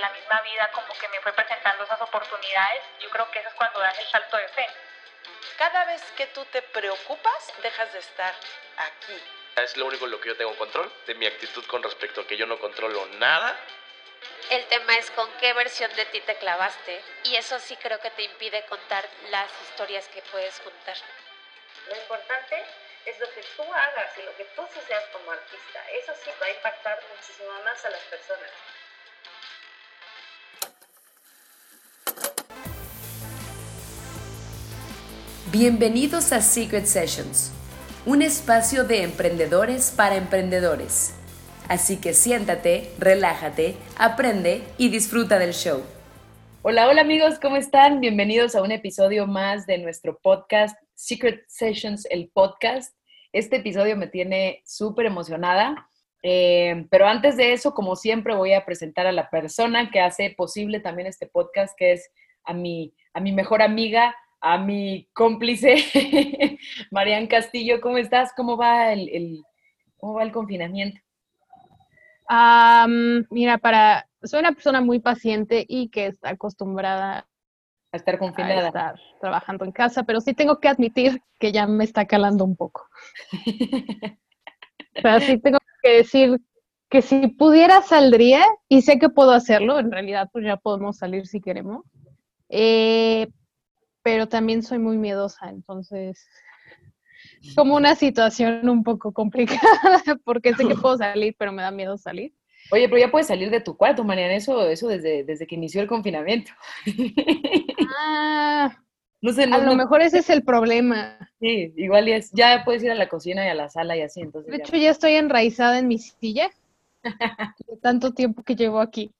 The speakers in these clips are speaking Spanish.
la misma vida como que me fue presentando esas oportunidades, yo creo que eso es cuando das el salto de fe. Cada vez que tú te preocupas, dejas de estar aquí. Es lo único en lo que yo tengo control, de mi actitud con respecto a que yo no controlo nada. El tema es con qué versión de ti te clavaste y eso sí creo que te impide contar las historias que puedes contar. Lo importante es lo que tú hagas y lo que tú seas como artista. Eso sí va a impactar muchísimo más a las personas. Bienvenidos a Secret Sessions, un espacio de emprendedores para emprendedores. Así que siéntate, relájate, aprende y disfruta del show. Hola, hola amigos, ¿cómo están? Bienvenidos a un episodio más de nuestro podcast Secret Sessions, el podcast. Este episodio me tiene súper emocionada, eh, pero antes de eso, como siempre, voy a presentar a la persona que hace posible también este podcast, que es a mi, a mi mejor amiga, a mi cómplice, Marian Castillo. ¿Cómo estás? ¿Cómo va el, cómo va el confinamiento? mira, para soy una persona muy paciente y que está acostumbrada a estar confinada. A estar trabajando en casa, pero sí tengo que admitir que ya me está calando un poco. o sea, sí tengo que decir que si pudiera saldría y sé que puedo hacerlo, en realidad pues ya podemos salir si queremos, eh, pero también soy muy miedosa, entonces como una situación un poco complicada porque sé que puedo salir, pero me da miedo salir. Oye, pero ya puedes salir de tu cuarto, Mariana, eso, eso desde, desde que inició el confinamiento. Ah, no sé, a lo mejor ese es el problema. Sí, igual es, ya puedes ir a la cocina y a la sala y así, entonces. De hecho, ya estoy enraizada en mi silla. de tanto tiempo que llevo aquí.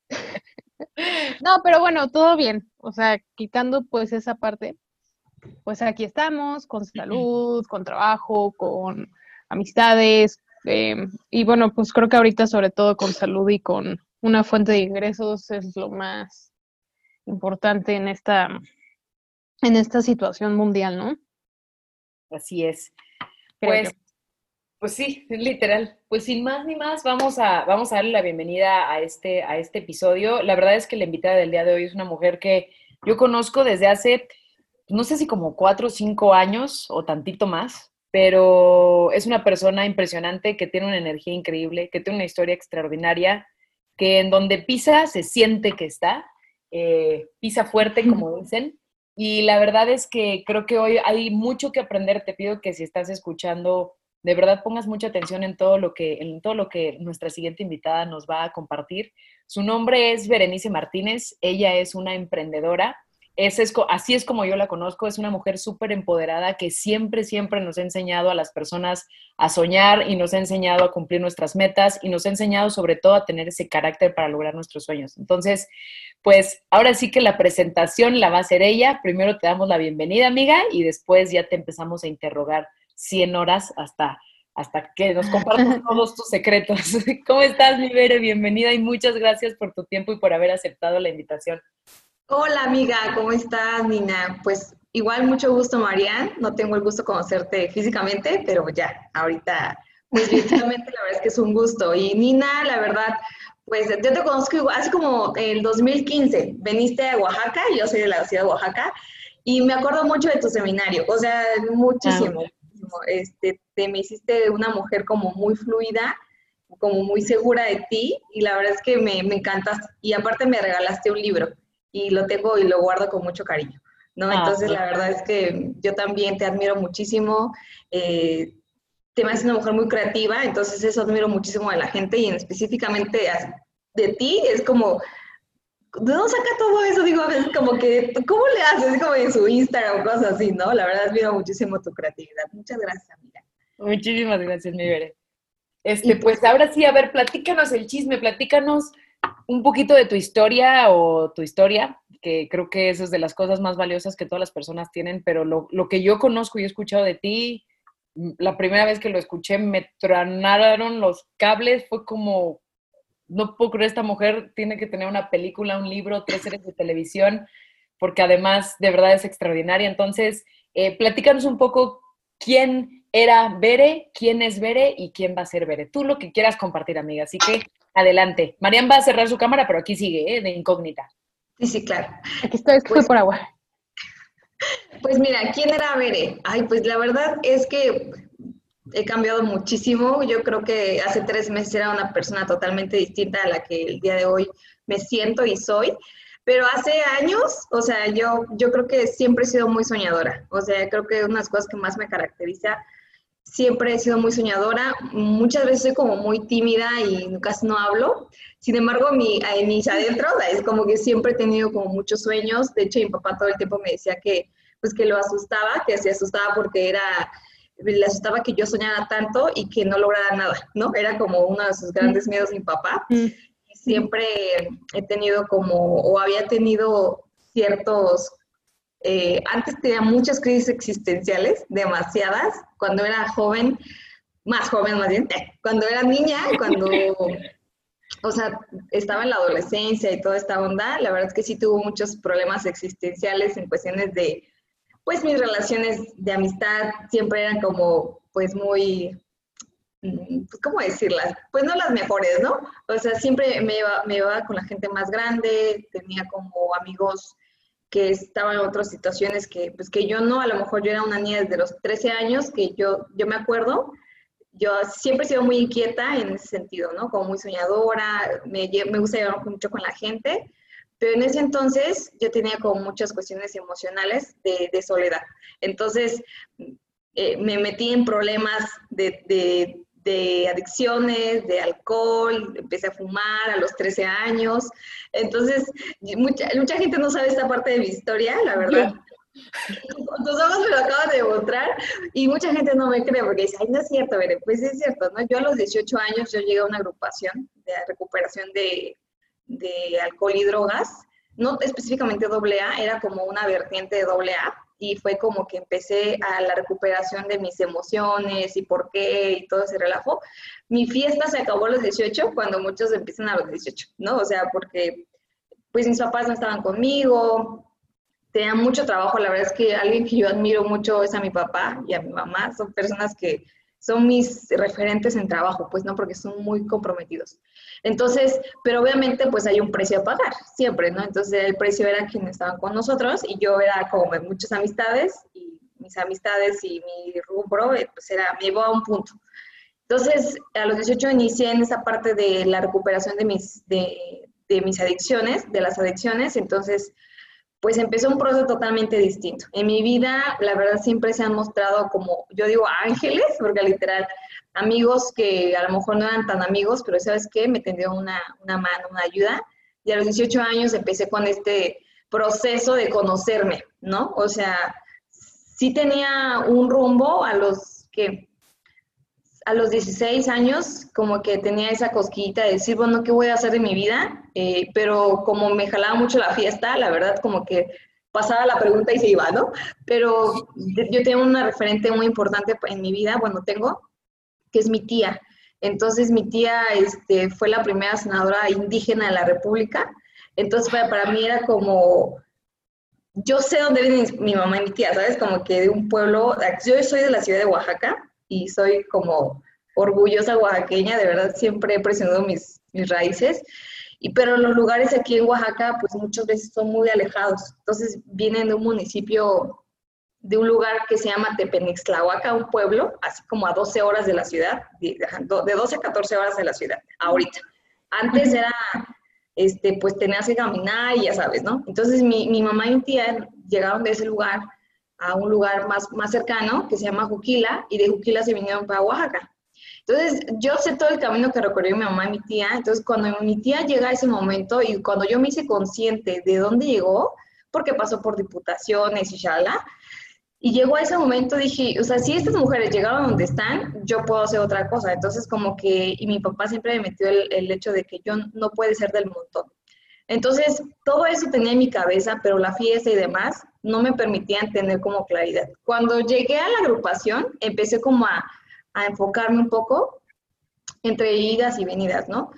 No, pero bueno, todo bien. O sea, quitando pues esa parte, pues aquí estamos, con salud, con trabajo, con amistades, este, y bueno, pues creo que ahorita sobre todo con salud y con una fuente de ingresos es lo más importante en esta, en esta situación mundial, ¿no? Así es. pues, pues sí, literal. Pues sin más ni más, vamos a, vamos a darle la bienvenida a este, a este episodio. La verdad es que la invitada del día de hoy es una mujer que yo conozco desde hace, no sé si como cuatro o cinco años o tantito más pero es una persona impresionante que tiene una energía increíble, que tiene una historia extraordinaria, que en donde pisa se siente que está, eh, pisa fuerte, como dicen. Y la verdad es que creo que hoy hay mucho que aprender. Te pido que si estás escuchando, de verdad pongas mucha atención en todo lo que, en todo lo que nuestra siguiente invitada nos va a compartir. Su nombre es Berenice Martínez. Ella es una emprendedora es, así es como yo la conozco, es una mujer súper empoderada que siempre, siempre nos ha enseñado a las personas a soñar y nos ha enseñado a cumplir nuestras metas y nos ha enseñado sobre todo a tener ese carácter para lograr nuestros sueños. Entonces, pues ahora sí que la presentación la va a hacer ella. Primero te damos la bienvenida, amiga, y después ya te empezamos a interrogar 100 horas hasta hasta que nos compartas todos tus secretos. ¿Cómo estás, mi Bienvenida y muchas gracias por tu tiempo y por haber aceptado la invitación. Hola amiga, ¿cómo estás Nina? Pues igual mucho gusto Marian, no tengo el gusto de conocerte físicamente, pero ya, ahorita pues virtualmente la verdad es que es un gusto. Y Nina, la verdad, pues yo te conozco hace como el 2015, veniste a Oaxaca, yo soy de la ciudad de Oaxaca, y me acuerdo mucho de tu seminario, o sea, muchísimo. Ah, este, te me hiciste una mujer como muy fluida, como muy segura de ti, y la verdad es que me, me encantas. Y aparte me regalaste un libro y lo tengo y lo guardo con mucho cariño, ¿no? Ah, Entonces, la verdad es que yo también te admiro muchísimo. Eh, te me haces una mujer muy creativa, entonces eso admiro muchísimo de la gente y en específicamente de ti es como, ¿de dónde saca todo eso? Digo, a veces como que, ¿cómo le haces? Como en su Instagram o cosas así, ¿no? La verdad admiro muchísimo tu creatividad. Muchas gracias, amiga. Muchísimas gracias, mi Bere. Este, pues ahora sí, a ver, platícanos el chisme, platícanos un poquito de tu historia o tu historia, que creo que eso es de las cosas más valiosas que todas las personas tienen, pero lo, que yo conozco y he escuchado de ti, la primera vez que lo escuché me tronaron los cables, fue como, no puedo creer, esta mujer tiene que tener una película, un libro, tres series de televisión, porque además de verdad es extraordinaria. Entonces, eh, platícanos un poco quién era Bere, quién es Bere y quién va a ser Bere. Tú lo que quieras compartir, amiga. Así que Adelante. Marian va a cerrar su cámara, pero aquí sigue, ¿eh? de incógnita. Sí, sí, claro. Aquí estoy, es que Pues- fui por agua. Pues mira, ¿quién era Bere? Ay, pues la verdad es que he cambiado muchísimo. Yo creo que hace tres meses era una persona totalmente distinta a la que el día de hoy me siento y soy. Pero hace años, o sea, yo, yo creo que siempre he sido muy soñadora. O sea, creo que una de las cosas que más me caracteriza, siempre he sido muy soñadora. Muchas veces soy como muy tímida y casi no hablo. Sin embargo, mi, en mis adentros es como que siempre he tenido como muchos sueños. De hecho, mi papá todo el tiempo me decía que, pues, que lo asustaba, que se asustaba porque era, le asustaba que yo soñara tanto y que no lograra nada, ¿no? Era como uno de sus grandes miedos mi papá. Mm. Y siempre he tenido como, o había tenido ciertos, eh, antes tenía muchas crisis existenciales, demasiadas, cuando era joven, más joven más bien, cuando era niña, cuando o sea, estaba en la adolescencia y toda esta onda, la verdad es que sí tuvo muchos problemas existenciales en cuestiones de, pues mis relaciones de amistad siempre eran como, pues muy, mm, pues, ¿cómo decirlas? Pues no las mejores, ¿no? O sea, siempre me llevaba, me llevaba con la gente más grande, tenía como amigos que estaban en otras situaciones que, pues que yo no, a lo mejor yo era una niña desde los 13 años, que yo, yo me acuerdo, yo siempre he sido muy inquieta en ese sentido, ¿no? Como muy soñadora, me, me gusta llevar mucho con la gente, pero en ese entonces yo tenía como muchas cuestiones emocionales de, de soledad. Entonces eh, me metí en problemas de, de- de adicciones, de alcohol, empecé a fumar a los 13 años. Entonces, mucha, mucha gente no sabe esta parte de mi historia, la verdad. Tus ojos me lo acaban de demostrar y mucha gente no me cree porque dice, ay, no es cierto, Bere. Pues es cierto, ¿no? Yo a los 18 años yo llegué a una agrupación de recuperación de, de alcohol y drogas, no específicamente AA, era como una vertiente de AA y fue como que empecé a la recuperación de mis emociones y por qué y todo ese relajo. Mi fiesta se acabó a los 18 cuando muchos empiezan a los 18, ¿no? O sea, porque pues mis papás no estaban conmigo, tenía mucho trabajo. La verdad es que alguien que yo admiro mucho es a mi papá y a mi mamá. Son personas que son mis referentes en trabajo, pues no, porque son muy comprometidos. Entonces, pero obviamente pues hay un precio a pagar, siempre, ¿no? Entonces el precio era quienes estaban con nosotros y yo era como muchas amistades y mis amistades y mi rubro, eh, pues era, me llevó a un punto. Entonces, a los 18 inicié en esa parte de la recuperación de mis, de, de mis adicciones, de las adicciones, entonces pues empezó un proceso totalmente distinto. En mi vida, la verdad, siempre se han mostrado como, yo digo, ángeles, porque literal, amigos que a lo mejor no eran tan amigos, pero ¿sabes qué? Me tendieron una, una mano, una ayuda. Y a los 18 años empecé con este proceso de conocerme, ¿no? O sea, sí tenía un rumbo a los que a los 16 años como que tenía esa cosquillita de decir, bueno, ¿qué voy a hacer de mi vida? Eh, pero como me jalaba mucho la fiesta, la verdad como que pasaba la pregunta y se iba, ¿no? Pero yo tengo una referente muy importante en mi vida, bueno, tengo, que es mi tía. Entonces mi tía este, fue la primera senadora indígena de la República. Entonces para, para mí era como, yo sé dónde viene mi, mi mamá y mi tía, ¿sabes? Como que de un pueblo, yo soy de la ciudad de Oaxaca, y soy como orgullosa oaxaqueña, de verdad siempre he presionado mis, mis raíces, y, pero los lugares aquí en Oaxaca pues muchas veces son muy alejados, entonces vienen de un municipio, de un lugar que se llama Tepenixtlahuaca, un pueblo, así como a 12 horas de la ciudad, de, de 12 a 14 horas de la ciudad, ahorita. Antes era, este, pues tenías que caminar y ya sabes, ¿no? Entonces mi, mi mamá y mi tía llegaron de ese lugar a un lugar más, más cercano que se llama Juquila y de Juquila se vinieron para Oaxaca. Entonces, yo sé todo el camino que recorrió mi mamá y mi tía. Entonces, cuando mi tía llega a ese momento y cuando yo me hice consciente de dónde llegó, porque pasó por diputaciones y shala, y llegó a ese momento, dije, o sea, si estas mujeres llegaron donde están, yo puedo hacer otra cosa. Entonces, como que, y mi papá siempre me metió el, el hecho de que yo no puede ser del montón. Entonces, todo eso tenía en mi cabeza, pero la fiesta y demás no me permitían tener como claridad. Cuando llegué a la agrupación, empecé como a, a enfocarme un poco entre idas y venidas, ¿no?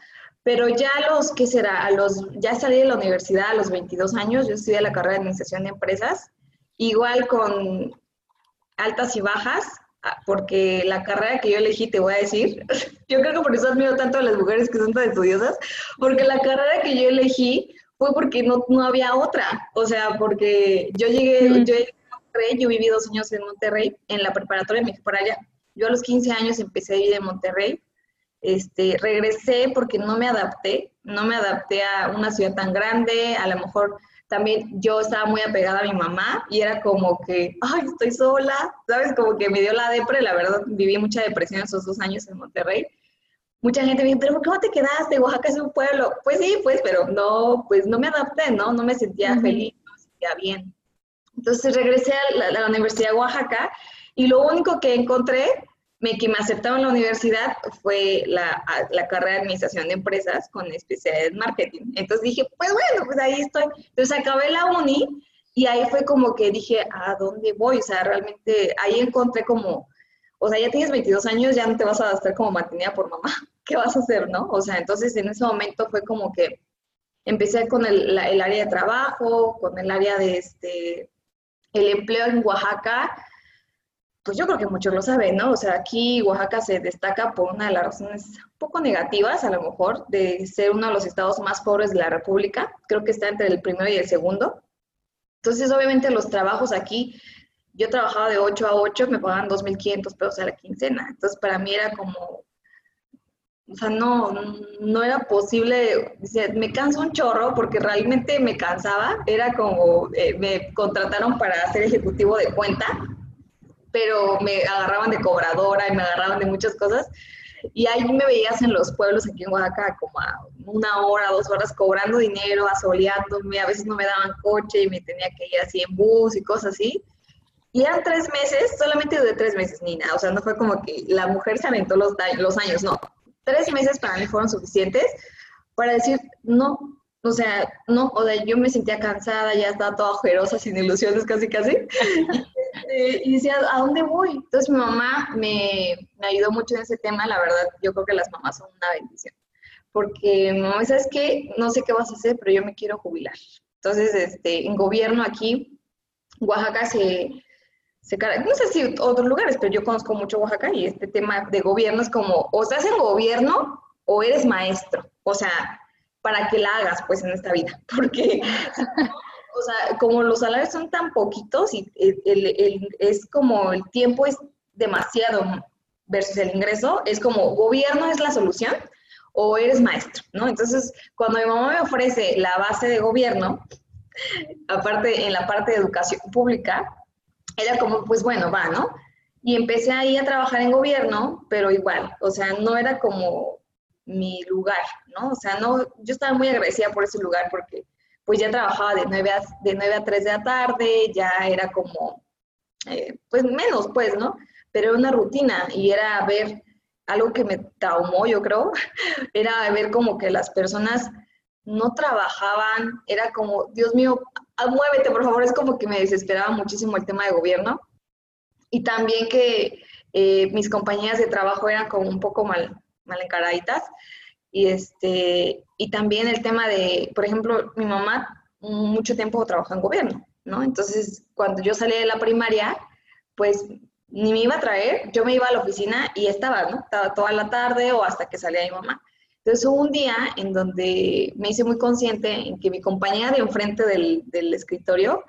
Pero ya los, ¿qué será? A los, ya salí de la universidad a los 22 años, yo estudié la carrera de Administración de Empresas, igual con altas y bajas, ah, porque la carrera que yo elegí, te voy a decir, yo creo que por eso admiro tanto a las mujeres que son tan estudiosas, porque la carrera que yo elegí fue porque no, no había otra, o sea, porque yo llegué, yo llegué a Monterrey, yo viví dos años en Monterrey, en la preparatoria me fui para allá. Yo a los 15 años empecé a vivir en Monterrey, este, regresé porque no me adapté, no me adapté a una ciudad tan grande, a lo mejor también yo estaba muy apegada a mi mamá y era como que, ay, estoy sola, ¿sabes? Como que me dio la depre, la verdad, viví mucha depresión esos dos años en Monterrey. Mucha gente me dice, pero ¿por qué no te quedaste? Oaxaca es un pueblo. Pues sí, pues, pero no, pues no me adapté, ¿no? No me sentía feliz, no me sentía bien. Entonces regresé a la, a la Universidad de Oaxaca y lo único que encontré me, que me aceptaron en la universidad fue la, la, carrera de administración de empresas con especialidad en marketing. Entonces dije, pues bueno, pues ahí estoy. Entonces acabé la uni y ahí fue como que dije, ¿a dónde voy? O sea, realmente ahí encontré como, o sea, ya tienes 22 años, ya no te vas a estar como mantenida por mamá. ¿Qué vas a hacer, no? O sea, entonces en ese momento fue como que empecé con el, el área de trabajo, con el área de este, el empleo en Oaxaca pues yo creo que muchos lo saben, ¿no? O sea, aquí Oaxaca se destaca por una de las razones un poco negativas, a lo mejor, de ser uno de los estados más pobres de la República. Creo que está entre el primero y el segundo. Entonces, obviamente, los trabajos aquí, yo trabajaba de 8 a 8, me pagaban 2.500 pesos a la quincena. Entonces, para mí era como, o sea, no, no era posible, me canso un chorro porque realmente me cansaba, era como, eh, me contrataron para ser ejecutivo de cuenta pero me agarraban de cobradora y me agarraban de muchas cosas. Y ahí me veías en los pueblos aquí en Oaxaca como a una hora, dos horas cobrando dinero, asoleándome, a veces no me daban coche y me tenía que ir así en bus y cosas así. Y eran tres meses, solamente de tres meses, Nina. O sea, no fue como que la mujer se aventó los años, no. Tres meses para mí fueron suficientes para decir, no, o sea, no, o sea, yo me sentía cansada, ya estaba toda ojerosa, sin ilusiones casi, casi. Este, y decía, ¿a dónde voy? Entonces mi mamá me, me, ayudó mucho en ese tema, la verdad, yo creo que las mamás son una bendición. Porque mamá, ¿sabes qué? No sé qué vas a hacer, pero yo me quiero jubilar. Entonces, este, en gobierno aquí, Oaxaca se, no sé si otros lugares, pero yo conozco mucho Oaxaca y este tema de gobierno es como, o estás en gobierno o eres maestro. O sea, para que la hagas, pues, en esta vida. Porque o sea, como los salarios son tan poquitos y el, es como el tiempo es demasiado versus el ingreso, es como gobierno es la solución o eres maestro, ¿no? Entonces, cuando mi mamá me ofrece la base de gobierno, aparte en la parte de educación pública, era como, pues bueno, va, ¿no? Y empecé ahí a trabajar en gobierno, pero igual, o sea, no era como mi lugar, ¿no? O sea, no, yo estaba muy agradecida por ese lugar porque pues ya trabajaba de 9 a, de 9 a 3 de la tarde, ya era como, eh, pues menos, pues, ¿no? Pero era una rutina y era ver algo que me traumó, yo creo, era ver como que las personas no trabajaban, era como, Dios mío, muévete, por favor, es como que me desesperaba muchísimo el tema de gobierno. Y también que eh, mis compañeras de trabajo eran como un poco mal, mal encaraditas. Y, este, y también el tema de, por ejemplo, mi mamá mucho tiempo trabajó en gobierno, ¿no? Entonces, cuando yo salí de la primaria, pues ni me iba a traer, yo me iba a la oficina y estaba, ¿no? Estaba toda la tarde o hasta que salía mi mamá. Entonces hubo un día en donde me hice muy consciente en que mi compañera de enfrente del, del escritorio,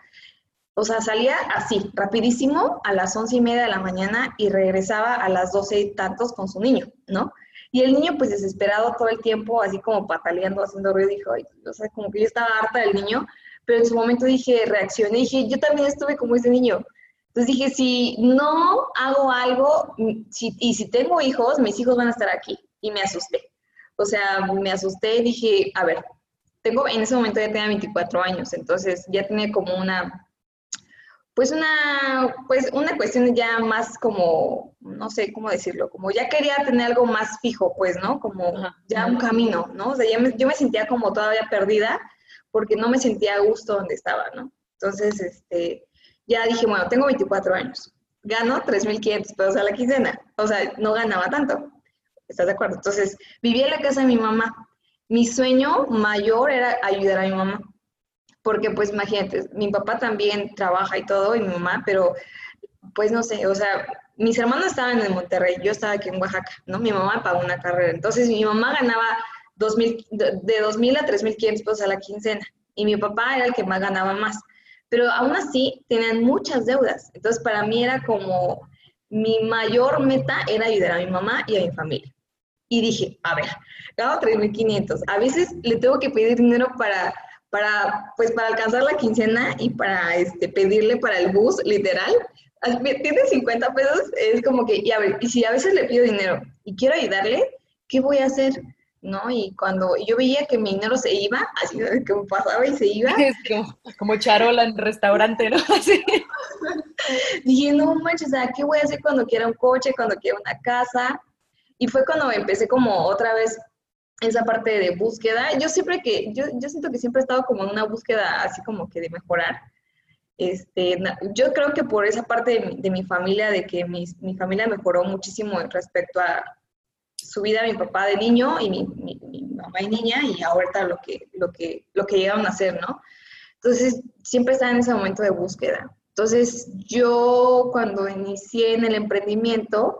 o sea, salía así, rapidísimo, a las once y media de la mañana y regresaba a las doce y tantos con su niño, ¿no? Y el niño, pues desesperado todo el tiempo, así como pataleando, haciendo ruido, dijo, o sea, como que yo estaba harta del niño, pero en su momento dije, reaccioné, dije, yo también estuve como ese niño. Entonces dije, si no hago algo, si, y si tengo hijos, mis hijos van a estar aquí. Y me asusté. O sea, me asusté y dije, a ver, tengo, en ese momento ya tenía 24 años, entonces ya tenía como una pues una, pues una cuestión ya más como, no sé cómo decirlo, como ya quería tener algo más fijo, pues, ¿no? Como ya un camino, ¿no? O sea, yo me sentía como todavía perdida porque no me sentía a gusto donde estaba, ¿no? Entonces, este, ya dije, bueno, tengo 24 años, gano 3.500 pesos a la quincena, o sea, no ganaba tanto, ¿estás de acuerdo? Entonces, vivía en la casa de mi mamá. Mi sueño mayor era ayudar a mi mamá porque pues imagínate, mi papá también trabaja y todo, y mi mamá, pero pues no sé, o sea, mis hermanos estaban en Monterrey, yo estaba aquí en Oaxaca, ¿no? Mi mamá pagó una carrera. Entonces, mi mamá ganaba 2000, de 2.000 a 3.500 pesos a la quincena y mi papá era el que más ganaba más. Pero aún así, tenían muchas deudas. Entonces, para mí era como, mi mayor meta era ayudar a mi mamá y a mi familia. Y dije, a ver, gano 3.500. A veces le tengo que pedir dinero para, para, pues, para alcanzar la quincena y para este, pedirle para el bus, literal tiene 50 pesos, es como que, y a ver, y si a veces le pido dinero y quiero ayudarle, ¿qué voy a hacer? ¿No? Y cuando yo veía que mi dinero se iba, así como pasaba y se iba. Es como, como charola en restaurante, ¿no? Así. Dije, no manches, ¿qué voy a hacer cuando quiera un coche, cuando quiera una casa? Y fue cuando empecé como otra vez esa parte de búsqueda. Yo siempre que, yo, yo siento que siempre he estado como en una búsqueda así como que de mejorar este, yo creo que por esa parte de mi, familia, de que mi, familia mejoró muchísimo respecto a su vida, mi papá de niño y mi, mamá y niña, y ahorita lo que, lo, que, lo que llegaron a hacer, ¿no? Entonces, siempre estaba en ese momento de búsqueda. Entonces, yo cuando inicié en el emprendimiento,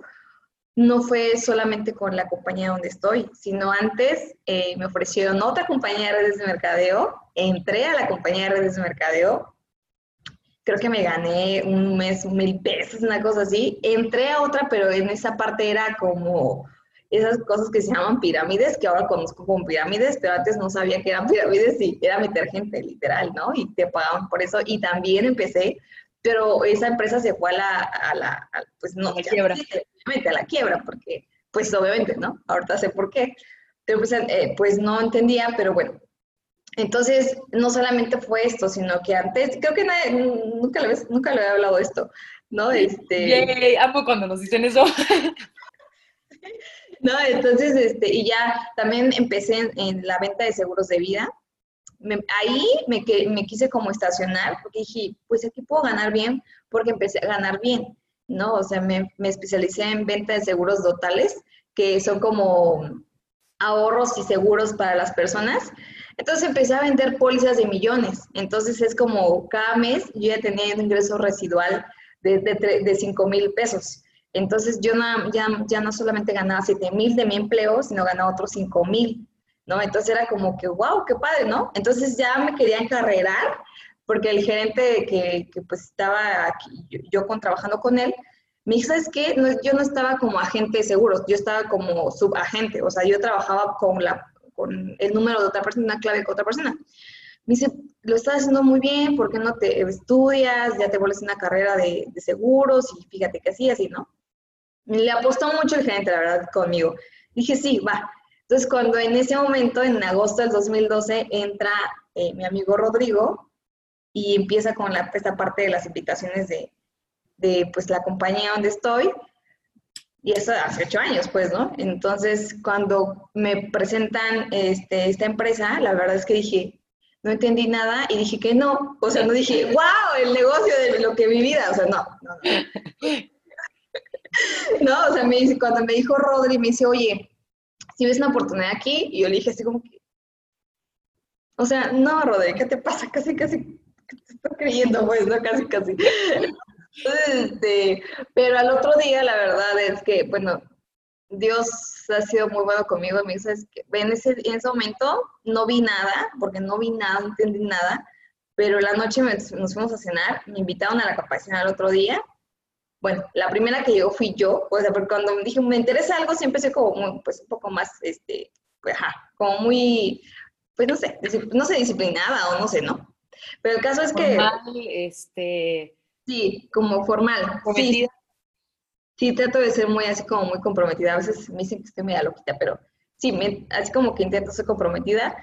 no fue solamente con la compañía donde estoy, sino antes eh, me ofrecieron otra compañía de redes de mercadeo, entré a la compañía de redes de mercadeo, creo que me gané un mes mil pesos, una cosa así. Entré a otra, pero en esa parte era como esas cosas que se llaman pirámides, que ahora conozco como pirámides, pero antes no sabía que eran pirámides y era meter gente, literal, ¿no? Y te pagaban por eso. Y también empecé, pero esa empresa se fue a la, a la pues no, a la quiebra. a la quiebra, porque, pues obviamente, ¿no? Ahorita sé por qué. Pero pues, eh, pues no entendía, pero bueno, entonces, no solamente fue esto, sino que antes, creo que nunca, le, nunca le había hablado esto, ¿no? Este... amo cuando nos dicen eso. no, entonces, este, y ya también empecé en, la venta de seguros de vida. Ahí me, me quise como estacionar, porque dije, pues aquí puedo ganar bien, porque empecé a ganar bien, ¿no? O sea, me, me especialicé en venta de seguros totales, que son como ahorros y seguros para las personas. Entonces empecé a vender pólizas de millones. Entonces es como cada mes yo ya tenía un ingreso residual de, de, 5 mil pesos. Entonces yo ya, ya no solamente ganaba 7 mil de mi empleo, sino ganaba otros 5 mil, ¿no? Entonces era como que, wow, qué padre, ¿no? Entonces ya me quería encarrerar porque el gerente que, que pues estaba aquí, yo, con, trabajando con él, me dijo, ¿sabes qué? No, yo no estaba como agente de seguros, yo estaba como subagente, o sea, yo trabajaba con la con el número de otra persona, una clave con otra persona. Me dice, lo estás haciendo muy bien, ¿por qué no te estudias? Ya te vuelves una carrera de, seguros y fíjate que así, así, ¿no? Le apostó mucho el gerente, la verdad, conmigo. Dije, sí, va. Entonces, cuando en ese momento, en agosto del 2012, entra eh, mi amigo Rodrigo y empieza con la, esta parte de las invitaciones de, de pues, la compañía donde estoy, y eso hace ocho años, pues, ¿no? Entonces, cuando me presentan este, esta empresa, la verdad es que dije, no entendí nada y dije que no. O sea, no dije, wow, el negocio de lo que mi vida. O sea, no, no, no. no, o sea, me dice, cuando me dijo Rodri, me dice, oye, si ves una oportunidad aquí, y yo le dije así como que, o sea, no, Rodri, ¿qué te pasa? Casi, casi, te estoy creyendo, pues, ¿no? Casi, casi. Este, pero al otro día, la verdad es que, bueno, Dios ha sido muy bueno conmigo. Me dice, que en ese, en ese momento no vi nada, porque no vi nada, no entendí nada, pero la noche nos fuimos a cenar, me invitaron a la capacitación al otro día. Bueno, la primera que llegó fui yo, o sea, porque cuando me dije, me interesa algo, siempre soy como muy, pues un poco más, este, pues, ajá, como muy, pues no sé, no sé, disciplinada o no sé, ¿no? Pero el caso es que... este Sí, como formal. Sí. sí, trato de ser muy así como muy comprometida. A veces me dicen que estoy media loquita, pero sí, me, así como que intento ser comprometida.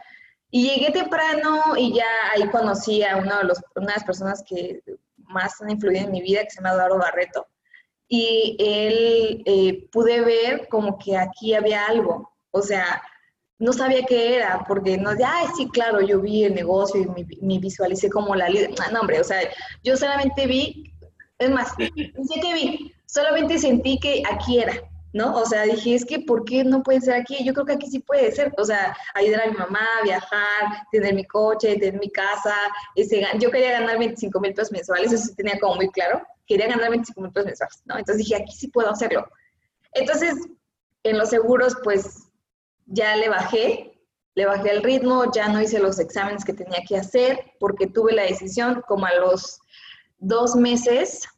Y llegué temprano y ya ahí conocí a uno de los, una de las personas que más han influido en mi vida, que se llama Eduardo Barreto. Y él eh, pude ver como que aquí había algo. O sea, no sabía qué era, porque no, ay, sí, claro, yo vi el negocio y me, visualicé como la líder. No, hombre, o sea, yo solamente vi, es más, sé que vi, solamente sentí que aquí era, ¿no? O sea, dije, es que, ¿por qué no puede ser aquí? Yo creo que aquí sí puede ser, o sea, ayudar a mi mamá, viajar, tener mi coche, tener mi casa, ese, yo quería ganar 25 mil pesos mensuales, eso sí tenía como muy claro. Quería ganar 25 mil pesos mensuales, ¿no? Entonces dije, aquí sí puedo hacerlo. Entonces, en los seguros, pues ya le bajé, le bajé el ritmo, ya no hice los exámenes que tenía que hacer, porque tuve la decisión como a los dos meses,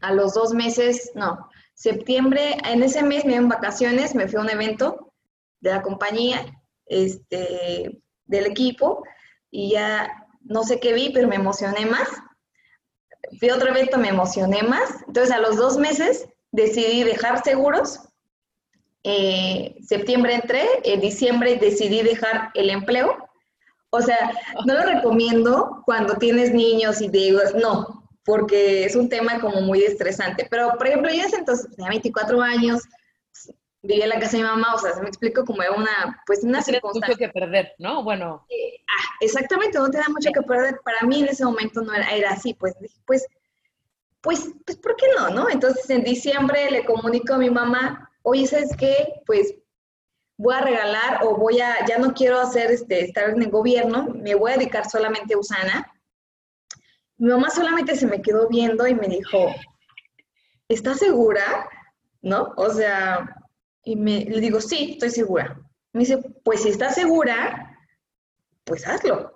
a los dos meses, no, septiembre, en ese mes me en vacaciones, me fui a un evento de la compañía, este, del equipo, y ya no sé qué vi, pero me emocioné más. Fui a otro evento, me emocioné más. Entonces, a los dos meses decidí dejar seguros. Eh, septiembre entré, en diciembre decidí dejar el empleo. O sea, no lo recomiendo cuando tienes niños y digo, no, porque es un tema como muy estresante. Pero, por ejemplo, yo entonces tenía 24 años, vivía en la casa de mi mamá, o sea, se me explico como una, pues una circunstancia. mucho que perder, ¿no? Bueno. ah, exactamente, no tenía mucho que perder. Para mí en ese momento no era, era así, pues, pues, pues, pues, ¿por qué no, no? Entonces en diciembre le comunico a mi mamá, oye, ¿sabes qué? Pues voy a regalar o voy a, ya no quiero hacer, este, estar en el gobierno, me voy a dedicar solamente a Usana. Mi mamá solamente se me quedó viendo y me dijo, ¿estás segura? ¿No? O sea, y me, le digo, sí, estoy segura. Me dice, pues si estás segura, pues hazlo.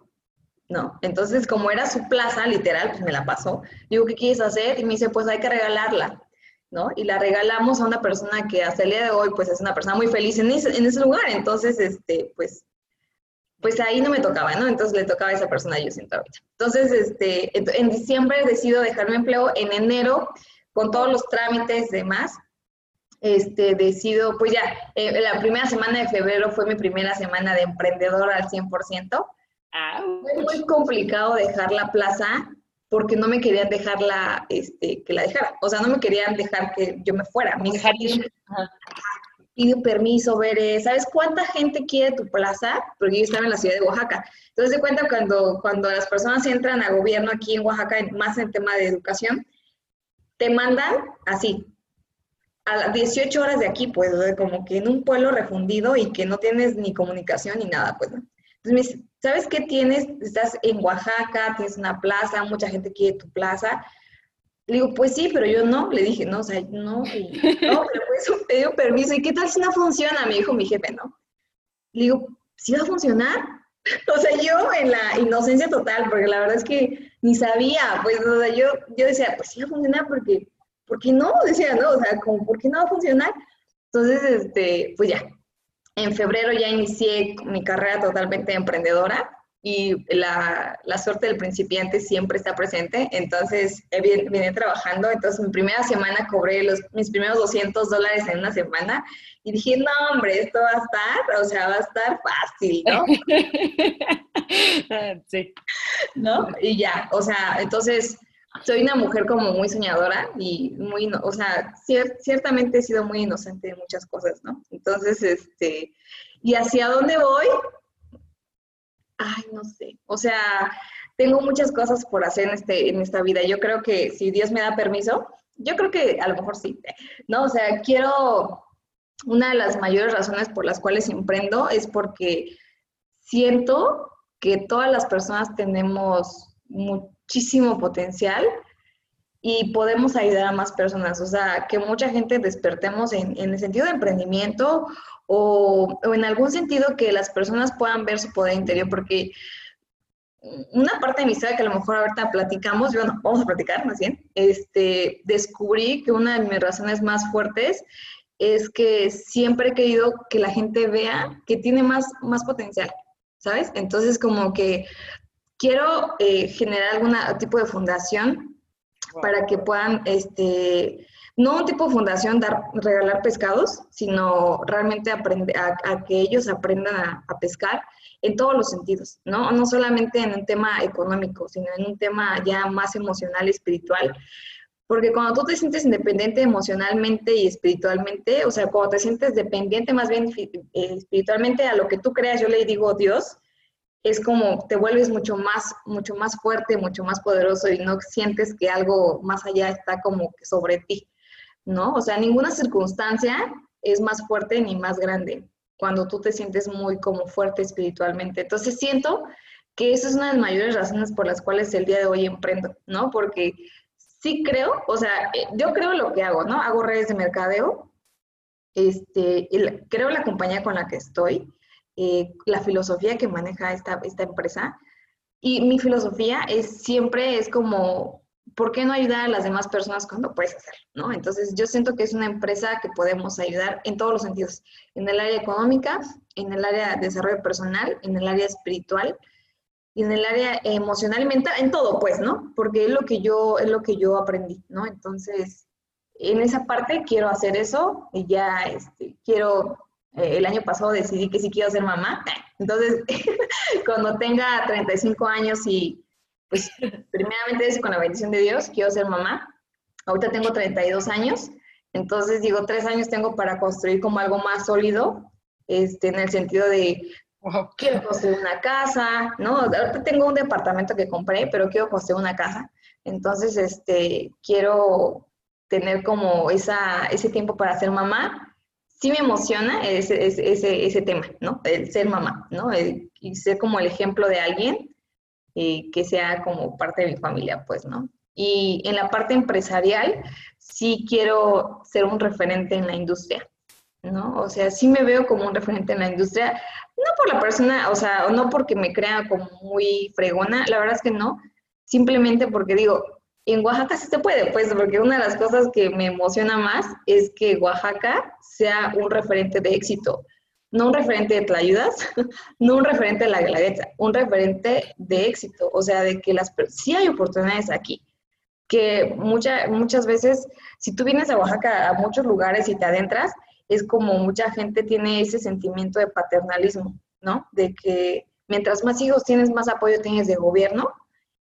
¿No? Entonces, como era su plaza, literal, pues me la pasó. Digo, ¿qué quieres hacer? Y me dice, pues hay que regalarla. ¿no? Y la regalamos a una persona que hasta el día de hoy, pues es una persona muy feliz en ese, lugar. Entonces, este, pues, pues ahí no me tocaba, ¿no? Entonces le tocaba a esa persona, yo siento ahorita. Entonces, este, en diciembre decido dejar mi empleo. En enero, con todos los trámites y demás, este, decido, pues ya, eh, la primera semana de febrero fue mi primera semana de emprendedor al 100%. Ah, fue muy complicado dejar la plaza porque no me querían dejar la, este, que la dejara. O sea, no me querían dejar que yo me fuera. Me pide permiso, ver, ¿sabes cuánta gente quiere tu plaza? Porque yo estaba en la ciudad de Oaxaca. Entonces, de cuenta cuando, cuando las personas entran a gobierno aquí en Oaxaca, más en tema de educación, te mandan así, a las 18 horas de aquí, pues, como que en un pueblo refundido y que no tienes ni comunicación ni nada, pues, ¿no? Entonces ¿sabes qué tienes? Estás en Oaxaca, tienes una plaza, mucha gente quiere tu plaza. Le digo, pues sí, pero yo no. Le dije, no, o sea, no, no, pero pues te dio permiso. ¿Y qué tal si no funciona? Me dijo mi jefe, ¿no? Le digo, ¿sí va a funcionar? o sea, yo en la inocencia total, porque la verdad es que ni sabía, pues, o sea, yo, yo decía, pues sí va a funcionar porque ¿por qué no? Decía, ¿no? O sea, como, ¿por qué no va a funcionar? Entonces, este, pues ya, en febrero ya inicié mi carrera totalmente emprendedora y la, la suerte del principiante siempre está presente, entonces vine, trabajando, entonces mi primera semana cobré los, mis primeros 200 dólares en una semana y dije, no, hombre, esto va a estar, o sea, va a estar fácil, ¿no? sí. ¿No? Y ya, o sea, entonces soy una mujer como muy soñadora y muy, o sea, ciertamente he sido muy inocente de muchas cosas, ¿no? Entonces, este, ¿y hacia dónde voy? Ay, no sé. O sea, tengo muchas cosas por hacer en, este, en esta vida. Yo creo que si Dios me da permiso, yo creo que a lo mejor sí, ¿no? O sea, quiero, una de las mayores razones por las cuales emprendo es porque siento que todas las personas tenemos muchísimo potencial y podemos ayudar a más personas. O sea, que mucha gente despertemos en, el sentido de emprendimiento o, en algún sentido que las personas puedan ver su poder interior, porque una parte de mi historia que a lo mejor ahorita platicamos, bueno, vamos a platicar más bien, este, descubrí que una de mis razones más fuertes es que siempre he querido que la gente vea que tiene más, más potencial, ¿sabes? Entonces, como que quiero eh, generar algún tipo de fundación para que puedan, este, no un tipo de fundación dar, regalar pescados, sino realmente aprender a, que ellos aprendan a, pescar en todos los sentidos, ¿no? No solamente en un tema económico, sino en un tema ya más emocional y espiritual. Porque cuando tú te sientes independiente emocionalmente y espiritualmente, o sea, cuando te sientes dependiente más bien eh, espiritualmente a lo que tú creas, yo le digo Dios, es como te vuelves mucho más, mucho más fuerte, mucho más poderoso y no sientes que algo más allá está como que sobre ti, ¿no? O sea, ninguna circunstancia es más fuerte ni más grande cuando tú te sientes muy como fuerte espiritualmente. Entonces siento que esa es una de las mayores razones por las cuales el día de hoy emprendo, ¿no? Porque sí creo, o sea, eh, yo creo lo que hago, ¿no? Hago redes de mercadeo, este, creo la compañía con la que estoy, eh, la filosofía que maneja esta, esta empresa, y mi filosofía es siempre es como, ¿por qué no ayudar a las demás personas cuando puedes hacerlo? ¿no? Entonces, yo siento que es una empresa que podemos ayudar en todos los sentidos, en el área económica, en el área de desarrollo personal, en el área espiritual, y en el área emocional y mental, en todo, pues, ¿no? Porque es lo que yo, es lo que yo aprendí, ¿no? Entonces, en esa parte quiero hacer eso y ya este, quiero, eh, el año pasado decidí que sí quiero ser mamá, entonces, cuando tenga 35 años y, pues, primeramente es con la bendición de Dios, quiero ser mamá, ahorita tengo 32 años, entonces digo, tres años tengo para construir como algo más sólido, este, en el sentido de quiero construir una casa, ¿no? Ahorita tengo un departamento que compré, pero quiero construir una casa. Entonces, este, quiero tener como esa, ese tiempo para ser mamá. Sí me emociona ese, ese, ese tema, ¿no? El ser mamá, ¿no? y ser como el ejemplo de alguien eh, que sea como parte de mi familia, pues, ¿no? Y en la parte empresarial, sí quiero ser un referente en la industria. ¿no? O sea, sí me veo como un referente en la industria, no por la persona, o sea, no porque me crea como muy fregona, la verdad es que no, simplemente porque digo, en Oaxaca sí se puede, pues, porque una de las cosas que me emociona más es que Oaxaca sea un referente de éxito, no un referente de tlayudas, no un referente de la gladeta, un referente de éxito, o sea, de que las sí hay oportunidades aquí, que mucha, muchas veces, si tú vienes a Oaxaca a muchos lugares y te adentras, es como mucha gente tiene ese sentimiento de paternalismo, ¿no? De que mientras más hijos tienes, más apoyo tienes de gobierno.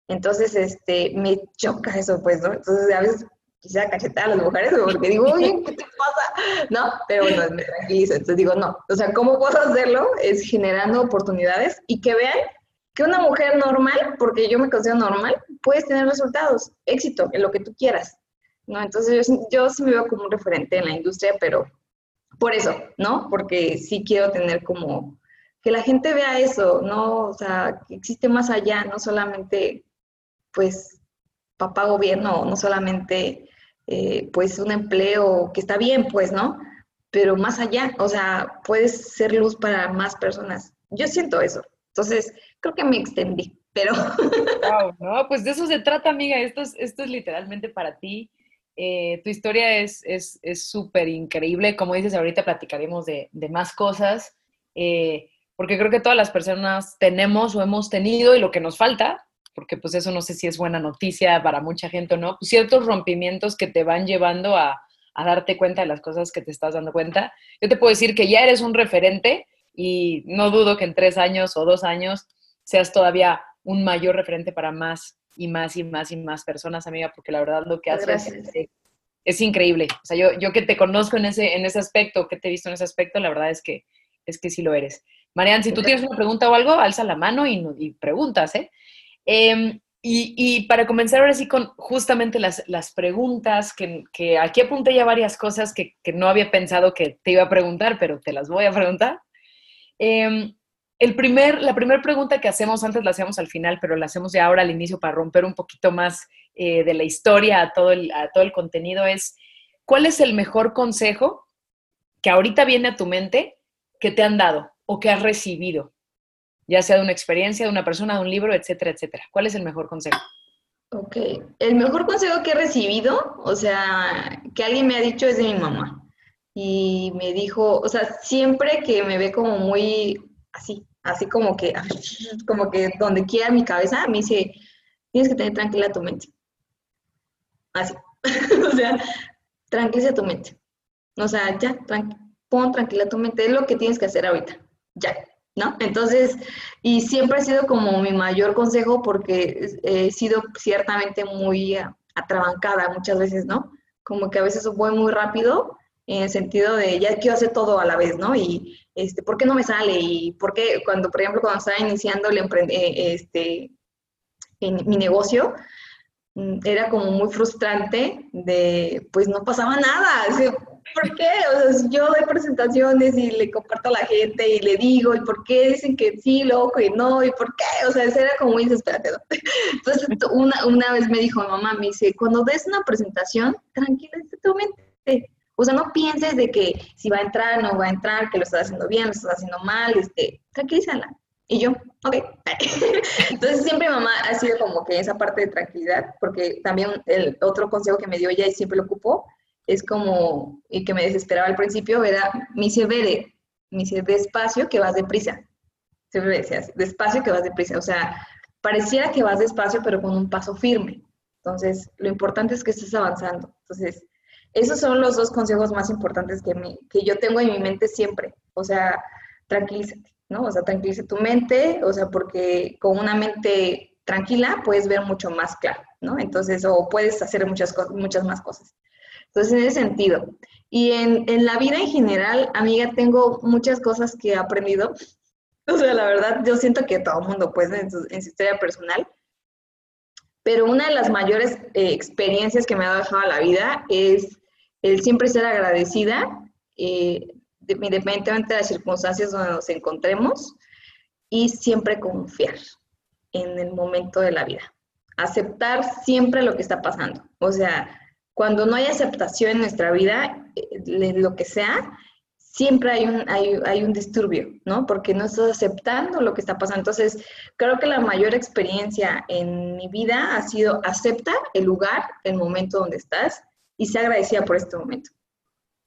Entonces, este, me choca eso, pues, ¿no? Entonces, a veces quisiera cachetar a las mujeres porque digo, oye, ¿qué te pasa? ¿No? Pero bueno, me tranquilizo. Entonces digo, no. O sea, ¿cómo puedo hacerlo? Es generando oportunidades y que vean que una mujer normal, porque yo me considero normal, puedes tener resultados, éxito en lo que tú quieras. ¿no? Entonces yo, yo sí me veo como un referente en la industria, pero por eso, ¿no? Porque sí quiero tener como que la gente vea eso, ¿no? O sea, que existe más allá, no solamente, pues, papá gobierno, no solamente, eh, pues, un empleo que está bien, pues, ¿no? Pero más allá, o sea, puedes ser luz para más personas. Yo siento eso. Entonces, creo que me extendí, pero... Wow, no, pues de eso se trata, amiga. Esto es, esto es literalmente para ti. Eh, tu historia es súper es, increíble. Como dices, ahorita platicaremos de, de más cosas, eh, porque creo que todas las personas tenemos o hemos tenido y lo que nos falta, porque pues eso no sé si es buena noticia para mucha gente o no, pues ciertos rompimientos que te van llevando a, a darte cuenta de las cosas que te estás dando cuenta. Yo te puedo decir que ya eres un referente y no dudo que en tres años o dos años seas todavía un mayor referente para más y más y más y más personas, amiga, porque la verdad lo que haces es, increíble. O sea, yo, yo que te conozco en ese, en ese aspecto, que te he visto en ese aspecto, la verdad es que, es que sí lo eres. Marian, si tú tienes una pregunta o algo, alza la mano y, y preguntas, ¿eh? Em, y, para comenzar ahora sí con justamente las, preguntas, que, aquí apunté ya varias cosas que, no había pensado que te iba a preguntar, pero te las voy a preguntar. Eh, el primer, la primera pregunta que hacemos, antes la hacíamos al final, pero la hacemos ya ahora al inicio para romper un poquito más eh, de la historia a todo, el, a todo el contenido, es ¿cuál es el mejor consejo que ahorita viene a tu mente que te han dado o que has recibido? Ya sea de una experiencia, de una persona, de un libro, etcétera, etcétera. ¿Cuál es el mejor consejo? Ok, el mejor consejo que he recibido, o sea, que alguien me ha dicho es de mi mamá. Y me dijo, o sea, siempre que me ve como muy así, así como que, como que donde quiera mi cabeza, me dice, tienes que tener tranquila tu mente. Así. o sea, tranquiliza tu mente. O sea, ya, pon tranquila tu mente, es lo que tienes que hacer ahorita. Ya, ¿no? Entonces, y siempre ha sido como mi mayor consejo porque he sido ciertamente muy atrabancada muchas veces, ¿no? Como que a veces voy muy rápido en el sentido de ya quiero hacer todo a la vez, ¿no? Y este, ¿por qué no me sale? Y por qué cuando, por ejemplo, cuando estaba iniciando eh, este, mi negocio, mm, era como muy frustrante de, pues no pasaba nada. ¿Por qué? O sea, yo doy presentaciones y le comparto a la gente y le digo, ¿y por qué dicen que sí, loco, y no? ¿Y por qué? O sea, era como muy desesperante, ¿no? Entonces, una, una vez me dijo mamá, me dice, cuando des una presentación, tranquila tu mente. O sea, no pienses de que si va a entrar, no va a entrar, que lo estás haciendo bien, lo estás haciendo mal, este, tranquilízala. Y yo, ok. Entonces siempre mamá ha sido como que esa parte de tranquilidad, porque también el otro consejo que me dio ella y siempre lo ocupó, es como, y que me desesperaba al principio, era, me dice, vere, me dice, despacio que vas deprisa. Siempre me decías, despacio que vas deprisa. O sea, pareciera que vas despacio, pero con un paso firme. Entonces, lo importante es que estés avanzando. Entonces, esos son los dos consejos más importantes que, me, que yo tengo en mi mente siempre. O sea, tranquilízate ¿no? O sea, tranquiliza tu mente, o sea, porque con una mente tranquila puedes ver mucho más claro, ¿no? Entonces, o puedes hacer muchas, muchas más cosas. Entonces, en ese sentido. Y en, en la vida en general, amiga, tengo muchas cosas que he aprendido. O sea, la verdad, yo siento que todo el mundo, pues, en su, en su historia personal. Pero una de las mayores eh, experiencias que me ha dejado la vida es el siempre ser agradecida eh, independientemente de las circunstancias donde nos encontremos, y siempre confiar en el momento de la vida. Aceptar siempre lo que está pasando. O sea, cuando no hay aceptación en nuestra vida, eh, lo que sea, siempre hay un, hay, hay, un disturbio, ¿no? Porque no estás aceptando lo que está pasando. Entonces, creo que la mayor experiencia en mi vida ha sido aceptar el lugar, el momento donde estás y ser agradecida por este momento.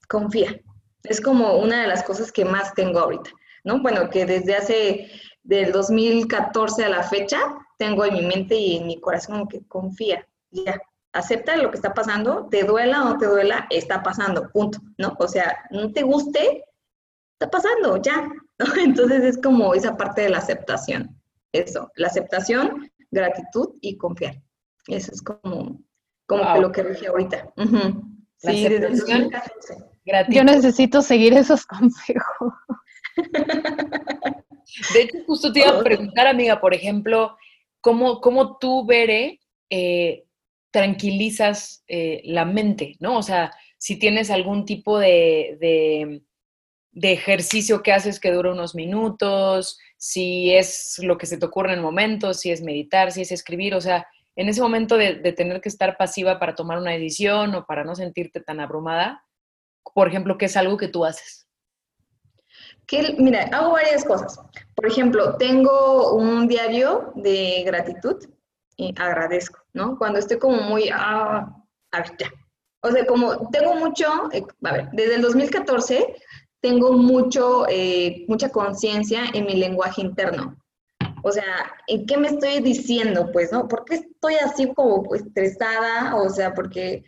Confía, es como una de las cosas que más tengo ahorita, ¿no? Bueno, que desde hace, del 2014 a la fecha, tengo en mi mente y en mi corazón que confía, ya, acepta lo que está pasando, te duela o no te duela, está pasando, punto, ¿no? O sea, no te guste, está pasando, ya, ¿no? Entonces es como esa parte de la aceptación, eso, la aceptación, gratitud y confiar. Eso es como, como lo que dije ahorita. Sí, desde el 2014. Yo necesito seguir esos consejos. De hecho, justo te iba a preguntar, amiga, por ejemplo, ¿cómo, cómo tú, Bere, eh, tranquilizas eh, la mente, ¿no? O sea, si tienes algún tipo de, de, ejercicio que haces que dura unos minutos, si es lo que se te ocurre en el momento, si es meditar, si es escribir, o sea, en ese momento de, tener que estar pasiva para tomar una decisión o para no sentirte tan abrumada, por ejemplo, ¿qué es algo que tú haces? Mira, hago varias cosas. Por ejemplo, tengo un diario de gratitud y agradezco, ¿no? Cuando estoy como muy, ah, ya. O sea, como tengo mucho, eh, a ver, desde el 2014 tengo mucho, eh, mucha conciencia en mi lenguaje interno. O sea, ¿en qué me estoy diciendo? Pues, ¿no? ¿Por qué estoy así como estresada? O sea, porque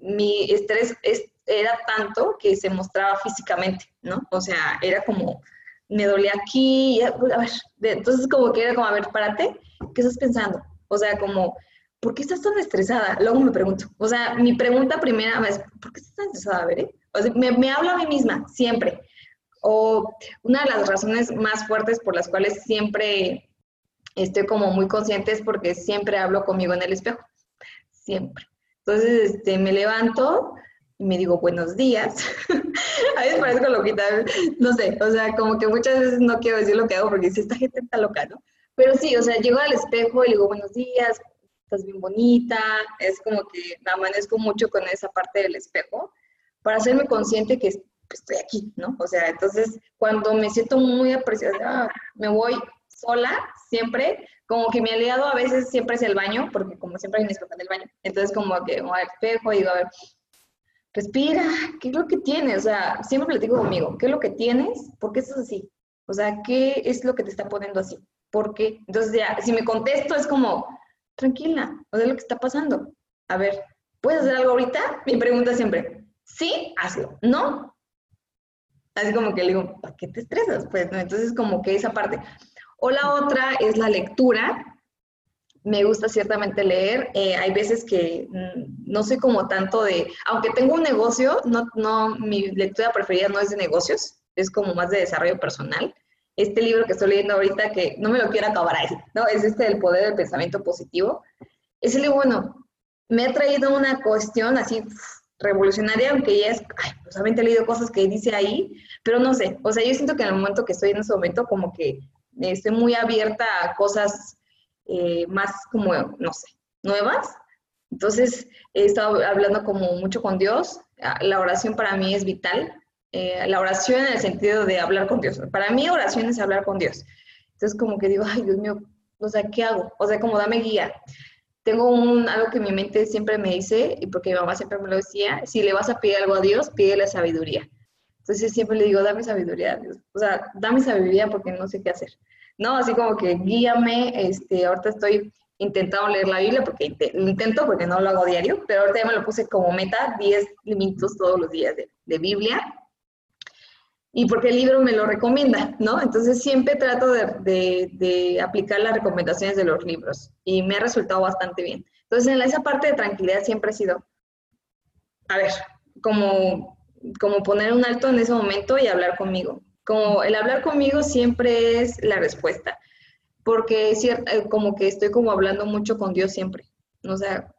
mi estrés es era tanto que se mostraba físicamente, ¿no? O sea, era como, me dolía aquí, a ver, entonces como que era como, a ver, párate, ¿qué estás pensando? O sea, como, ¿por qué estás tan estresada? Luego me pregunto, o sea, mi pregunta primera es, ¿por qué estás tan estresada? A. O sea, me, me hablo a mí misma, siempre. O una de las razones más fuertes por las cuales siempre estoy como muy consciente es porque siempre hablo conmigo en el espejo, siempre. Entonces, este, me levanto, y me digo buenos días. a veces parezco loquita, no sé, o sea, como que muchas veces no quiero decir lo que hago porque dice, esta gente está loca, ¿no? Pero sí, o sea, llego al espejo y le digo buenos días, estás bien bonita, es como que me amanezco mucho con esa parte del espejo para hacerme consciente que estoy aquí, ¿no? O sea, entonces cuando me siento muy apreciada, me voy sola, siempre, como que mi aliado a veces siempre es el baño, porque como siempre hay un espejo en el baño, entonces como que voy al espejo y digo, a ver, respira, ¿qué es lo que tienes? O sea, siempre platico conmigo, ¿qué es lo que tienes? ¿Por qué estás así? O sea, ¿qué es lo que te está poniendo así? ¿Por qué? Entonces ya, si me contesto es como, tranquila, o sea, lo que está pasando. A ver, ¿puedes hacer algo ahorita? Mi pregunta siempre, sí, hazlo, ¿no? Así como que le digo, ¿para qué te estresas? Pues, ¿no? Entonces como que esa parte. O la otra es la lectura, me gusta ciertamente leer. Eh, hay veces que mm, no soy como tanto de, aunque tengo un negocio, no, no, mi lectura preferida no es de negocios, es como más de desarrollo personal. Este libro que estoy leyendo ahorita, que no me lo quiero acabar ahí, ¿no? Es este del poder del pensamiento positivo. Ese libro, bueno, me ha traído una cuestión así, revolucionaria, aunque ella es, ay, pues he leído cosas que dice ahí, pero no sé, o sea, yo siento que en el momento que estoy en ese momento, como que estoy muy abierta a cosas eh, más como, no sé, nuevas. Entonces, he estado hablando como mucho con Dios. La oración para mí es vital. Eh, la oración en el sentido de hablar con Dios. Para mí, oración es hablar con Dios. Entonces, como que digo, ay, Dios mío, o sea, ¿qué hago? O sea, como dame guía. Tengo un, algo que mi mente siempre me dice, y porque mi mamá siempre me lo decía, si le vas a pedir algo a Dios, pídele sabiduría. Entonces siempre le digo, dame sabiduría, Dios. O sea, dame sabiduría porque no sé qué hacer. ¿no? Así como que guíame, este, ahorita estoy intentando leer la Biblia porque intento porque no lo hago diario, pero ahorita ya me lo puse como meta, 10 minutos todos los días de, de Biblia. Y porque el libro me lo recomienda, ¿no? Entonces siempre trato de, aplicar las recomendaciones de los libros y me ha resultado bastante bien. Entonces en esa parte de tranquilidad siempre ha sido, a ver, como, como poner un alto en ese momento y hablar conmigo como el hablar conmigo siempre es la respuesta, porque es cierto, eh, como que estoy como hablando mucho con Dios siempre, o sea,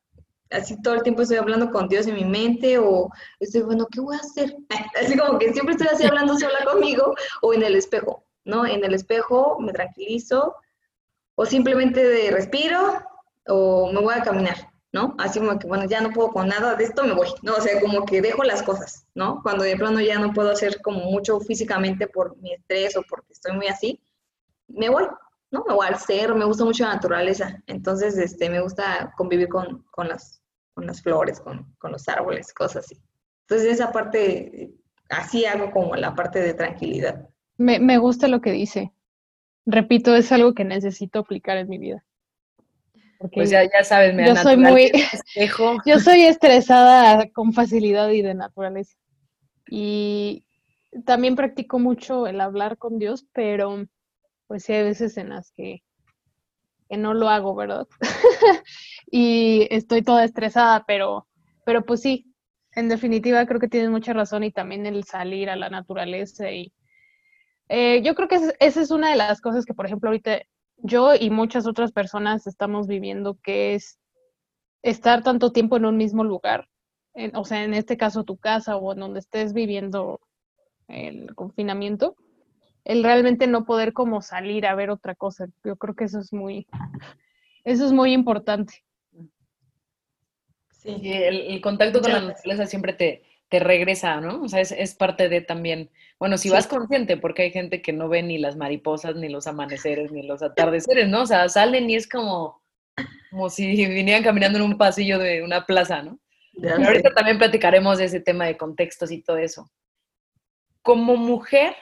así todo el tiempo estoy hablando con Dios en mi mente o estoy, bueno, ¿qué voy a hacer? Así como que siempre estoy así hablando sola conmigo o en el espejo, ¿no? En el espejo me tranquilizo o simplemente de respiro o me voy a caminar, ¿no? Así como que, bueno, ya no puedo con nada de esto, me voy, ¿no? O sea, como que dejo las cosas, ¿no? Cuando de plano ya no puedo hacer como mucho físicamente por mi estrés o porque estoy muy así, me voy, ¿no? Me voy al cerro, me gusta mucho la naturaleza, entonces, este, me gusta convivir con, con, las, con las flores, con, con los árboles, cosas así. Entonces, esa parte, así hago como la parte de tranquilidad. Me, me gusta lo que dice. Repito, es algo que necesito aplicar en mi vida pues ya, ya sabes, me yo soy muy, yo soy estresada con facilidad y de naturaleza. Y también practico mucho el hablar con Dios, pero pues sí hay veces en las que, que no lo hago, ¿verdad? y estoy toda estresada, pero, pero pues sí, en definitiva creo que tienes mucha razón y también el salir a la naturaleza y eh, yo creo que esa es una de las cosas que, por ejemplo, ahorita yo y muchas otras personas estamos viviendo, que es estar tanto tiempo en un mismo lugar, o sea, en este caso tu casa o en donde estés viviendo el confinamiento, el realmente no poder como salir a ver otra cosa. Yo creo que eso es muy, eso es muy importante. Sí, el, contacto con la naturaleza siempre te, te regresa, ¿no? O sea, es, es parte de también, bueno, si vas consciente, porque hay gente que no ve ni las mariposas, ni los amaneceres, ni los atardeceres, ¿no? O sea, salen y es como, como si vinieran caminando en un pasillo de una plaza, ¿no? ahorita también platicaremos de ese tema de contextos y todo eso. Como mujer,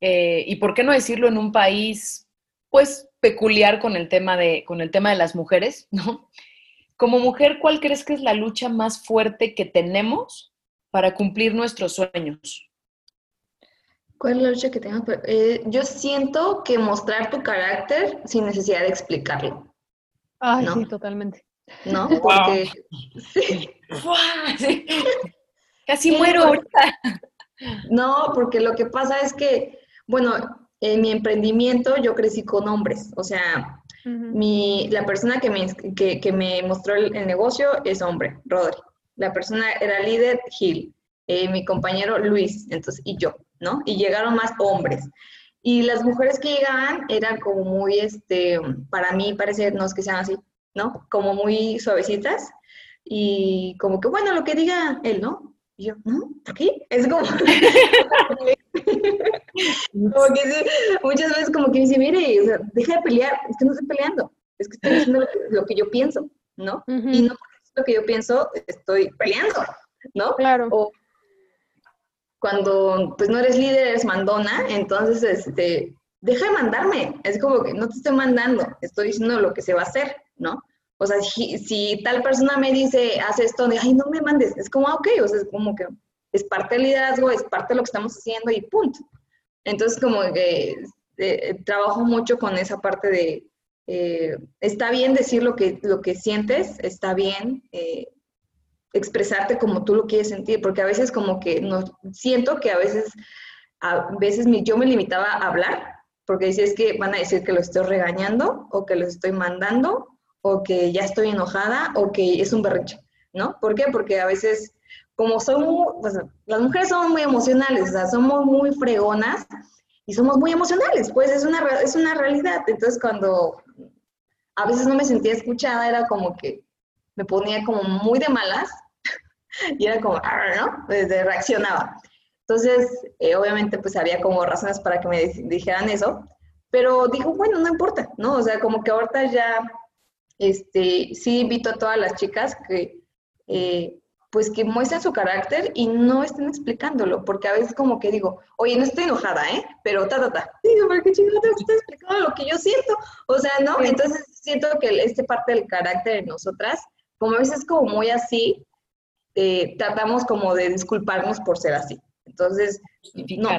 eh, y por qué no decirlo en un país, pues, peculiar con el tema de, con el tema de las mujeres, ¿no? Como mujer, ¿cuál crees que es la lucha más fuerte que tenemos para cumplir nuestros sueños? ¿Cuál es la lucha que tengo? Eh, yo siento que mostrar tu carácter sin necesidad de explicarlo. Ay, sí, totalmente. ¿No? Porque... Sí. Casi muero ahorita. No, porque lo que pasa es que, bueno, en mi emprendimiento yo crecí con hombres, o sea, mi, la persona que me, que, que me mostró el, el, negocio es hombre, Rodri la persona era líder, Gil, eh, mi compañero Luis, entonces, y yo, ¿no? Y llegaron más hombres. Y las mujeres que llegaban eran como muy, este, para mí parece, no es que sean así, ¿no? Como muy suavecitas y como que, bueno, lo que diga él, ¿no? Y yo, ¿no? ¿Por qué? Es como... como que sí, muchas veces como que dice, mire, o sea, deja de pelear, es que no estoy peleando, es que estoy diciendo lo que, lo que yo pienso, ¿no? Y no que yo pienso, estoy peleando, ¿no? Claro. O cuando pues no eres líder, eres mandona, entonces este, deja de mandarme. Es como que no te estoy mandando, estoy diciendo lo que se va a hacer, ¿no? O sea, si, tal persona me dice, haz esto, de, ay, no me mandes, es como, ah, ok, o sea, es como que es parte del liderazgo, es parte de lo que estamos haciendo y punto. Entonces, como que eh, trabajo mucho con esa parte de, eh, está bien decir lo que, lo que sientes, está bien eh, expresarte como tú lo quieres sentir, porque a veces como que no, siento que a veces, a veces yo me limitaba a hablar, porque decía es que van a decir que lo estoy regañando, o que los estoy mandando, o que ya estoy enojada, o que es un berrinche, ¿no? ¿Por qué? Porque a veces como somos, pues, las mujeres somos muy emocionales, o sea, somos muy fregonas y somos muy emocionales, pues es una, es una realidad. Entonces cuando a veces no me sentía escuchada, era como que me ponía como muy de malas y era como, ¿no? Pues, reaccionaba. Entonces, eh, obviamente, pues había como razones para que me dijeran eso, pero dijo, bueno, no importa, ¿no? O sea, como que ahorita ya, este, sí invito a todas las chicas que, eh, pues que muestren su carácter y no estén explicándolo, porque a veces como que digo, oye, no estoy enojada, ¿eh? Pero ta, ta, ta. Digo, ¿por qué chingada te estoy explicando lo que yo siento? O sea, ¿no? Entonces siento que esta parte del carácter de nosotras, como a veces como muy así, eh, tratamos como de disculparnos por ser así. Entonces, no,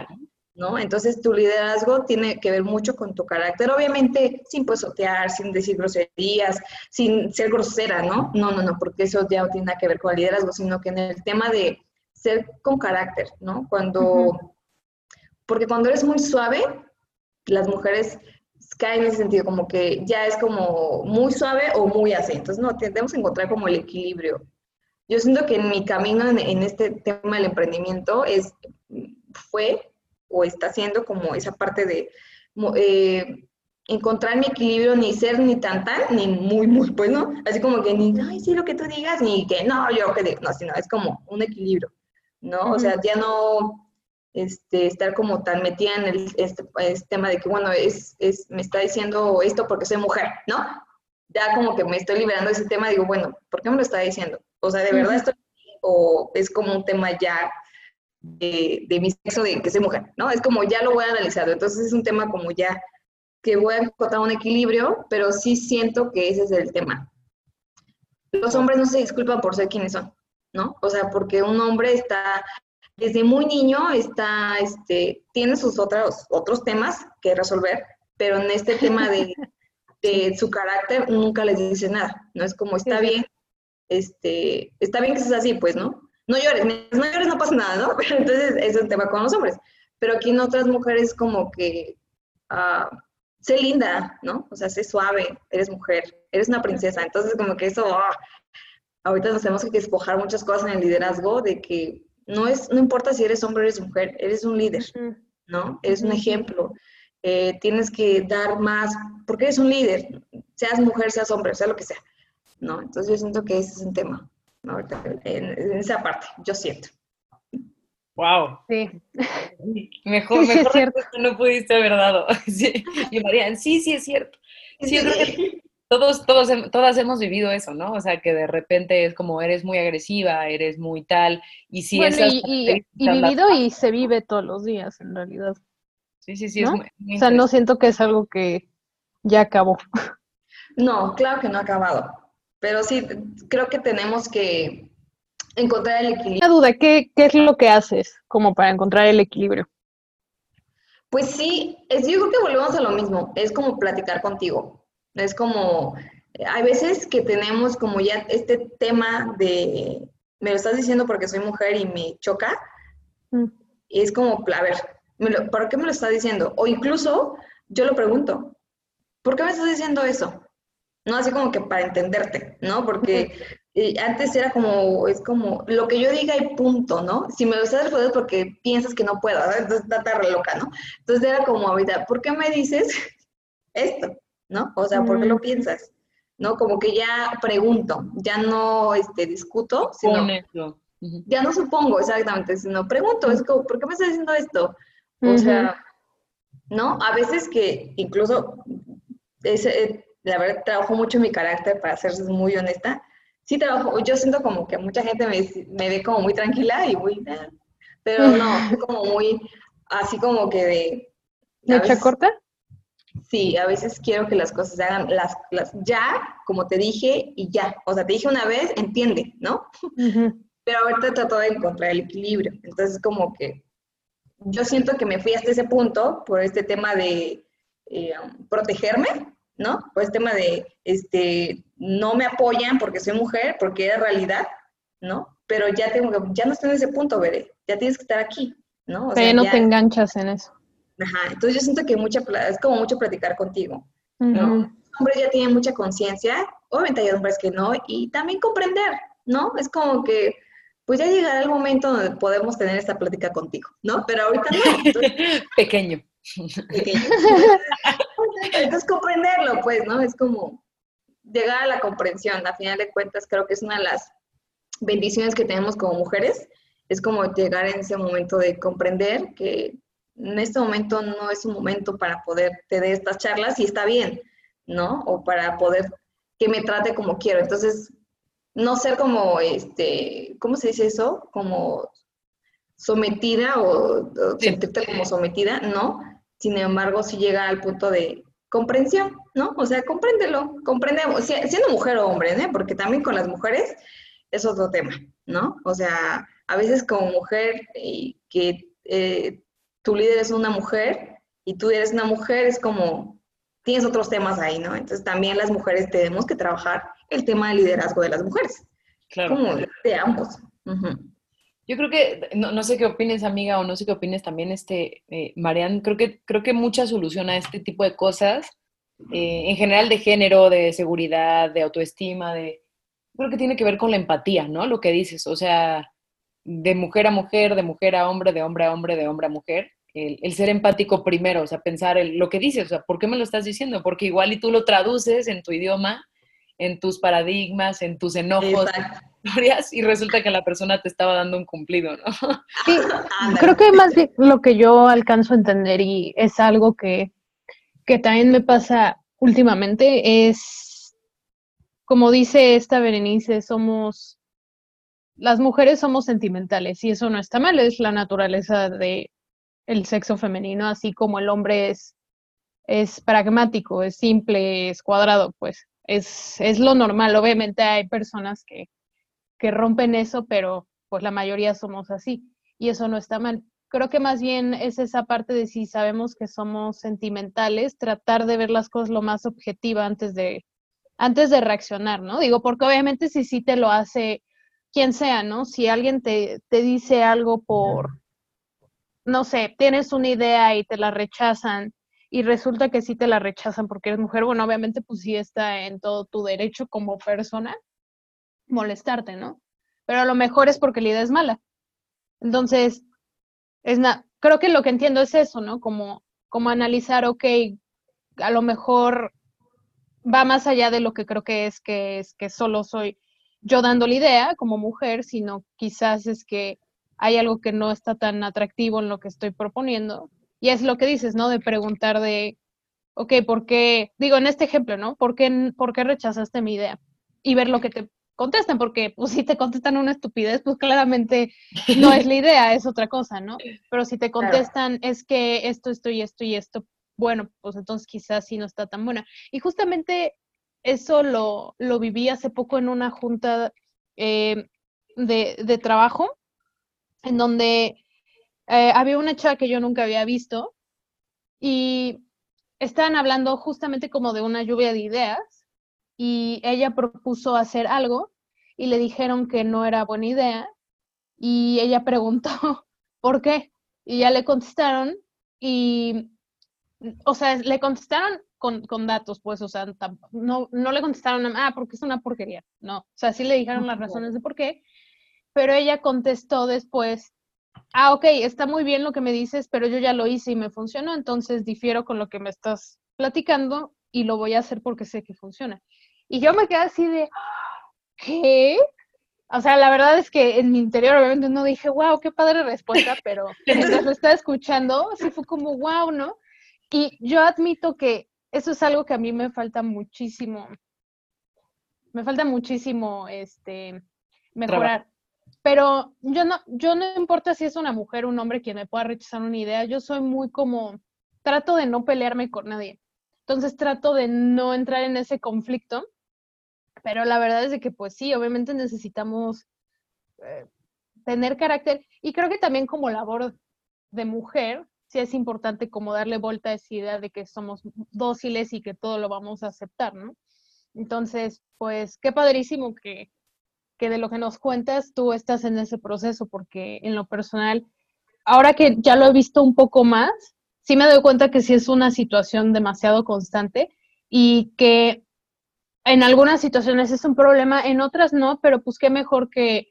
¿no? Entonces tu liderazgo tiene que ver mucho con tu carácter, obviamente sin posotear, sin decir groserías, sin ser grosera, ¿no? No, no, no, porque eso ya no tiene nada que ver con el liderazgo, sino que en el tema de ser con carácter, ¿no? Cuando, porque cuando eres muy suave, las mujeres caen en ese sentido, como que ya es como muy suave o muy así, entonces no, tenemos que encontrar como el equilibrio. Yo siento que en mi camino en, en este tema del emprendimiento es, fue o está haciendo como esa parte de eh, encontrar mi equilibrio, ni ser ni tan tan, ni muy, muy, pues, ¿no? Así como que ni, ay, sí, lo que tú digas, ni que no, yo que digo, no, sino es como un equilibrio, ¿no? O sea, ya no este, estar como tan metida en el, este, este, tema de que, bueno, es, es, me está diciendo esto porque soy mujer, ¿no? Ya como que me estoy liberando de ese tema, digo, bueno, ¿por qué me lo está diciendo? O sea, ¿de verdad estoy o es como un tema ya de, mi sexo, de que soy mujer, ¿no? Es como ya lo voy a analizar, entonces es un tema como ya que voy a encontrar un equilibrio, pero sí siento que ese es el tema. Los hombres no se disculpan por ser quienes son, ¿no? O sea, porque un hombre está, desde muy niño, está, este, tiene sus otros, otros temas que resolver, pero en este tema de, de su carácter nunca les dice nada, ¿no? Es como, está bien, este, está bien que seas así, pues, ¿no? No llores, no llores, no pasa nada, ¿no? Pero entonces es un tema con los hombres. Pero aquí en otras mujeres como que, uh, sé linda, ¿no? O sea, sé suave, eres mujer, eres una princesa. Entonces como que eso, ah, ahorita nos tenemos que despojar muchas cosas en el liderazgo de que no, es, no importa si eres hombre o eres mujer, eres un líder, ¿no? Eres un ejemplo. Eh, tienes que dar más, porque eres un líder, seas mujer, seas hombre, sea lo que sea, ¿no? Entonces yo siento que ese es un tema en, esa parte, yo siento. Wow. Sí. Mejor, mejor que no pudiste haber dado. Sí. Y Marian, sí, sí es cierto. Sí, todos, todos, todas hemos vivido eso, ¿no? O sea, que de repente es como eres muy agresiva, eres muy tal, y si bueno, y, vivido y se vive todos los días, en realidad. Sí, sí, sí. o sea, no siento que es algo que ya acabó. No, claro que no ha acabado. Pero sí, creo que tenemos que encontrar el equilibrio. Una duda, ¿qué, ¿qué es lo que haces como para encontrar el equilibrio? Pues sí, es, yo creo que volvemos a lo mismo, es como platicar contigo, es como, hay veces que tenemos como ya este tema de, me lo estás diciendo porque soy mujer y me choca, mm. y es como, a ver, ¿por qué me lo estás diciendo? O incluso yo lo pregunto, ¿por qué me estás diciendo eso? ¿No? Así como que para entenderte, ¿no? Porque eh, antes era como, es como, lo que yo diga y punto, ¿no? Si me lo estás respondiendo porque piensas que no puedo, entonces está re loca, ¿no? Entonces era como ahorita, ¿por qué me dices esto? ¿No? O sea, ¿por qué lo mm. piensas? ¿No? Como que ya pregunto, ya no este, discuto, sino... Ya no supongo exactamente, sino pregunto, es como, ¿por qué me estás diciendo esto? O sea, ¿no? A veces que incluso ese, la verdad trabajo mucho mi carácter, para ser muy honesta. Sí trabajo, yo siento como que mucha gente me, ve como muy tranquila y muy... Pero no, como muy, así como que de... ¿Mecha corta? Sí, a veces quiero que las cosas se hagan las, las, ya, como te dije, y ya. O sea, te dije una vez, entiende, ¿no? Pero ahorita trato de encontrar el equilibrio. Entonces, como que yo siento que me fui hasta ese punto por este tema de eh, protegerme, ¿no? Pues tema de, este, no me apoyan porque soy mujer, porque es realidad, ¿no? Pero ya tengo que, ya no estoy en ese punto, veré, ya tienes que estar aquí, ¿no? O sea, no te enganchas en eso. Ajá, entonces yo siento que mucha, es como mucho platicar contigo, ¿no? Los hombres ya tienen mucha conciencia, obviamente hay hombres que no, y también comprender, ¿no? Es como que, pues ya llegará el momento donde podemos tener esta plática contigo, ¿no? Pero ahorita no. Pequeño. Pequeño. Entonces comprenderlo, pues, ¿no? Es como llegar a la comprensión. A final de cuentas, creo que es una de las bendiciones que tenemos como mujeres. Es como llegar en ese momento de comprender que en este momento no es un momento para poder tener estas charlas y está bien, ¿no? O para poder que me trate como quiero. Entonces, no ser como, este, ¿cómo se dice eso? Como sometida o, sentirte como sometida, no. Sin embargo, si llega al punto de comprensión, ¿no? O sea, compréndelo, comprendemos, siendo mujer o hombre, ¿no? Porque también con las mujeres es otro tema, ¿no? O sea, a veces como mujer y que eh, tu líder es una mujer y tú eres una mujer, es como, tienes otros temas ahí, ¿no? Entonces también las mujeres tenemos que trabajar el tema del liderazgo de las mujeres. Claro. Como de ambos. Yo creo que, no, sé qué opines, amiga, o no sé qué opines también, este, eh, creo que, creo que mucha solución a este tipo de cosas, eh, en general de género, de seguridad, de autoestima, de, creo que tiene que ver con la empatía, ¿no? Lo que dices, o sea, de mujer a mujer, de mujer a hombre, de hombre a hombre, de hombre a mujer, el, ser empático primero, o sea, pensar en lo que dices, o sea, ¿por qué me lo estás diciendo? Porque igual y tú lo traduces en tu idioma, en tus paradigmas, en tus enojos, y resulta que la persona te estaba dando un cumplido, ¿no? Sí, creo que más bien lo que yo alcanzo a entender y es algo que, que también me pasa últimamente es, como dice esta Berenice, somos, las mujeres somos sentimentales y eso no está mal, es la naturaleza de el sexo femenino, así como el hombre es, es pragmático, es simple, es cuadrado, pues es, es lo normal. Obviamente hay personas que que rompen eso, pero pues la mayoría somos así y eso no está mal. Creo que más bien es esa parte de si sabemos que somos sentimentales, tratar de ver las cosas lo más objetiva antes de, antes de reaccionar, ¿no? Digo, porque obviamente si sí te lo hace quien sea, ¿no? Si alguien te, te dice algo por, no sé, tienes una idea y te la rechazan y resulta que sí te la rechazan porque eres mujer, bueno, obviamente pues sí está en todo tu derecho como persona molestarte, ¿no? Pero a lo mejor es porque la idea es mala. Entonces, es creo que lo que entiendo es eso, ¿no? Como, como analizar, ok, a lo mejor va más allá de lo que creo que es, que es que solo soy yo dando la idea como mujer, sino quizás es que hay algo que no está tan atractivo en lo que estoy proponiendo. Y es lo que dices, ¿no? De preguntar de, ok, ¿por qué? Digo, en este ejemplo, ¿no? ¿Por qué, ¿por qué rechazaste mi idea? Y ver lo que te contesten, porque pues si te contestan una estupidez, pues claramente no es la idea, es otra cosa, ¿no? Pero si te contestan es que esto, esto y esto y esto, bueno, pues entonces quizás sí no está tan buena. Y justamente eso lo, lo viví hace poco en una junta eh, de, de, trabajo, en donde eh, había una chava que yo nunca había visto y estaban hablando justamente como de una lluvia de ideas y ella propuso hacer algo y le dijeron que no era buena idea y ella preguntó por qué y ya le contestaron y, o sea, le contestaron con, con datos, pues, o sea, no, no le contestaron, ah, porque es una porquería, no, o sea, sí le dijeron las razones de por qué, pero ella contestó después, ah, ok, está muy bien lo que me dices, pero yo ya lo hice y me funcionó, entonces difiero con lo que me estás platicando y lo voy a hacer porque sé que funciona. Y yo me quedé así de, ¿qué? O sea, la verdad es que en mi interior obviamente no dije, wow, qué padre respuesta, pero mientras lo estaba escuchando, sí fue como, wow, ¿no? Y yo admito que eso es algo que a mí me falta muchísimo, me falta muchísimo, este, mejorar. Pero yo no, yo no importa si es una mujer o un hombre quien me pueda rechazar una idea, yo soy muy como, trato de no pelearme con nadie. Entonces trato de no entrar en ese conflicto pero la verdad es de que pues sí, obviamente necesitamos eh, tener carácter y creo que también como labor de mujer, sí es importante como darle vuelta a esa idea de que somos dóciles y que todo lo vamos a aceptar, ¿no? Entonces, pues qué padrísimo que, que de lo que nos cuentas tú estás en ese proceso, porque en lo personal, ahora que ya lo he visto un poco más, sí me doy cuenta que sí es una situación demasiado constante y que en algunas situaciones es un problema, en otras no, pero pues qué mejor que,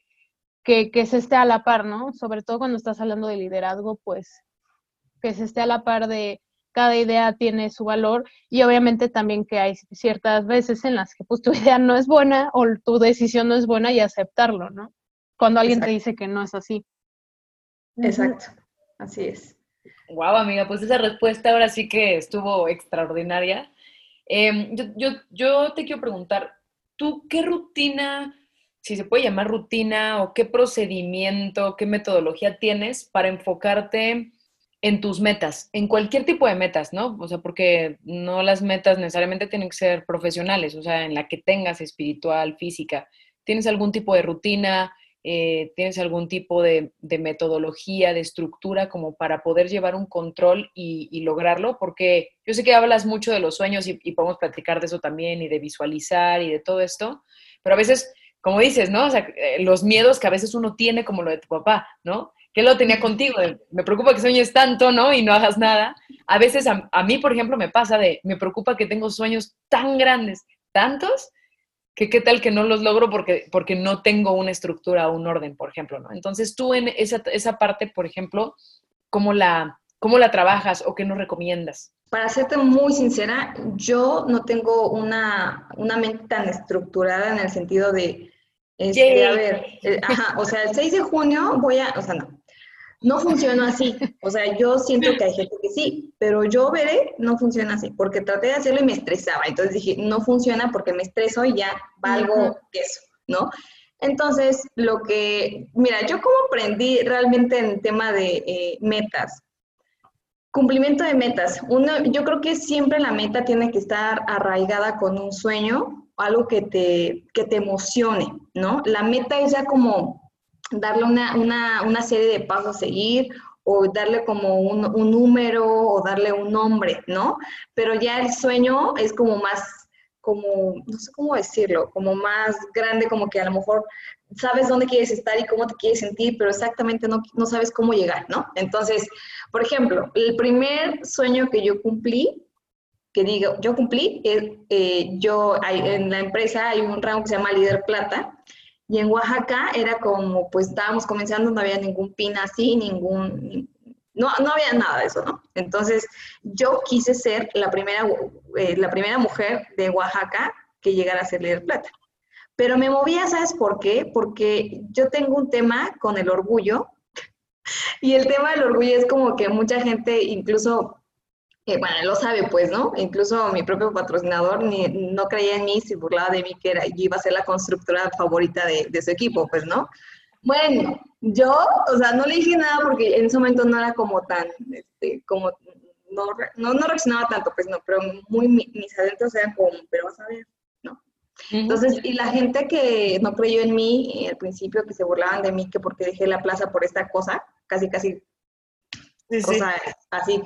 que, que se esté a la par, ¿no? Sobre todo cuando estás hablando de liderazgo, pues que se esté a la par de cada idea tiene su valor y obviamente también que hay ciertas veces en las que pues tu idea no es buena o tu decisión no es buena y aceptarlo, ¿no? Cuando alguien te dice que no es así. Exacto, así es. Wow, amiga, pues esa respuesta ahora sí que estuvo extraordinaria. Em, yo, yo, yo te quiero preguntar, ¿tú qué rutina, si se puede llamar rutina, o qué procedimiento, qué metodología tienes para enfocarte en tus metas, en cualquier tipo de metas, ¿no? O sea, porque no las metas necesariamente tienen que ser profesionales, o sea, en la que tengas espiritual, física. ¿Tienes algún tipo de rutina? Eh, ¿Tienes algún tipo de, metodología, de estructura como para poder llevar un control y, lograrlo? Porque yo sé que hablas mucho de los sueños y, y, podemos platicar de eso también y de visualizar y de todo esto, pero a veces, como dices, ¿no? O sea, eh, los miedos que a veces uno tiene como lo de tu papá, ¿no? Que lo tenía contigo, me preocupa que sueñes tanto, ¿no? Y no hagas nada. A veces a, mí, por ejemplo, me pasa de, me preocupa que tengo sueños tan grandes, tantos, que qué tal que no los logro porque, porque no tengo una estructura o un orden, por ejemplo, ¿no? Entonces tú en esa, esa parte, por ejemplo, ¿cómo la, ¿cómo la trabajas o qué nos recomiendas? Para serte muy sincera, yo no tengo una, una mente tan estructurada en el sentido de, este, a ver, eh, ajá, o sea, el 6 de junio voy a, o sea, no, no funciona así. O sea, yo siento que hay gente que sí, pero yo veré, no funciona así, porque traté de hacerlo y me estresaba. Entonces dije, no funciona porque me estreso y ya valgo eso, ¿no? Entonces, lo que, mira, yo como aprendí realmente en tema de eh, metas, cumplimiento de metas. Uno, yo creo que siempre la meta tiene que estar arraigada con un sueño algo que te, que te emocione, ¿no? La meta es ya como darle una, una, una serie de pasos a seguir o darle como un, un, número o darle un nombre, ¿no? Pero ya el sueño es como más, como, no sé cómo decirlo, como más grande, como que a lo mejor sabes dónde quieres estar y cómo te quieres sentir, pero exactamente no, no sabes cómo llegar, ¿no? Entonces, por ejemplo, el primer sueño que yo cumplí que digo, yo cumplí, eh, eh, yo en la empresa hay un rango que se llama líder plata, y en Oaxaca era como, pues estábamos comenzando, no había ningún pin así, ningún, no, no había nada de eso, ¿no? Entonces, yo quise ser la primera, eh, la primera mujer de Oaxaca que llegara a ser líder plata. Pero me movía, ¿sabes por qué? Porque yo tengo un tema con el orgullo, y el tema del orgullo es como que mucha gente, incluso bueno, lo sabe, pues, ¿no? Incluso mi propio patrocinador ni, no creía en mí, se burlaba de mí que era, yo iba a ser la constructora favorita de, de, su equipo, pues, ¿no? Bueno, yo, o sea, no le dije nada porque en ese momento no era como tan, este, como, no, no, no reaccionaba tanto, pues, no, pero muy, mis adentros eran como, pero vas a ver, ¿no? Entonces, y la gente que no creyó en mí al principio, que se burlaban de mí, que porque dejé la plaza por esta cosa, casi, casi así,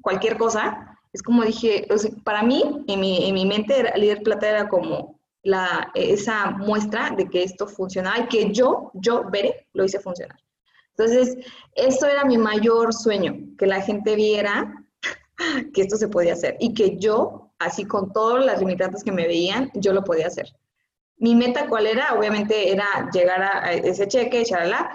cualquier cosa, es como dije, para mí, en mi, en mi mente, era, líder plata era como la, esa muestra de que esto funcionaba y que yo, yo, veré, lo hice funcionar. Entonces, esto era mi mayor sueño, que la gente viera que esto se podía hacer y que yo, así con todas las limitantes que me veían, yo lo podía hacer. Mi meta, ¿cuál era? Obviamente era llegar a ese cheque, charala,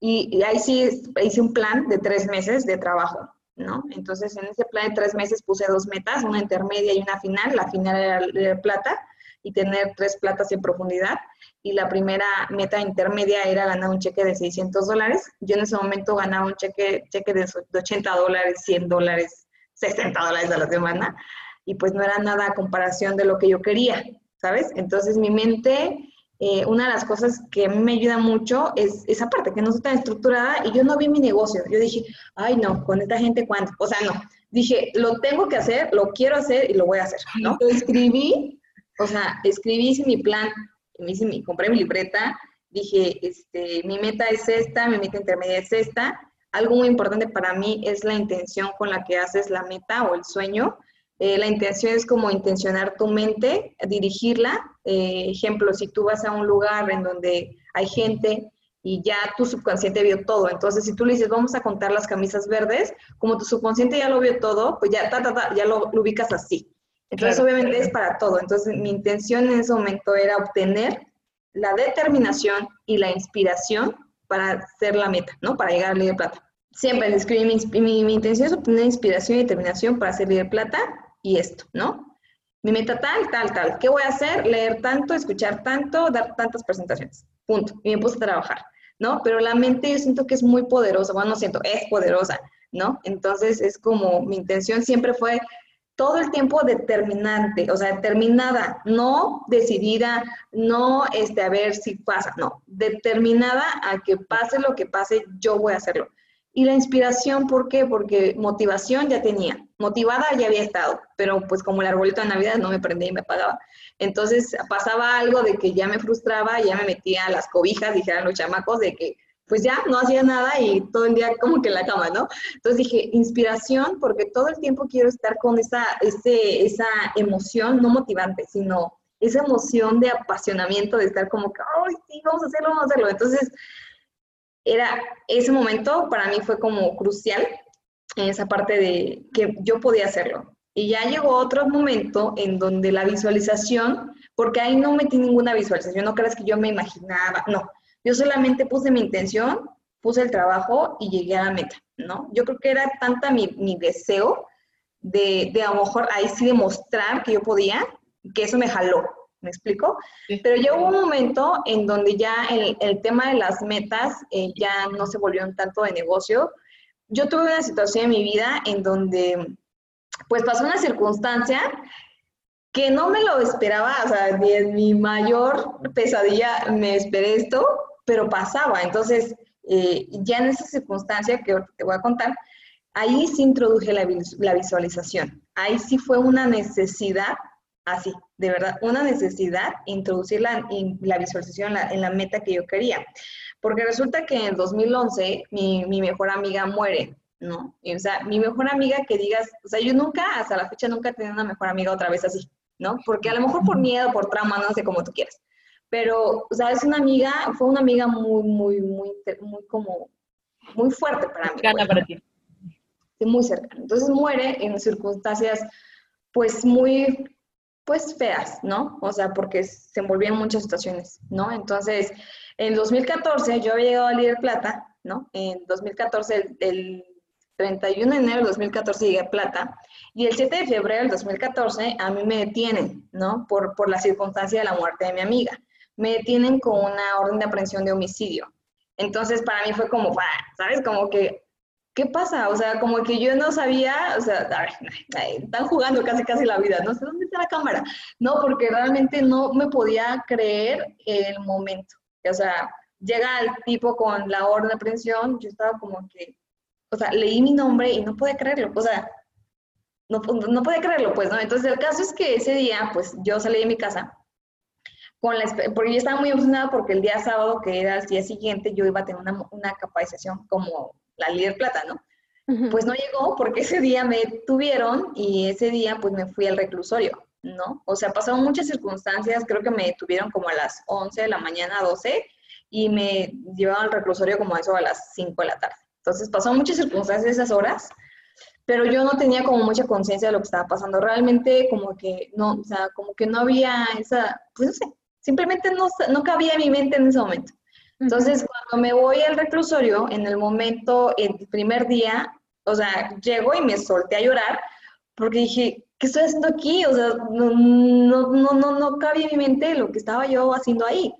y, ahí sí hice un plan de tres meses de trabajo, ¿no? Entonces, en ese plan de tres meses puse dos metas, una intermedia y una final. La final era plata y tener tres platas en profundidad. Y la primera meta intermedia era ganar un cheque de 600 dólares. Yo en ese momento ganaba un cheque, cheque de 80 dólares, 100 dólares, 60 dólares a la semana. Y pues no era nada a comparación de lo que yo quería, ¿sabes? Entonces mi mente eh, una de las cosas que a mí me ayuda mucho es esa parte que no está tan estructurada y yo no vi mi negocio. Yo dije, ay no, con esta gente cuánto. O sea, no. Dije, lo tengo que hacer, lo quiero hacer y lo voy a hacer, ¿no? Lo escribí, o sea, escribí, hice mi plan, me hice mi, compré mi libreta, dije, este, mi meta es esta, mi meta intermedia es esta. Algo muy importante para mí es la intención con la que haces la meta o el sueño. Eh, la intención es como intencionar tu mente, dirigirla. Eh, ejemplo, si tú vas a un lugar en donde hay gente y ya tu subconsciente vio todo, entonces si tú le dices, vamos a contar las camisas verdes, como tu subconsciente ya lo vio todo, pues ya, ya lo, ubicas así. Entonces, obviamente es para todo. Entonces, mi intención en ese momento era obtener la determinación y la inspiración para hacer la meta, ¿no? Para llegar al líder plata. Siempre escribí, mi, mi, mi, intención es obtener inspiración y determinación para ser líder plata y esto, ¿no? Mi meta tal, tal, tal. ¿Qué voy a hacer? Leer tanto, escuchar tanto, dar tantas presentaciones. Punto. Y me puse a trabajar, ¿no? Pero la mente yo siento que es muy poderosa. Bueno, no siento, es poderosa, ¿no? Entonces es como mi intención siempre fue todo el tiempo determinante, o sea, determinada, no decidida, no este, a ver si pasa, no, determinada a que pase lo que pase, yo voy a hacerlo. Y la inspiración, ¿por qué? Porque motivación ya tenía, motivada ya había estado, pero pues como el arbolito de Navidad no me prendía y me apagaba. Entonces pasaba algo de que ya me frustraba, ya me metía a las cobijas, dijeran los chamacos, de que pues ya no hacía nada y todo el día como que en la cama, ¿no? Entonces dije, inspiración, porque todo el tiempo quiero estar con esa, ese, esa emoción, no motivante, sino esa emoción de apasionamiento, de estar como que, ay, sí, vamos a hacerlo, vamos a hacerlo. Entonces, era, ese momento para mí fue como crucial en esa parte de que yo podía hacerlo. Y ya llegó otro momento en donde la visualización, porque ahí no metí ninguna visualización, no creas que yo me imaginaba, no, yo solamente puse mi intención, puse el trabajo y llegué a la meta, ¿no? Yo creo que era tanta mi, mi deseo de, de, a lo mejor ahí sí demostrar que yo podía, que eso me jaló, ¿me explico? Pero llegó un momento en donde ya el, el tema de las metas eh, ya no se volvió un tanto de negocio. Yo tuve una situación en mi vida en donde pues pasó una circunstancia que no me lo esperaba, o sea, ni en mi mayor pesadilla me esperé esto, pero pasaba. Entonces, eh, ya en esa circunstancia que te voy a contar, ahí sí introduje la, la visualización. Ahí sí fue una necesidad, así, de verdad, una necesidad introducir la, la visualización en la, meta que yo quería. Porque resulta que en 2011 mi, mi mejor amiga muere, ¿no? o sea, mi mejor amiga que digas, o sea, yo nunca, hasta la fecha, nunca he tenido una mejor amiga otra vez así, ¿no? Porque a lo mejor por miedo, por trauma, no sé cómo tú quieras pero, o sea, es una amiga, fue una amiga muy, muy, muy, muy como, muy fuerte para mí. Cercana para ti. Muy cercana. Entonces muere en circunstancias, pues, muy, pues, feas, ¿no? O sea, porque se envolvía en muchas situaciones, ¿no? Entonces, en 2014 yo había llegado a Líder Plata, ¿no? En 2014, el, 31 de enero del 2014 llegué a Plata y el 7 de febrero del 2014 a mí me detienen, ¿no? Por, por la circunstancia de la muerte de mi amiga me detienen con una orden de aprehensión de homicidio. Entonces, para mí fue como, ¿sabes? Como que, ¿qué pasa? O sea, como que yo no sabía, o sea, a ver, están jugando casi casi la vida, no sé dónde está la cámara. No, porque realmente no me podía creer el momento. O sea, llega el tipo con la orden de aprehensión, yo estaba como que, o sea, leí mi nombre y no pude creerlo, o sea, no, no pude creerlo, pues, ¿no? Entonces, el caso es que ese día, pues, yo salí de mi casa con la, porque yo estaba muy emocionada porque el día sábado, que era el día siguiente, yo iba a tener una, una capacitación como la líder plata, ¿no? Pues no llegó porque ese día me tuvieron y ese día pues me fui al reclusorio, ¿no? O sea, pasaron muchas circunstancias, creo que me tuvieron como a las 11 de la mañana, 12, y me llevaron al reclusorio como eso a las 5 de la tarde. Entonces pasaron muchas circunstancias esas horas, pero yo no tenía como mucha conciencia de lo que estaba pasando. Realmente como que no, o sea, como que no había esa, pues no sé, Simplemente no, no cabía en mi mente en ese momento. Entonces, cuando me voy al reclusorio, en el momento, el primer día, o sea, llego y me solté a llorar porque dije, ¿qué estoy haciendo aquí? O sea, no, no, no, no, no cabía en mi mente lo que estaba yo haciendo ahí.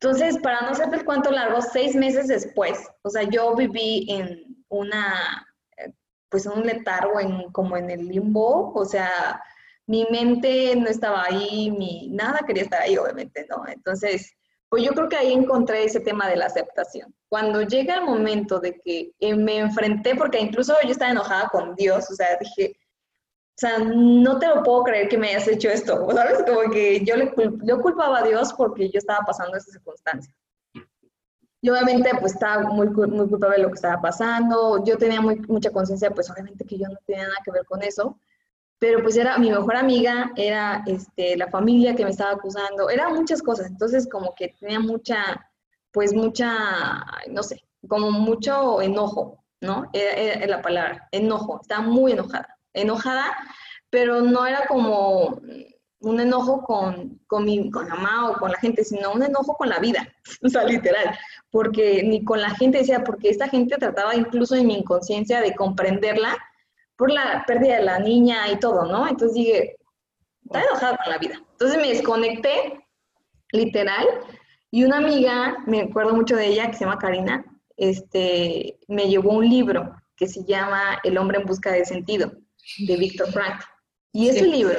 Entonces, para no hacerte el cuento largo, seis meses después, o sea, yo viví en una, pues en un letargo, en, como en el limbo, o sea, mi mente no estaba ahí, mi, nada quería estar ahí, obviamente, ¿no? Entonces, pues yo creo que ahí encontré ese tema de la aceptación. Cuando llega el momento de que eh, me enfrenté, porque incluso yo estaba enojada con Dios, o sea, dije, o sea, no te lo puedo creer que me hayas hecho esto, ¿sabes? Como que yo le yo culpaba a Dios porque yo estaba pasando esa circunstancia. Y obviamente pues estaba muy, muy culpable de lo que estaba pasando, yo tenía muy, mucha conciencia, pues obviamente que yo no tenía nada que ver con eso, pero pues era mi mejor amiga, era este, la familia que me estaba acusando, eran muchas cosas, entonces como que tenía mucha, pues mucha, no sé, como mucho enojo, ¿no? Era, la palabra, enojo, estaba muy enojada, enojada, pero no era como, un enojo con, con, mi, con mamá o con la gente, sino un enojo con la vida, o sea, literal, porque ni con la gente decía, porque esta gente trataba incluso en mi inconsciencia de comprenderla por la pérdida de la niña y todo, ¿no? Entonces dije, está enojada con la vida. Entonces me desconecté, literal, y una amiga, me acuerdo mucho de ella, que se llama Karina, este, me llevó un libro que se llama El hombre en busca de sentido, de Víctor Frank. Y ese libro,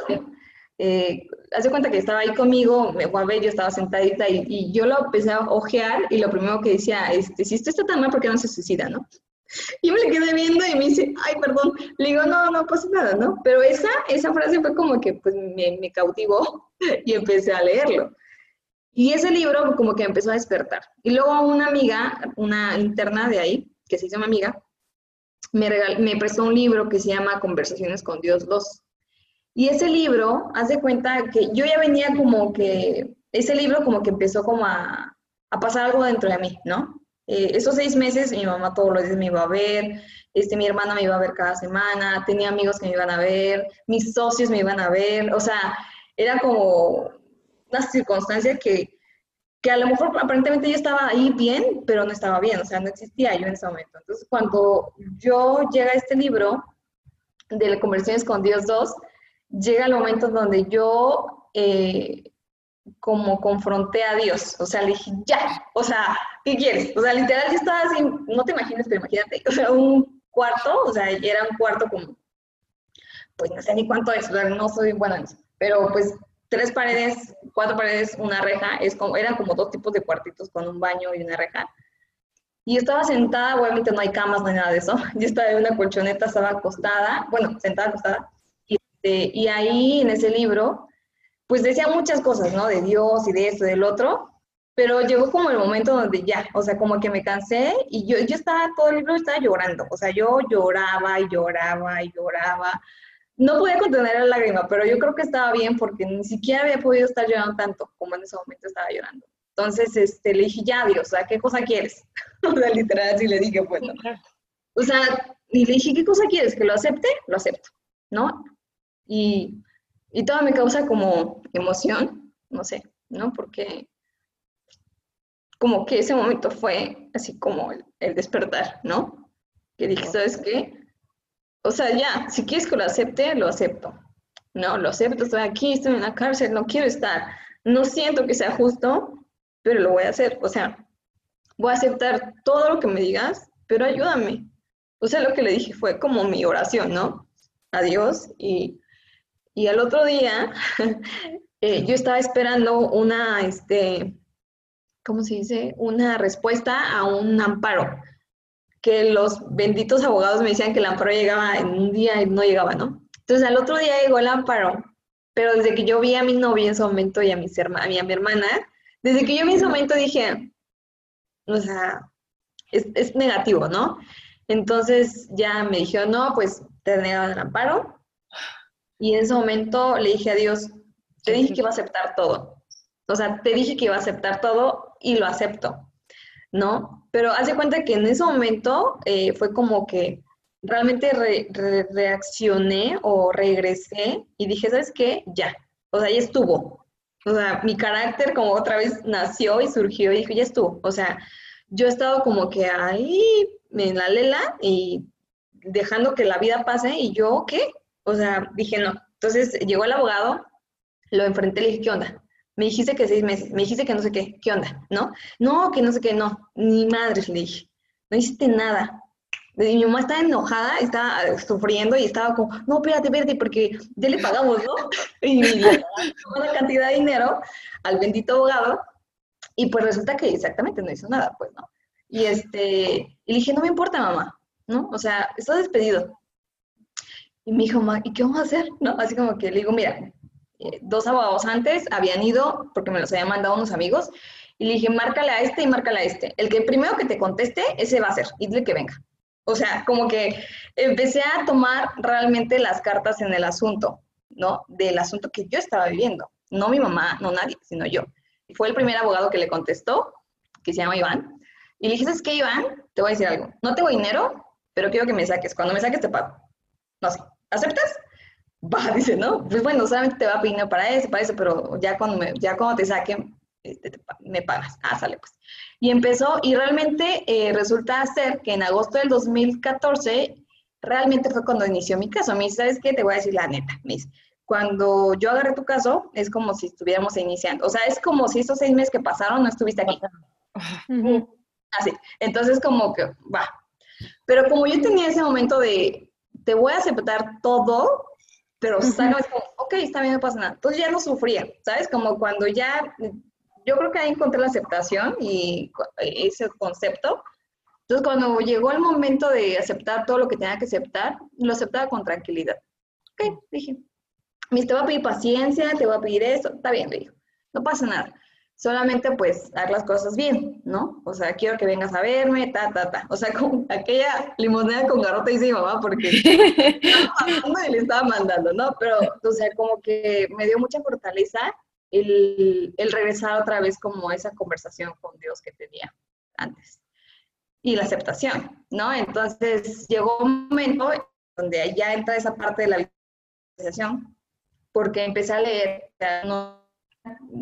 eh, hace cuenta que estaba ahí conmigo, me fue a ver, yo estaba sentadita y, yo lo empecé a ojear y lo primero que decía, este, si esto está tan mal, ¿por qué no se suicida, no? Y me le quedé viendo y me dice, ay, perdón. Le digo, no, no pasa nada, ¿no? Pero esa, esa frase fue como que pues me, me cautivó y empecé a leerlo. Y ese libro como que empezó a despertar. Y luego una amiga, una interna de ahí, que se mi amiga, me, me prestó un libro que se llama Conversaciones con Dios 2. Y ese libro, hace cuenta que yo ya venía como que, ese libro como que empezó como a, a pasar algo dentro de mí, ¿no? Eh, esos seis meses mi mamá todos los días me iba a ver, este, mi hermana me iba a ver cada semana, tenía amigos que me iban a ver, mis socios me iban a ver, o sea, era como una circunstancia que, que a lo mejor aparentemente yo estaba ahí bien, pero no estaba bien, o sea, no existía yo en ese momento. Entonces, cuando yo llega a este libro de Conversiones con Dios 2, llega el momento donde yo eh, como confronté a Dios, o sea, le dije, ya, o sea, ¿qué quieres? O sea, literal yo estaba así, no te imaginas, pero imagínate, o sea, un cuarto, o sea, era un cuarto como, pues no sé ni cuánto es, o sea, no soy buena en eso, pero pues tres paredes, cuatro paredes, una reja, es como, eran como dos tipos de cuartitos con un baño y una reja. Y estaba sentada, obviamente no hay camas, no hay nada de eso. Yo estaba en una colchoneta, estaba acostada, bueno, sentada, acostada. Y, este, y ahí en ese libro, pues decía muchas cosas, ¿no? De Dios y de esto, del otro. Pero llegó como el momento donde ya, o sea, como que me cansé y yo, yo estaba, todo el libro estaba llorando. O sea, yo lloraba y lloraba y lloraba no podía contener la lágrima, pero yo creo que estaba bien porque ni siquiera había podido estar llorando tanto como en ese momento estaba llorando. Entonces, este, le dije, ya, Dios, o sea, ¿qué cosa quieres? o sea, literal, así le dije, pues, O sea, y le dije, ¿qué cosa quieres? ¿Que lo acepte? Lo acepto, ¿no? Y, y todo me causa como emoción, no sé, ¿no? Porque como que ese momento fue así como el, el despertar, ¿no? Que dije, ¿sabes qué? o sea, ya, si quieres que lo acepte, lo acepto. No, lo acepto, estoy aquí, estoy en la cárcel, no quiero estar. No siento que sea justo, pero lo voy a hacer. O sea, voy a aceptar todo lo que me digas, pero ayúdame. O sea, lo que le dije fue como mi oración, ¿no? Adiós. Y, y al otro día, eh, yo estaba esperando una, este, ¿cómo se dice? Una respuesta a un amparo que los benditos abogados me decían que el amparo llegaba en un día y no llegaba, ¿no? Entonces al otro día llegó el amparo, pero desde que yo vi a mi novia en ese momento y a, mis a, mi, hermana, desde que yo vi en ese momento dije, o sea, es, es negativo, ¿no? Entonces ya me dijeron, no, pues te negaban el amparo. Y en ese momento le dije a Dios, te dije que iba a aceptar todo. O sea, te dije que iba a aceptar todo y lo acepto. ¿no? Pero hace cuenta que en ese momento eh, fue como que realmente reaccioné o regresé y dije, ¿sabes qué? Ya, o sea, ya estuvo. O sea, mi carácter como otra vez nació y surgió y dije, ya estuvo. O sea, yo he estado como que ahí en la lela y dejando que la vida pase y yo, ¿qué? O sea, dije, no. Entonces llegó el abogado, lo enfrenté le dije, ¿qué onda? me dijiste que seis meses, me dijiste que no sé qué, ¿qué onda? ¿No? No, que no sé qué, no, ni madres le dije, no hiciste nada. Mi mamá estaba enojada, estaba sufriendo y estaba como, no, espérate, espérate, porque ya le pagamos, ¿no? Y le una cantidad de dinero al bendito abogado y pues resulta que exactamente no hizo nada, pues, ¿no? Y este, y le dije, no me importa, mamá, ¿no? O sea, estoy despedido. Y me dijo, ¿y qué vamos a hacer? ¿No? Así como que le digo, mira, eh, dos abogados antes habían ido, porque me los habían mandado unos amigos, y le dije, márcale a este y márcale a este. El que primero que te conteste, ese va a ser, y que venga. O sea, como que empecé a tomar realmente las cartas en el asunto, ¿no? Del asunto que yo estaba viviendo. No mi mamá, no nadie, sino yo. Y fue el primer abogado que le contestó, que se llama Iván. Y le dije, ¿sabes qué, Iván? Te voy a decir algo. No tengo dinero, pero quiero que me saques. Cuando me saques, te pago. No sé. ¿Aceptas? va, dice, ¿no? Pues bueno, solamente te va a pedir para eso, para eso, pero ya cuando, me, ya cuando te saquen, este, me pagas. Ah, sale pues. Y empezó, y realmente eh, resulta ser que en agosto del 2014, realmente fue cuando inició mi caso. Me dice, ¿sabes qué? Te voy a decir la neta. Me dice, cuando yo agarré tu caso, es como si estuviéramos iniciando. O sea, es como si esos seis meses que pasaron no estuviste aquí. Así. Entonces, como que, va. Pero como yo tenía ese momento de, te voy a aceptar todo, pero sabes como, ok, está bien, no pasa nada. Entonces ya no sufría, ¿sabes? Como cuando ya, yo creo que ahí encontré la aceptación y ese concepto. Entonces cuando llegó el momento de aceptar todo lo que tenía que aceptar, lo aceptaba con tranquilidad. Ok, dije, te va a pedir paciencia, te va a pedir eso, está bien, le dijo, no pasa nada. Solamente pues hacer las cosas bien, ¿no? O sea, quiero que vengas a verme, ta, ta, ta. O sea, como aquella limonada con garrota dice mi mamá, porque estaba y le estaba mandando, ¿no? Pero, o sea, como que me dio mucha fortaleza el, el regresar otra vez como esa conversación con Dios que tenía antes. Y la aceptación, ¿no? Entonces llegó un momento donde ya entra esa parte de la visualización, porque empecé a leer, no,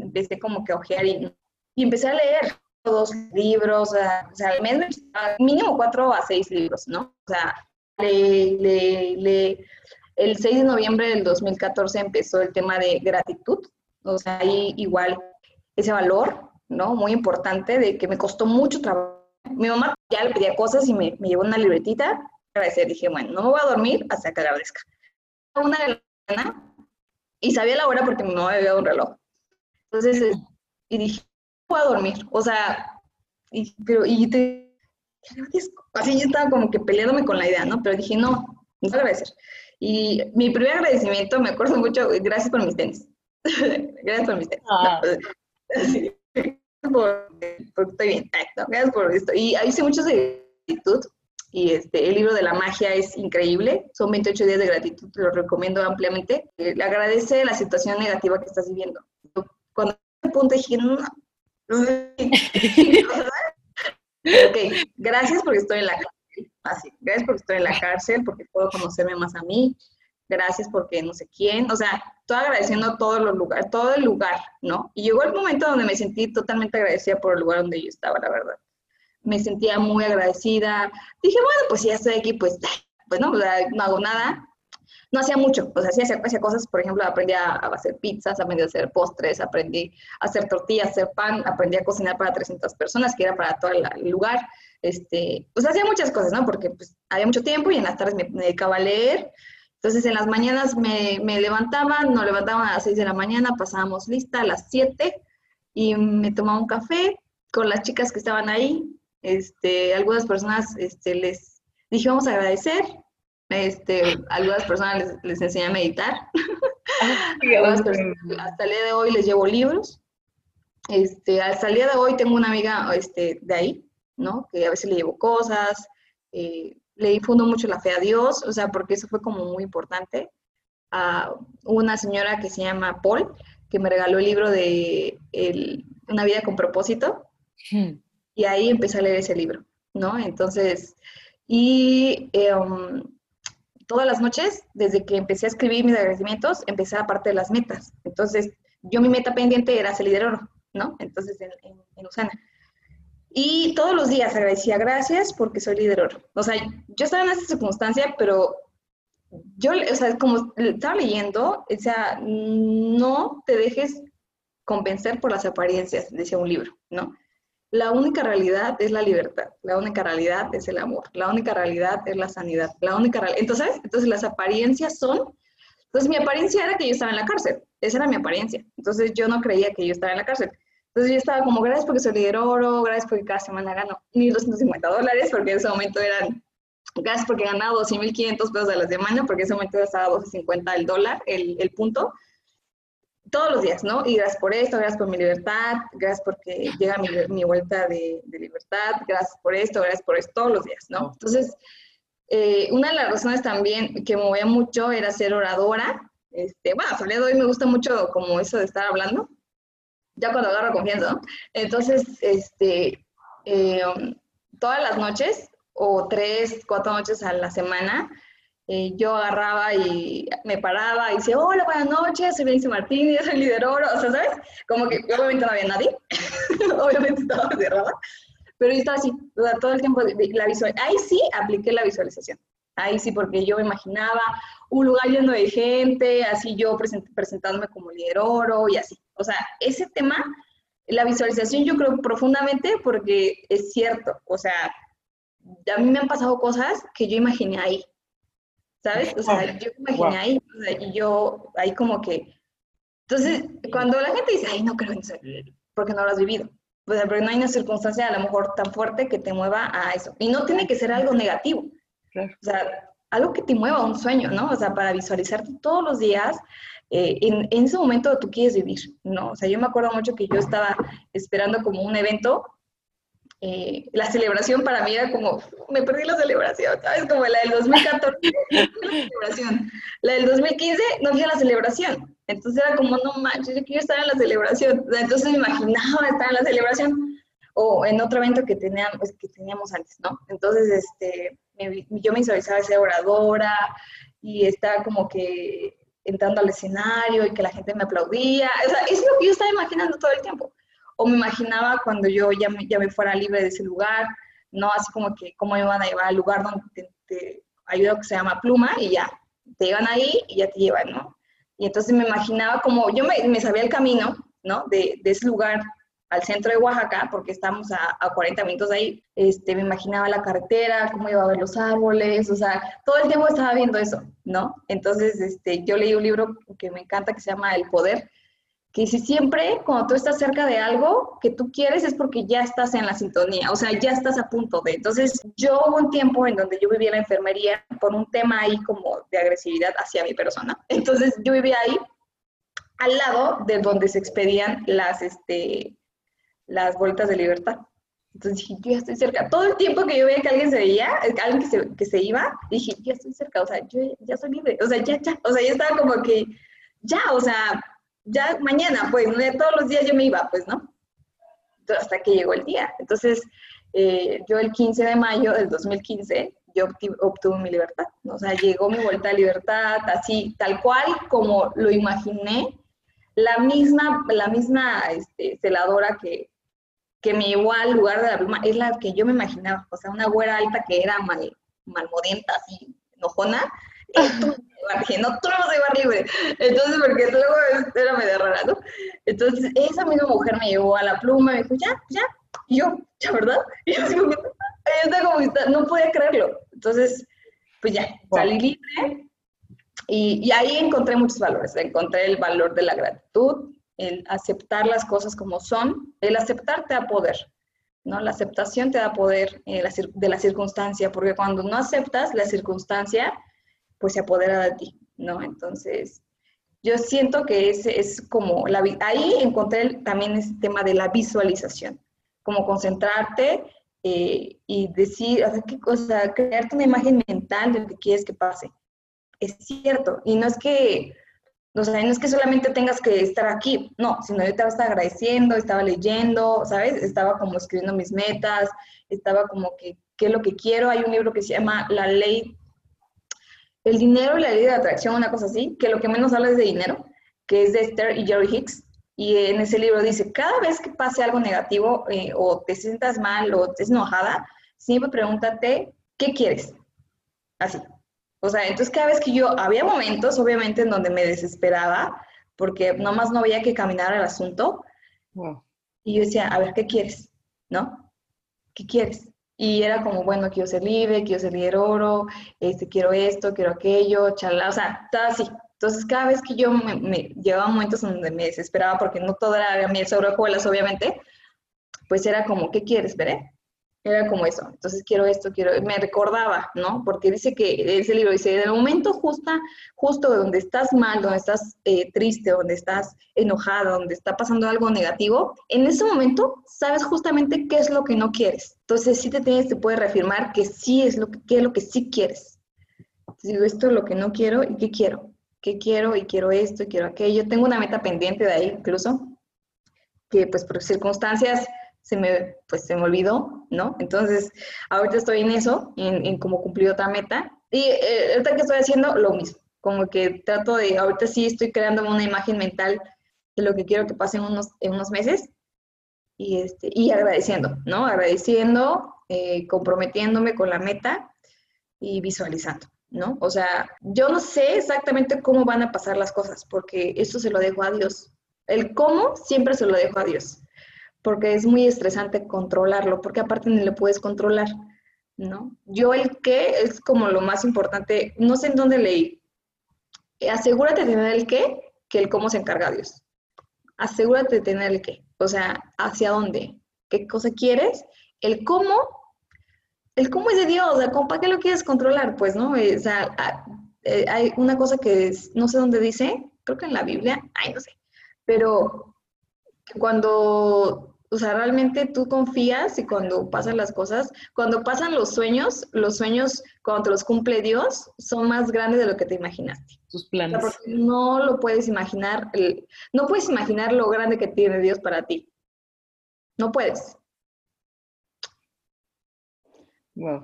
empecé como que a ojear y, empecé a leer dos libros, o sea, al menos mínimo cuatro a seis libros, ¿no? O sea, le, le, le, el 6 de noviembre del 2014 empezó el tema de gratitud, o sea, ahí igual ese valor, ¿no? Muy importante de que me costó mucho trabajo. Mi mamá ya le pedía cosas y me, me llevó una libretita, agradecer, dije, bueno, no me voy a dormir hasta que agradezca. Una de la mañana y sabía la hora porque mi mamá me había dado un reloj. Entonces, eh, y dije, no voy a dormir. O sea, y, pero, y te, así yo estaba como que peleándome con la idea, ¿no? Pero dije, no, no agradecer. Y mi primer agradecimiento, me acuerdo mucho, gracias por mis tenis. gracias por mis tenis. Ah. gracias por, porque estoy bien. Gracias por esto. Y hice muchos de gratitud y este, el libro de la magia es increíble. Son 28 días de gratitud, te lo recomiendo ampliamente. Eh, le agradece la situación negativa que estás viviendo. Cuando punto dije, no, ok, gracias porque estoy en la cárcel. Así, gracias porque estoy en la cárcel, porque puedo conocerme más a mí. Gracias porque no sé quién. O sea, estoy agradeciendo todos los todo el lugar, ¿no? Y llegó el momento donde me sentí totalmente agradecida por el lugar donde yo estaba, la verdad me sentía muy agradecida. Dije, bueno, pues ya estoy aquí, pues, pues no, no hago nada. No hacía mucho, o hacía, hacía cosas, por ejemplo, aprendí a, hacer pizzas, aprendí a hacer postres, aprendí a hacer tortillas, hacer pan, aprendí a cocinar para 300 personas, que era para todo el lugar. Este, pues hacía muchas cosas, ¿no? Porque pues, había mucho tiempo y en las tardes me, dedicaba a leer. Entonces en las mañanas me, me levantaban, nos levantaban a las 6 de la mañana, pasábamos lista a las 7 y me tomaba un café con las chicas que estaban ahí, este, algunas personas este, les dije, vamos a agradecer. Este, algunas personas les, les enseñé a meditar. hasta el día de hoy les llevo libros. Este, hasta el día de hoy tengo una amiga este, de ahí, ¿no? Que a veces le llevo cosas. Eh, le difundo mucho la fe a Dios, o sea, porque eso fue como muy importante. a una señora que se llama Paul, que me regaló el libro de Una vida con propósito. Hmm. Y ahí empecé a leer ese libro, ¿no? Entonces, y em, todas las noches, desde que empecé a escribir mis agradecimientos, empecé a parte de las metas. Entonces, yo mi meta pendiente era ser líder oro, ¿no? Entonces, en, en, Usana. Y todos los días agradecía gracias porque soy líder oro. O sea, yo estaba en esa circunstancia, pero yo, o sea, como estaba leyendo, o sea, no te dejes convencer por las apariencias, decía un libro, ¿no? La única realidad es la libertad, la única realidad es el amor, la única realidad es la sanidad, la única realidad. Entonces, entonces las apariencias son, entonces mi apariencia era que yo estaba en la cárcel, esa era mi apariencia. Entonces yo no creía que yo estaba en la cárcel. Entonces yo estaba como, gracias porque soy líder oro, gracias porque cada semana gano 1.250 dólares, porque en ese momento eran, gracias porque ganaba 12.500 pesos a la semana, porque en ese momento estaba 12.50 el dólar, el, el punto todos los días, ¿no? Y gracias por esto, gracias por mi libertad, gracias porque llega mi, mi vuelta de, de, libertad, gracias por esto, gracias por esto, todos los días, ¿no? Entonces, eh, una de las razones también que me movía mucho era ser oradora. Este, bueno, hasta el día de hoy me gusta mucho como eso de estar hablando, ya cuando agarro confianza, ¿no? Entonces, este, eh, todas las noches, o tres, cuatro noches a la semana, eh, yo agarraba y me paraba y decía, hola, buenas noches, soy Benicio Martínez, soy líder oro, o sea, ¿sabes? Como que obviamente no había nadie, obviamente estaba cerrada, pero yo estaba así, o sea, todo el tiempo, la visual, ahí sí apliqué la visualización, ahí sí, porque yo me imaginaba un lugar lleno de gente, así yo presentándome como líder oro y así, o sea, ese tema, la visualización yo creo profundamente porque es cierto, o sea, a mí me han pasado cosas que yo imaginé ahí, ¿sabes? O sea, yo me imaginé ahí, y yo ahí como que... Entonces, cuando la gente dice, ay, no creo en eso, porque no lo has vivido. O sea, porque no hay una circunstancia a lo mejor tan fuerte que te mueva a eso. Y no tiene que ser algo negativo. O sea, algo que te mueva a un sueño, ¿no? O sea, para visualizarte todos los días, eh, en, en, ese momento tú quieres vivir, ¿no? O sea, yo me acuerdo mucho que yo estaba esperando como un evento eh, la celebración para mí era como, me perdí la celebración, ¿sabes? Como la del 2014, la celebración. La del 2015 no fui a la celebración. Entonces era como, no manches, yo quiero estar en la celebración. Entonces me imaginaba estar en la celebración o en otro evento que teníamos, pues, que teníamos antes, ¿no? Entonces, este, yo me visualizaba ser oradora y estaba como que entrando al escenario y que la gente me aplaudía. O sea, es lo que yo estaba imaginando todo el tiempo o me imaginaba cuando yo ya me, ya me fuera libre de ese lugar, ¿no? Así como que cómo me iban a llevar al lugar donde te, te ayuda que se llama pluma y ya, te llevan ahí y ya te llevan, ¿no? Y entonces me imaginaba como, yo me, me sabía el camino, ¿no? De, de, ese lugar al centro de Oaxaca, porque estamos a, a, 40 minutos de ahí, este, me imaginaba la carretera, cómo iba a ver los árboles, o sea, todo el tiempo estaba viendo eso, ¿no? Entonces, este, yo leí un libro que me encanta que se llama El Poder, que si siempre cuando tú estás cerca de algo que tú quieres es porque ya estás en la sintonía, o sea, ya estás a punto de. Entonces, yo hubo un tiempo en donde yo vivía en la enfermería por un tema ahí como de agresividad hacia mi persona. Entonces, yo vivía ahí al lado de donde se expedían las, este, las vueltas de libertad. Entonces dije, yo ya estoy cerca. Todo el tiempo que yo veía que alguien se veía, alguien que se, que se iba, dije, ya estoy cerca, o sea, yo ya soy libre, o sea, ya, ya, o sea, ya estaba como que, ya, o sea, ya mañana, pues, todos los días yo me iba, pues, ¿no? hasta que llegó el día. Entonces, eh, yo el 15 de mayo del 2015, yo obtuve mi libertad, ¿no? o sea, llegó mi vuelta a libertad, así, tal cual como lo imaginé, la misma, la misma este, celadora que, que me llevó al lugar de la pluma es la que yo me imaginaba, o sea, una güera alta que era mal, malmodienta, así, enojona, dije, no, tú vas a llevar libre. Entonces, porque luego era medio rara, ¿no? Entonces, esa misma mujer me llevó a la pluma, me dijo, ya, ya, y yo, ya, ¿verdad? Y yo, así, como, no podía creerlo. Entonces, pues ya, salí libre y, y ahí encontré muchos valores. Encontré el valor de la gratitud, el aceptar las cosas como son, el aceptar te da poder. ¿no? La aceptación te da poder eh, de la circunstancia, porque cuando no aceptas la circunstancia, pues se apodera de ti, ¿no? Entonces, yo siento que ese es como, la, ahí encontré también ese tema de la visualización, como concentrarte eh, y decir, o sea, qué cosa, crearte una imagen mental de lo que quieres que pase. Es cierto, y no es que, o sea, no es que solamente tengas que estar aquí, no, sino yo estaba agradeciendo, estaba leyendo, ¿sabes? Estaba como escribiendo mis metas, estaba como que, ¿qué es lo que quiero? Hay un libro que se llama La Ley el dinero y la ley de atracción, una cosa así, que lo que menos habla es de dinero, que es de Esther y Jerry Hicks. Y en ese libro dice, cada vez que pase algo negativo eh, o te sientas mal o te enojada, siempre pregúntate, ¿qué quieres? Así. O sea, entonces cada vez que yo, había momentos, obviamente, en donde me desesperaba, porque nomás no veía que caminar el asunto. Y yo decía, a ver, ¿qué quieres? ¿No? ¿Qué quieres? Y era como, bueno, quiero ser libre, quiero ser líder oro, este, quiero esto, quiero aquello, chalá, o sea, estaba así. Entonces, cada vez que yo me, me llevaba momentos donde me desesperaba, porque no todo era miel sobre obviamente, pues era como, ¿qué quieres, veré? Era como eso. Entonces quiero esto, quiero, me recordaba, ¿no? Porque dice que ese libro dice, en el momento justa, justo donde estás mal, donde estás eh, triste, donde estás enojado, donde está pasando algo negativo, en ese momento sabes justamente qué es lo que no quieres. Entonces sí te tienes, te puedes reafirmar que sí es lo que, qué es lo que sí quieres. Digo, esto es lo que no quiero y qué quiero. ¿Qué quiero? Y quiero esto y quiero aquello. Tengo una meta pendiente de ahí incluso, que pues por circunstancias se me, pues, se me olvidó, ¿no? Entonces, ahorita estoy en eso, en, en cómo cumplir otra meta, Y eh, ahorita que estoy haciendo, lo mismo. Como que trato de, ahorita sí estoy creándome una imagen mental de lo que quiero que pase en unos, en unos meses y, este, y agradeciendo, ¿no? Agradeciendo, eh, comprometiéndome con la meta y visualizando, ¿no? O sea, yo no sé exactamente cómo van a pasar las cosas, porque esto se lo dejo a Dios. El cómo siempre se lo dejo a Dios, porque es muy estresante controlarlo, porque aparte ni lo puedes controlar, ¿no? Yo el qué es como lo más importante, no sé en dónde leí. Asegúrate de tener el qué, que el cómo se encarga Dios. Asegúrate de tener el qué, o sea, hacia dónde, qué cosa quieres, el cómo el cómo es de Dios, o sea, ¿para qué lo quieres controlar? Pues, ¿no? Eh, o sea, eh, hay una cosa que no sé dónde dice, creo que en la Biblia, ay, no sé, pero cuando, o sea, realmente tú confías y cuando pasan las cosas, cuando pasan los sueños, los sueños, cuando te los cumple Dios, son más grandes de lo que te imaginaste. Tus planes. porque no lo puedes imaginar, no puedes imaginar lo grande que tiene Dios para ti. No puedes. Wow.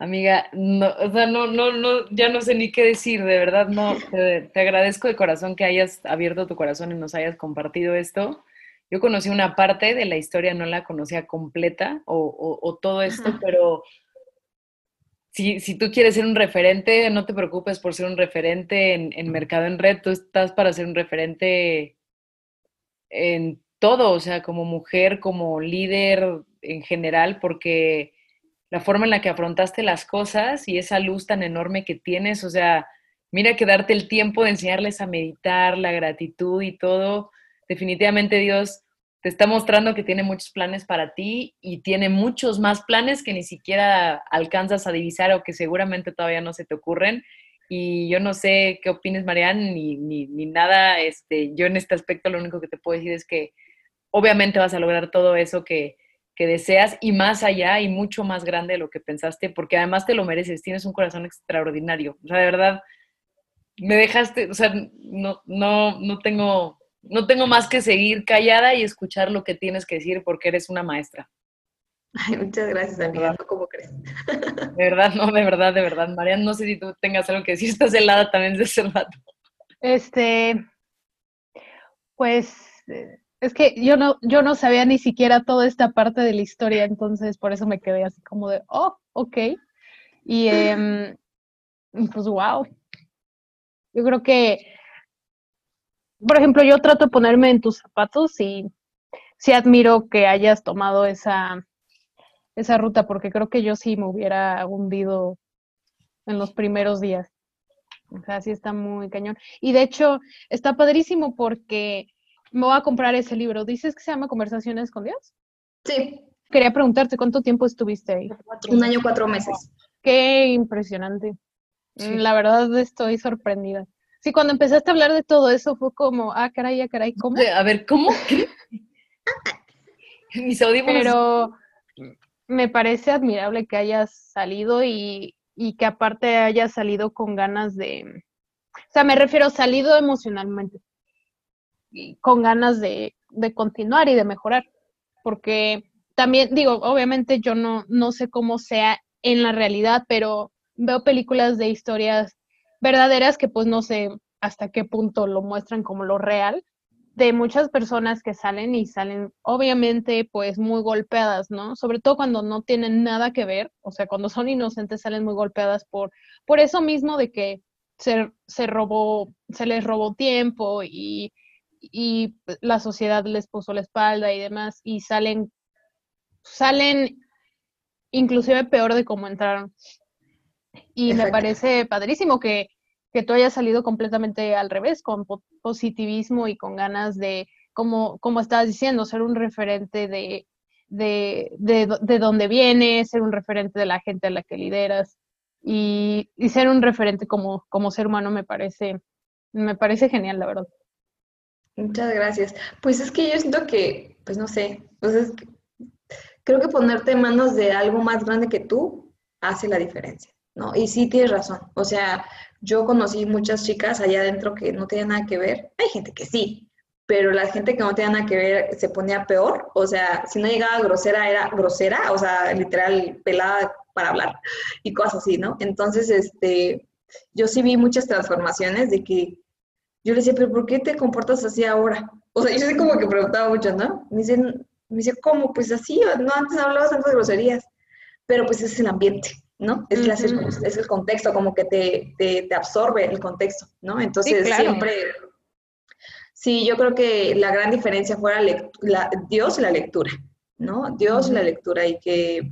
Amiga, no, o sea, no, no, no, ya no sé ni qué decir, de verdad, no, te, agradezco de corazón que hayas abierto tu corazón y nos hayas compartido esto. Yo conocí una parte de la historia, no la conocía completa o, todo esto, pero si, si, tú quieres ser un referente, no te preocupes por ser un referente en, en Mercado en Red, tú estás para ser un referente en todo, o sea, como mujer, como líder en general, porque la forma en la que afrontaste las cosas y esa luz tan enorme que tienes, o sea, mira que darte el tiempo de enseñarles a meditar, la gratitud y todo, definitivamente Dios te está mostrando que tiene muchos planes para ti y tiene muchos más planes que ni siquiera alcanzas a divisar o que seguramente todavía no se te ocurren. Y yo no sé qué opines, Marianne, ni, ni, ni nada. Este, yo en este aspecto lo único que te puedo decir es que obviamente vas a lograr todo eso que, que deseas y más allá y mucho más grande de lo que pensaste, porque además te lo mereces, tienes un corazón extraordinario. O sea, de verdad, me dejaste, o sea, no, no, no tengo, no tengo más que seguir callada y escuchar lo que tienes que decir porque eres una maestra. Ay, muchas gracias, amiga. ¿Cómo crees? De verdad, no, de verdad, de verdad. Mariana, no sé si tú tengas algo que decir. Estás helada también de ese rato. Este, pues, eh, es que yo no, yo no sabía ni siquiera toda esta parte de la historia, entonces por eso me quedé así como de, oh, ok. Y em, pues wow. Yo creo que, por ejemplo, yo trato de ponerme en tus zapatos y sí admiro que hayas tomado esa, esa ruta, porque creo que yo sí me hubiera hundido en los primeros días. O sea, sí está muy cañón. Y de hecho, está padrísimo porque me voy a comprar ese libro. ¿Dices que se llama Conversaciones con Dios? Sí. Quería preguntarte, ¿cuánto tiempo estuviste ahí? Un año, cuatro meses. Qué impresionante. La verdad estoy sorprendida. Sí, cuando empezaste a hablar de todo eso fue como, ah, caray, ah, caray, ¿cómo? A ver, ¿cómo? Mis audífonos. Pero me parece admirable que hayas salido y, y que aparte hayas salido con ganas de, o sea, me refiero salido emocionalmente, con ganas de, continuar y de mejorar. Porque también, digo, obviamente yo no, no sé cómo sea en la realidad, pero veo películas de historias verdaderas que pues no sé hasta qué punto lo muestran como lo real, de muchas personas que salen y salen obviamente pues muy golpeadas, ¿no? Sobre todo cuando no tienen nada que ver, o sea, cuando son inocentes salen muy golpeadas por, por eso mismo de que se, se robó, se les robó tiempo y y la sociedad les puso la espalda y demás y salen salen inclusive peor de cómo entraron. Y me parece padrísimo que, que, tú hayas salido completamente al revés, con positivismo y con ganas de, como, como estabas diciendo, ser un referente de, de, de, de dónde vienes, ser un referente de la gente a la que lideras y, y ser un referente como, como ser humano me parece, me parece genial, la verdad. Muchas gracias. Pues es que yo siento que, pues no sé, pues creo que ponerte en manos de algo más grande que tú hace la diferencia, ¿no? Y sí tienes razón. O sea, yo conocí muchas chicas allá adentro que no tenían nada que ver. Hay gente que sí, pero la gente que no tenía nada que ver se ponía peor. O sea, si no llegaba grosera, era grosera, o sea, literal, pelada para hablar y cosas así, ¿no? Entonces, este, yo sí vi muchas transformaciones de que yo le decía, pero ¿por qué te comportas así ahora? O sea, yo sí como que preguntaba mucho, ¿no? Me dicen, me dice, ¿cómo? Pues así, no, antes hablabas tanto de groserías, pero pues es el ambiente, ¿no? Es, es el contexto, como que te, te, absorbe el contexto, ¿no? Entonces siempre, sí, yo creo que la gran diferencia fue la, Dios y la lectura, ¿no? Dios y la lectura y que,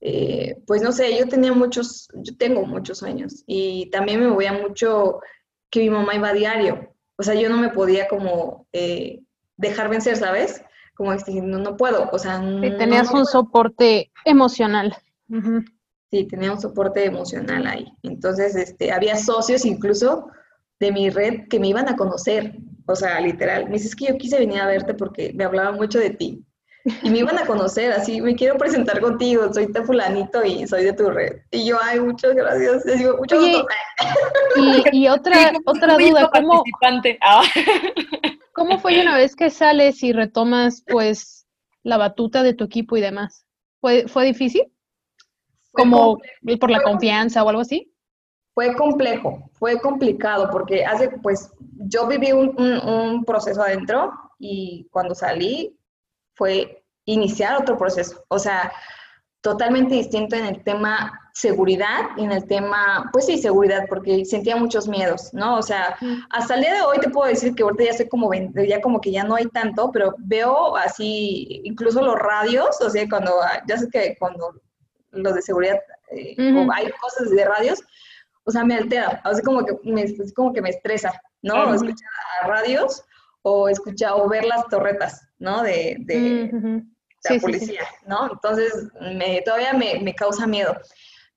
eh, pues no sé, yo tenía muchos, yo tengo muchos sueños y también me movía mucho que mi mamá iba a diario, o sea, yo no me podía como eh, dejar vencer, ¿sabes? Como diciendo, no, puedo, o sea... Sí, tenías un soporte emocional. Sí, tenía un soporte emocional ahí. Entonces, este, había socios incluso de mi red que me iban a conocer, o sea, literal. Me dices que yo quise venir a verte porque me hablaban mucho de ti. Y me iban a conocer, así, me quiero presentar contigo, soy te fulanito y soy de tu red. Y yo, ay, muchas gracias, les digo, mucho y, y, otra, otra duda, ¿cómo, ah. ¿cómo fue una vez que sales y retomas, pues, la batuta de tu equipo y demás? ¿Fue, fue difícil? ¿Como por la confianza o algo así? Fue complejo, fue complicado, porque hace, pues, yo viví un, un proceso adentro y cuando salí fue iniciar otro proceso. O sea, totalmente distinto en el tema seguridad y en el tema, pues sí, seguridad, porque sentía muchos miedos, ¿no? O sea, hasta el día de hoy te puedo decir que ahorita ya sé como, ya como que ya no hay tanto, pero veo así, incluso los radios, o sea, cuando, ya sé que cuando los de seguridad, eh, hay cosas de radios, o sea, me altera, así como que me, como que me estresa, ¿no? Escuchar radios o escuchar o ver las torretas, ¿no? De, de, la policía, ¿no? Entonces, me, todavía me, me, causa miedo.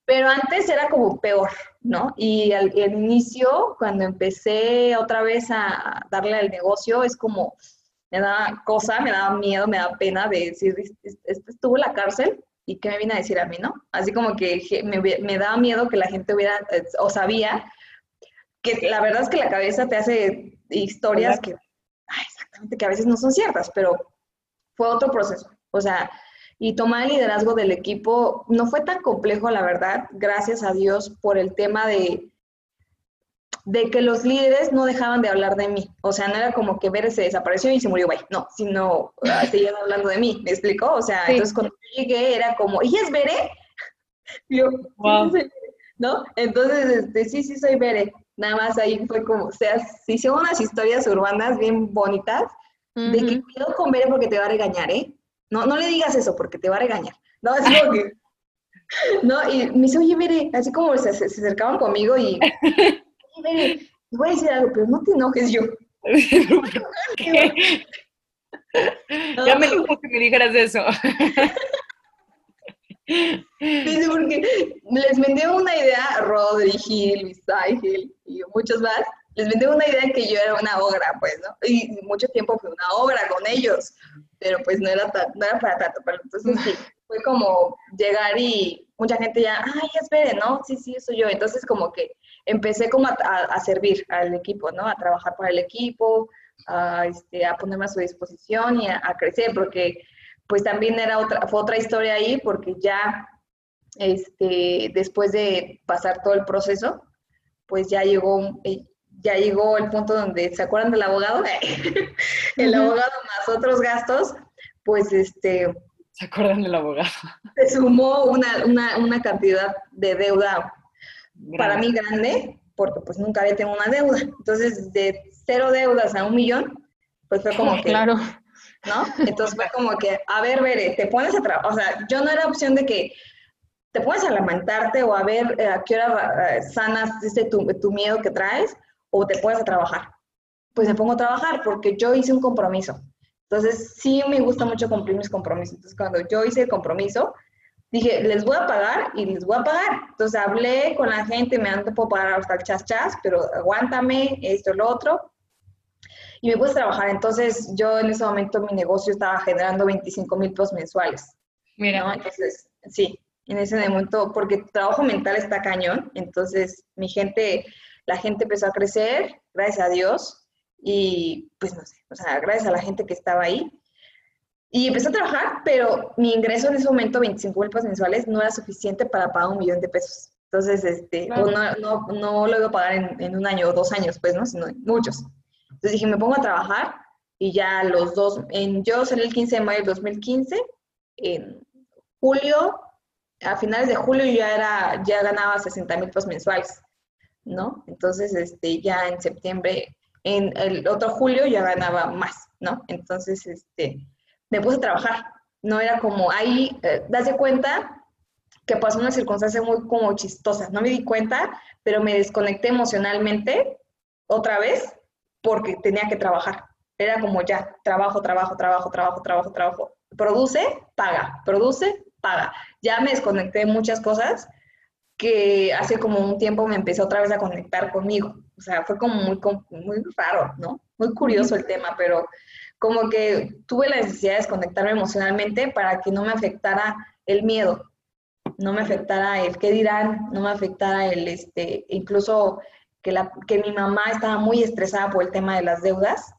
Pero antes era como peor, ¿no? Y al, inicio, cuando empecé otra vez a darle al negocio, es como, me da cosa, me da miedo, me da pena de decir, este estuvo en la cárcel y qué me viene a decir a mí, ¿no? Así como que me, me daba miedo que la gente hubiera, eh, o sabía, que la verdad es que la cabeza te hace historias que que a veces no son ciertas, pero fue otro proceso. O sea, y tomar el liderazgo del equipo no fue tan complejo, la verdad, gracias a Dios por el tema de, de que los líderes no dejaban de hablar de mí. O sea, no era como que Bere se desapareció y se murió, güey. No, sino uh, seguían hablando de mí. ¿Me explicó? O sea, entonces cuando llegué era como, ¿y es Bere? Yo, ¿no? Entonces, este, sí, sí soy Bere. Nada más ahí fue como, o sea, se hicieron unas historias urbanas bien bonitas de que cuidado con Bere porque te va a regañar, ¿eh? No, no le digas eso porque te va a regañar. No, es como que... No, y me dice, oye, Bere, así como se, se, acercaban conmigo y... Oye, Bere, voy a decir algo, pero no te enojes yo. Ya me dijo que me dijeras eso. Dice, porque les vendí una idea a Rodri, Gil, Gil y muchos más. Les vendí una idea que yo era una obra, pues, ¿no? Y mucho tiempo fue una obra con ellos, pero pues no era, no era para tanto. Pero entonces sí, fue como llegar y mucha gente ya, ay, espere, ¿no? Sí, sí, soy yo. Entonces como que empecé como a, a, servir al equipo, ¿no? A trabajar para el equipo, a, este, a ponerme a su disposición y a, a crecer, porque pues también era otra, fue otra historia ahí porque ya este, después de pasar todo el proceso, pues ya llegó, eh, ya llegó el punto donde, ¿se acuerdan del abogado? el abogado más otros gastos, pues este... ¿Se acuerdan del abogado? Se sumó una, una, una cantidad de deuda para mí grande, porque pues nunca había tenido una deuda. Entonces, de cero deudas a un millón, pues fue como que... Claro ¿no? Entonces fue como que, a ver, Bere, te pones a trabajar, o sea, yo no era opción de que te pones a lamentarte o a ver eh, a qué hora eh, sanas ese tu, tu, miedo que traes o te pones a trabajar. Pues me pongo a trabajar porque yo hice un compromiso. Entonces sí me gusta mucho cumplir mis compromisos. Entonces cuando yo hice el compromiso, dije, les voy a pagar y les voy a pagar. Entonces hablé con la gente, me han puedo pagar hasta el chas chas, pero aguántame, esto, lo otro y me puse a trabajar. Entonces, yo en ese momento mi negocio estaba generando 25 mil pesos mensuales. Mira. Entonces, sí, en ese momento, porque trabajo mental está cañón. Entonces, mi gente, la gente empezó a crecer, gracias a Dios. Y pues no sé, o sea, gracias a la gente que estaba ahí. Y empecé a trabajar, pero mi ingreso en ese momento, 25 mil pesos mensuales, no era suficiente para pagar un millón de pesos. Entonces, este, o no, no, no, lo iba a pagar en, en, un año o dos años, pues, ¿no? Sino muchos. Entonces dije, me pongo a trabajar y ya los dos, en, yo salí el 15 de mayo del 2015, en julio, a finales de julio ya, era, ya ganaba 60 mil pesos mensuales, ¿no? Entonces, este, ya en septiembre, en el otro julio ya ganaba más, ¿no? Entonces, este, me puse a trabajar. No era como ahí, eh, cuenta que pasó una circunstancia muy como chistosa. No me di cuenta, pero me desconecté emocionalmente otra vez porque tenía que trabajar. Era como ya, trabajo, trabajo, trabajo, trabajo, trabajo, trabajo. Produce, paga, produce, paga. Ya me desconecté de muchas cosas que hace como un tiempo me empecé otra vez a conectar conmigo. O sea, fue como muy, muy raro, ¿no? Muy curioso el tema, pero como que tuve la necesidad de desconectarme emocionalmente para que no me afectara el miedo, no me afectara el qué dirán, no me afectara el, este, incluso que, la, que mi mamá estaba muy estresada por el tema de las deudas.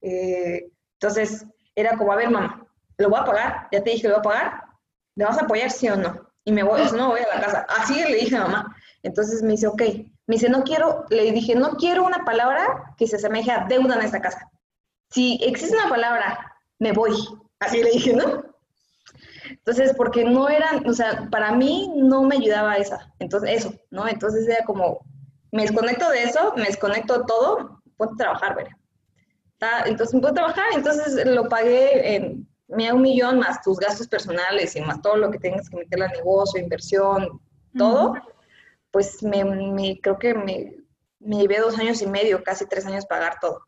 Eh, entonces, era como, a ver, mamá, lo voy a pagar, ya te dije, lo voy a pagar, ¿le vas a apoyar sí o no? Y me voy, no, voy a la casa. Así le dije a mamá. Entonces me dice, ok. Me dice, no quiero, le dije, no quiero una palabra que se asemeje a deuda en esta casa si existe una palabra, me voy. Así le dije, ¿no? Entonces, porque no eran, o sea, para mí no me ayudaba esa. Entonces, eso, ¿no? Entonces era como, me desconecto de eso, me desconecto de todo, puedo trabajar, ¿verdad? Entonces, puedo trabajar, entonces lo pagué en, me da un millón más tus gastos personales y más todo lo que tengas que meter al negocio, inversión, todo, pues me, me, creo que me, me llevé dos años y medio, casi tres años pagar todo.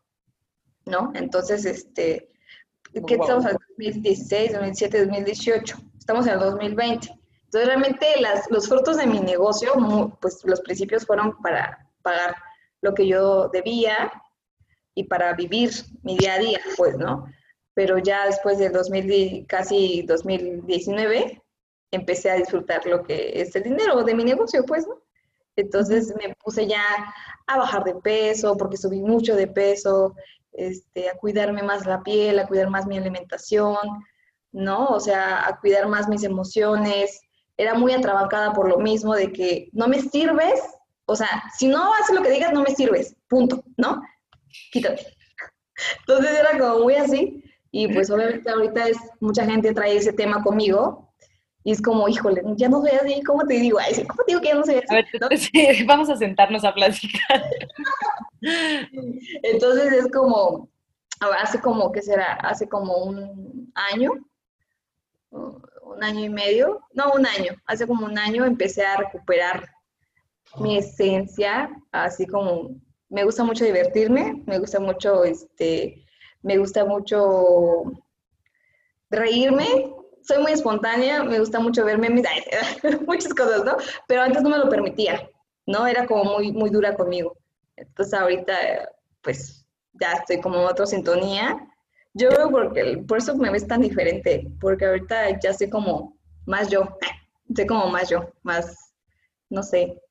¿no? Entonces, este, ¿qué estamos en 2016, 2017, 2018? Estamos en el 2020. Entonces, realmente las, los frutos de mi negocio, pues los principios fueron para pagar lo que yo debía y para vivir mi día a día, pues, ¿no? Pero ya después del 2000, casi 2019, empecé a disfrutar lo que es el dinero de mi negocio, pues, ¿no? Entonces me puse ya a bajar de peso, porque subí mucho de peso, este, a cuidarme más la piel, a cuidar más mi alimentación, ¿no? O sea, a cuidar más mis emociones. Era muy atrabancada por lo mismo de que no me sirves, o sea, si no haces lo que digas, no me sirves, punto, ¿no? Quítate. Entonces era como muy así. Y pues obviamente ahorita es, mucha gente trae ese tema conmigo y es como, híjole, ya no soy así, ¿cómo te digo? Ay, ¿Cómo te digo que ya no soy así? A ver, sí, vamos a sentarnos a platicar. Entonces es como, hace como, ¿qué será? Hace como un año, un año y medio, no, un año, hace como un año empecé a recuperar mi esencia, así como, me gusta mucho divertirme, me gusta mucho, este, me gusta mucho reírme, soy muy espontánea, me gusta mucho verme muchas cosas, ¿no? Pero antes no me lo permitía, ¿no? Era como muy, muy dura conmigo. Entonces ahorita, pues, ya estoy como en otra sintonía. Yo creo porque, por eso me ves tan diferente, porque ahorita ya estoy como más yo, estoy como más yo, más, no sé,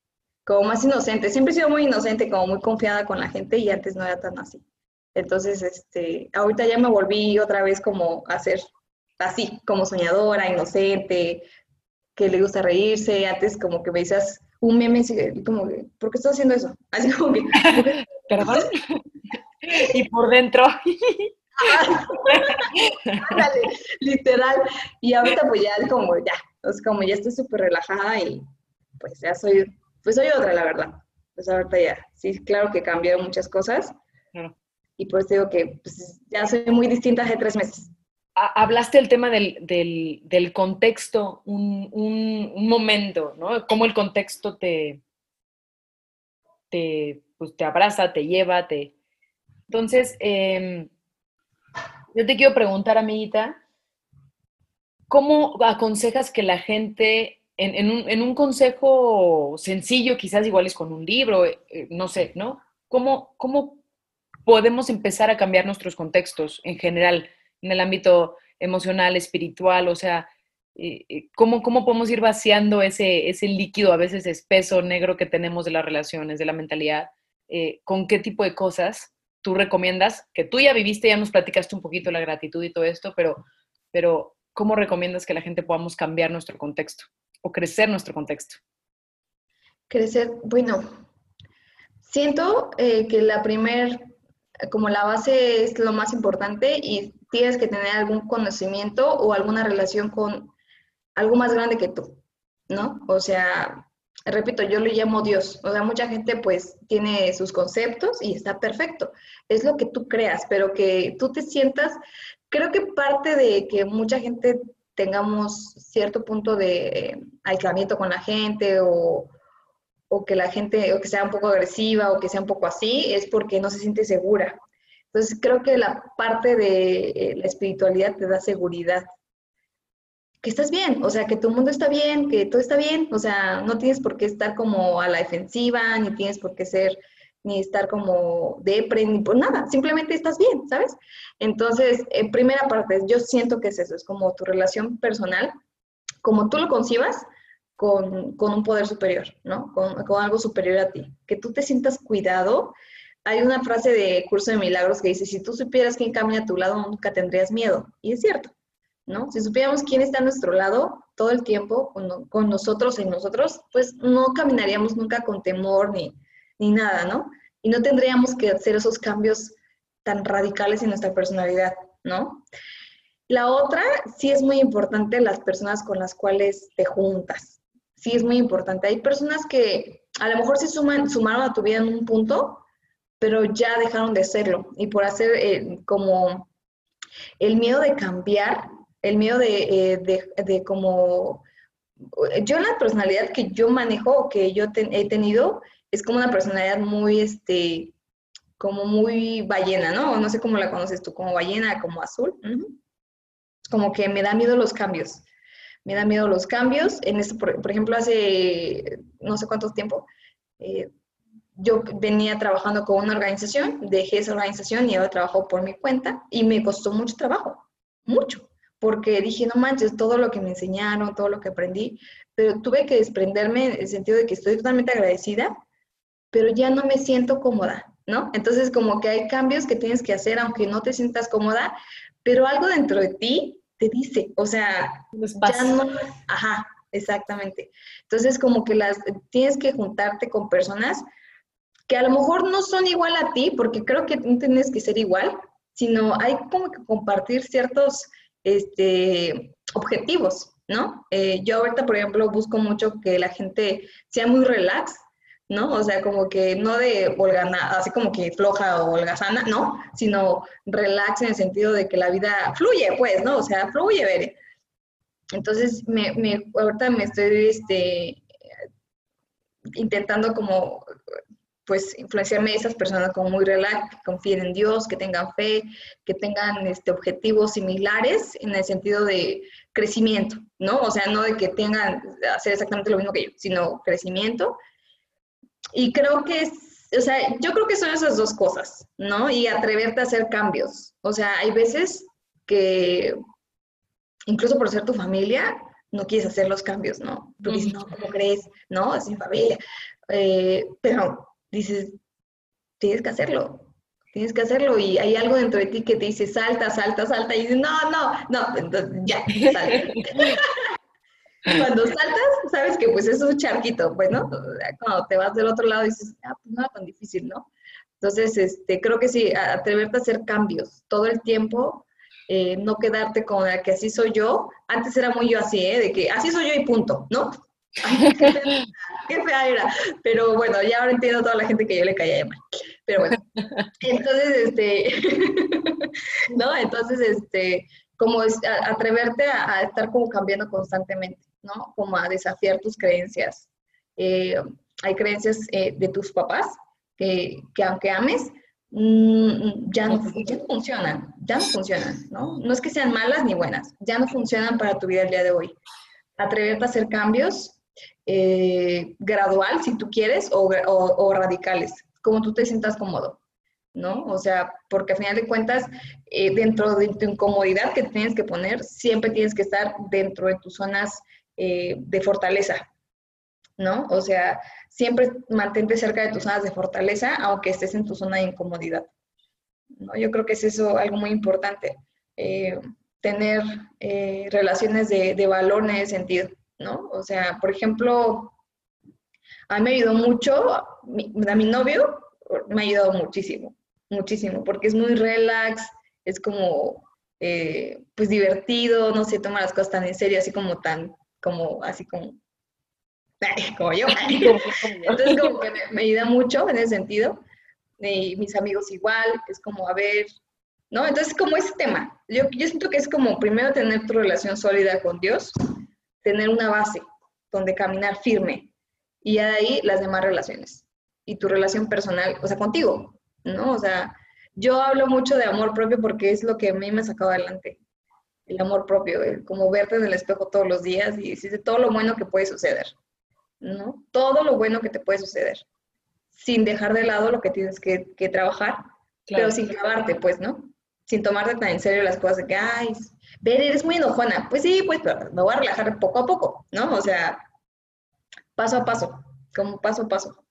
como más inocente. Siempre he sido muy inocente, como muy confiada con la gente y antes no era tan así. Entonces, este, ahorita ya me volví otra vez como a ser así, como soñadora, inocente, que le gusta reírse. Antes como que me decías un meme, como ¿por qué estás haciendo eso? Así como que... ¿Perdón? y por dentro... literal. Y ahorita pues ya como ya, es como ya estoy súper relajada y pues ya soy, pues soy otra, la verdad. Pues ahorita ya, sí, claro que cambiado muchas cosas. Y por eso digo que pues, ya soy muy distinta hace tres meses hablaste del tema del, del, contexto, un, un, momento, ¿no? Cómo el contexto te, te, pues, te abraza, te lleva, te... Entonces, em, yo te quiero preguntar, amiguita, ¿cómo aconsejas que la gente, en, un, consejo sencillo, quizás igual es con un libro, eh, eh, no sé, ¿no? ¿Cómo, ¿Cómo podemos empezar a cambiar nuestros contextos en general? en el ámbito emocional, espiritual, o sea, eh, ¿cómo, podemos ir vaciando ese, líquido a veces espeso, negro que tenemos de las relaciones, de la mentalidad? ¿Con qué tipo de cosas tú recomiendas? Que tú ya viviste, ya nos platicaste un poquito la gratitud y todo esto, pero pero ¿cómo recomiendas que la gente podamos cambiar nuestro contexto o crecer nuestro contexto? Crecer, bueno, siento eh, que la primer, como la base es lo más importante y tienes que tener algún conocimiento o alguna relación con algo más grande que tú, ¿no? O sea, repito, yo le llamo Dios. O sea, mucha gente pues tiene sus conceptos y está perfecto. Es lo que tú creas, pero que tú te sientas, creo que parte de que mucha gente tengamos cierto punto de aislamiento con la gente o, o que la gente, o que sea un poco agresiva o que sea un poco así, es porque no se siente segura. Entonces creo que la parte de eh, la espiritualidad te da seguridad que estás bien, o sea, que tu mundo está bien, que todo está bien, o sea, no tienes por qué estar como a la defensiva, ni tienes por qué ser, ni estar como depre, ni por nada, simplemente estás bien, ¿sabes? Entonces, en primera parte, yo siento que es eso, es como tu relación personal, como tú lo concibas, con, con un poder superior, ¿no? Con, con algo superior a ti, que tú te sientas cuidado. Hay una frase de Curso de Milagros que dice, si tú supieras quién camina a tu lado, nunca tendrías miedo. Y es cierto, ¿no? Si supiéramos quién está a nuestro lado todo el tiempo, con, nosotros y nosotros, pues no caminaríamos nunca con temor ni, ni nada, ¿no? Y no tendríamos que hacer esos cambios tan radicales en nuestra personalidad, ¿no? La otra, sí es muy importante las personas con las cuales te juntas. Sí es muy importante. Hay personas que a lo mejor se suman, sumaron a tu vida en un punto, pero ya dejaron de serlo. Y por hacer eh, como el miedo de cambiar, el miedo eh, de, de, como, yo la personalidad que yo manejo, que yo he tenido, es como una personalidad muy, este, como muy ballena, ¿no? No sé cómo la conoces tú, como ballena, como azul. Como que me da miedo los cambios. Me da miedo los cambios. En esto, por, ejemplo, hace no sé cuánto tiempo, eh, yo venía trabajando con una organización, dejé esa organización y ahora trabajo por mi cuenta y me costó mucho trabajo, mucho porque dije, no manches, todo lo que me enseñaron, todo lo que aprendí, pero tuve que desprenderme en el sentido de que estoy totalmente agradecida, pero ya no me siento cómoda, ¿no? Entonces, como que hay cambios que tienes que hacer aunque no te sientas cómoda, pero algo dentro de ti te dice, o sea, ya no, ajá, exactamente. Entonces, como que las tienes que juntarte con personas que a lo mejor no son igual a ti, porque creo que no tienes que ser igual, sino hay como que compartir ciertos este, objetivos, ¿no? Eh, yo ahorita, por ejemplo, busco mucho que la gente sea muy relax, ¿no? O sea, como que no de holgana, así como que floja o holgazana, ¿no? Sino relax en el sentido de que la vida fluye, pues, ¿no? O sea, fluye, ver. Entonces, me, me, ahorita me estoy este, intentando como pues influenciarme a esas personas como muy relax, que confíen en Dios, que tengan fe, que tengan este, objetivos similares en el sentido de crecimiento, ¿no? O sea, no de que tengan hacer exactamente lo mismo que yo, sino crecimiento. Y creo que es, o sea, yo creo que son esas dos cosas, ¿no? Y atreverte a hacer cambios. O sea, hay veces que incluso por ser tu familia, no quieres hacer los cambios, ¿no? Tú dices, no, ¿cómo crees? No, es mi familia. Eh, pero dices, tienes que hacerlo, tienes que hacerlo y hay algo dentro de ti que te dice salta, salta, salta y dices, no, no, no, entonces ya, salta. Cuando saltas, sabes que pues es un charquito, pues, ¿no? Cuando te vas del otro lado dices, ah, pues no tan difícil, ¿no? Entonces, este, creo que sí, atreverte a hacer cambios todo el tiempo, eh, no quedarte con la que así soy yo. Antes era muy yo así, ¿eh? De que así soy yo y punto, ¿no? qué, fea, era. Pero bueno, ya ahora entiendo a toda la gente que yo le caía de mal. Pero bueno, entonces, este, ¿no? Entonces, este, como es, atreverte a, estar como cambiando constantemente, ¿no? Como a desafiar tus creencias. Eh, hay creencias eh, de tus papás que, que aunque ames, mm, ya, no, ya no funcionan, ya no funcionan, ¿no? No es que sean malas ni buenas, ya no funcionan para tu vida el día de hoy. Atreverte a hacer cambios eh, gradual, si tú quieres, o, radicales, como tú te sientas cómodo, ¿no? O sea, porque a final de cuentas, eh, dentro de tu incomodidad que tienes que poner, siempre tienes que estar dentro de tus zonas eh, de fortaleza, ¿no? O sea, siempre mantente cerca de tus zonas de fortaleza, aunque estés en tu zona de incomodidad. ¿no? Yo creo que es eso algo muy importante. tener eh, relaciones de, de valor en ese sentido, ¿no? O sea, por ejemplo, a mí me ayudó mucho, a mi novio me ha ayudado muchísimo, muchísimo, porque es muy relax, es como, eh, pues divertido, no se toma las cosas tan en serio, así como tan, como, así como, como yo. Entonces, como que me, ayuda mucho en ese sentido. Y mis amigos igual, es como, a ver, ¿no? Entonces, como ese tema, yo, yo siento que es como primero tener tu relación sólida con Dios, tener una base donde caminar firme, y de ahí las demás relaciones. Y tu relación personal, o sea, contigo, ¿no? O sea, yo hablo mucho de amor propio porque es lo que a mí me ha sacado adelante. El amor propio, como verte en el espejo todos los días y decirte todo lo bueno que puede suceder, ¿no? Todo lo bueno que te puede suceder, sin dejar de lado lo que tienes que, trabajar, pero sin clavarte, pues, ¿no? Sin tomarte tan en serio las cosas de que, ay, ver, eres muy enojona. Pues sí, pues, pero me voy a relajar poco a poco, ¿no? O sea, paso a paso, como paso a paso.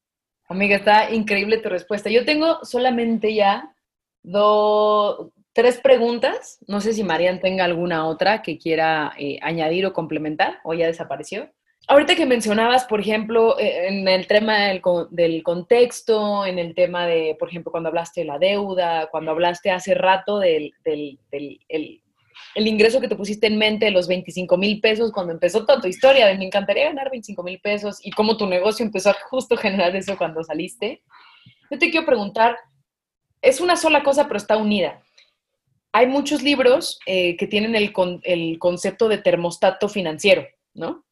Amiga, está increíble tu respuesta. Yo tengo solamente ya dos, tres preguntas. No sé si Marian tenga alguna otra que quiera eh, añadir o complementar o ya desapareció. Ahorita que mencionabas, por ejemplo, eh, en el tema del, del, contexto, en el tema de, por ejemplo, cuando hablaste de la deuda, cuando hablaste hace rato del, del, el, ingreso que te pusiste en mente los 25 mil pesos cuando empezó toda tu historia de me encantaría ganar 25 mil pesos y cómo tu negocio empezó a justo generar eso cuando saliste. Yo te quiero preguntar, es una sola cosa pero está unida. Hay muchos libros eh, que tienen el, el, concepto de termostato financiero, ¿no?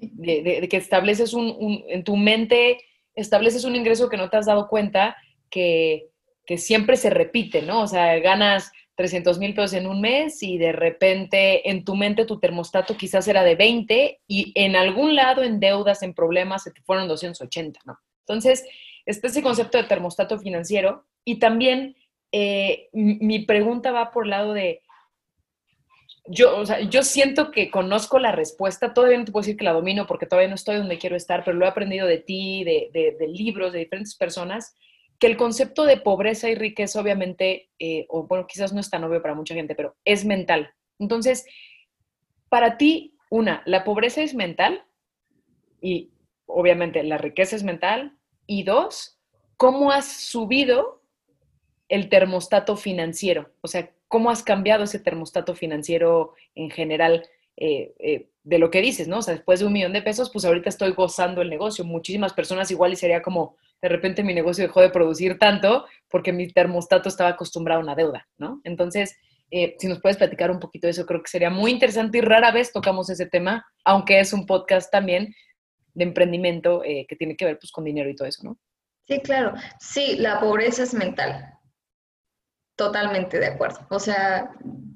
De, que estableces un, en tu mente, estableces un ingreso que no te has dado cuenta que, que siempre se repite, ¿no? O sea, ganas 300 mil pesos en un mes y de repente en tu mente tu termostato quizás era de 20 y en algún lado en deudas, en problemas, se te fueron 280, ¿no? Entonces, está ese concepto de termostato financiero y también eh, mi pregunta va por el lado de, yo, o sea, yo siento que conozco la respuesta, todavía no te puedo decir que la domino porque todavía no estoy donde quiero estar, pero lo he aprendido de ti, de, de libros, de diferentes personas que el concepto de pobreza y riqueza obviamente, eh, o bueno, quizás no es tan obvio para mucha gente, pero es mental. Entonces, para ti, una, la pobreza es mental y obviamente la riqueza es mental. Y dos, ¿cómo has subido el termostato financiero? O sea, ¿cómo has cambiado ese termostato financiero en general eh, eh, de lo que dices, ¿no? O sea, después de un millón de pesos, pues ahorita estoy gozando el negocio. Muchísimas personas igual y sería como, de repente mi negocio dejó de producir tanto porque mi termostato estaba acostumbrado a una deuda, ¿no? Entonces, eh, si nos puedes platicar un poquito de eso, creo que sería muy interesante y rara vez tocamos ese tema, aunque es un podcast también de emprendimiento que tiene que ver pues con dinero y todo eso, ¿no? Sí, claro. Sí, la pobreza es mental. Totalmente de acuerdo. O sea,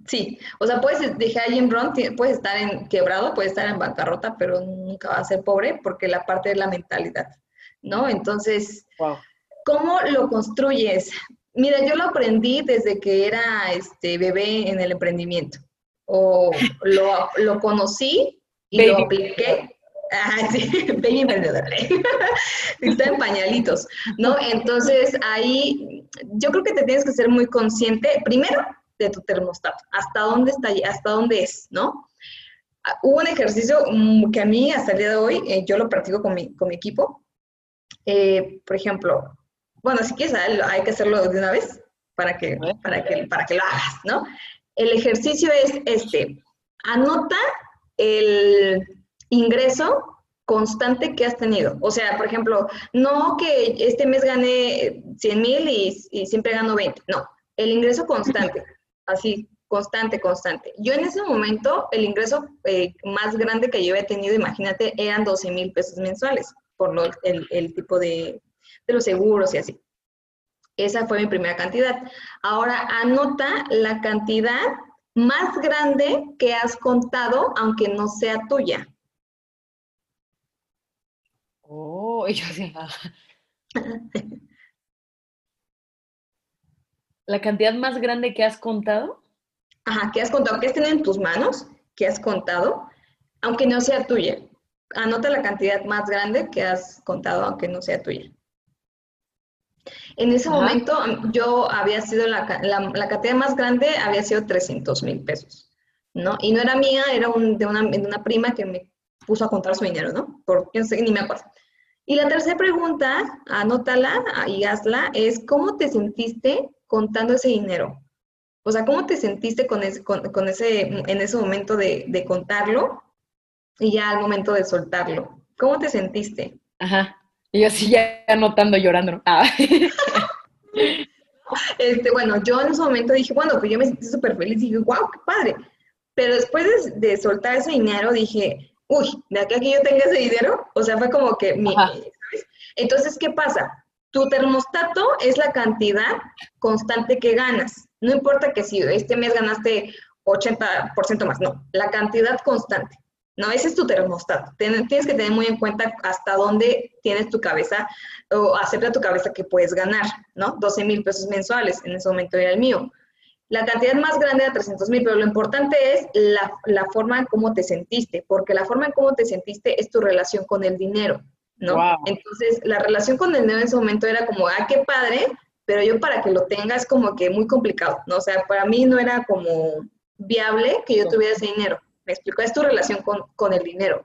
sí. O sea, puedes, dije a Jim Brown, puedes estar en quebrado, puedes estar en bancarrota, pero nunca vas a ser pobre porque la parte de la mentalidad. ¿no? Entonces, ¿cómo lo construyes? Mira, yo lo aprendí desde que era este bebé en el emprendimiento. O lo, conocí y lo apliqué. Ah, sí, baby emprendedor. Está en pañalitos, ¿no? Entonces, ahí yo creo que te tienes que ser muy consciente, primero, de tu termostato, hasta dónde está, hasta dónde es, ¿no? Ah, hubo un ejercicio mm, que a mí hasta el día de hoy, eh, yo lo practico con mi, con mi equipo, eh, por ejemplo, bueno, si quieres, hay que hacerlo de una vez para que, para que, para que lo hagas, ¿no? El ejercicio es este, anota el ingreso constante que has tenido. O sea, por ejemplo, no que este mes gane 100 mil y, siempre gano 20. No, el ingreso constante, así, constante, constante. Yo en ese momento, el ingreso eh, más grande que yo he tenido, imagínate, eran 12 mil pesos mensuales por lo, el, tipo de, de los seguros y así. Esa fue mi primera cantidad. Ahora anota la cantidad más grande que has contado, aunque no sea tuya. Oh, yo ¿La cantidad más grande que has contado? Ajá, que has contado, que has tenido en tus manos, que has contado, aunque no sea tuya anota la cantidad más grande que has contado, aunque no sea tuya. En ese momento yo había sido la, la, cantidad más grande, había sido 300 mil pesos. ¿no? Y no era mía, era un, de, una, de una prima que me puso a contar su dinero, ¿no? Por, no sé, ni me acuerdo. Y la tercera pregunta, anótala y hazla, es ¿cómo te sentiste contando ese dinero? O sea, ¿cómo te sentiste con ese, con, con ese, en ese momento de, de, contarlo y ya al momento de soltarlo? ¿Cómo te sentiste? Ajá. Y yo así ya anotando, llorando. Ah. Este, bueno, yo en ese momento dije, bueno, pues yo me sentí súper feliz y dije, wow, qué padre. Pero después de, de, soltar ese dinero dije, uy, de aquí a que yo tenga ese dinero, o sea, fue como que mi, ¿sabes? Entonces, ¿qué pasa? Tu termostato es la cantidad constante que ganas. No importa que si este mes ganaste 80% más, no, la cantidad constante. No, ese es tu termostato. Tienes que tener muy en cuenta hasta dónde tienes tu cabeza o acepta tu cabeza que puedes ganar, ¿no? 12 mil pesos mensuales, en ese momento era el mío. La cantidad más grande era 300 mil, pero lo importante es la, la, forma en cómo te sentiste, porque la forma en cómo te sentiste es tu relación con el dinero, ¿no? Wow. Entonces, la relación con el dinero en ese momento era como, ah, qué padre, pero yo para que lo tengas como que muy complicado, ¿no? O sea, para mí no era como viable que yo tuviera ese dinero. Me explico, es tu relación con, con el dinero.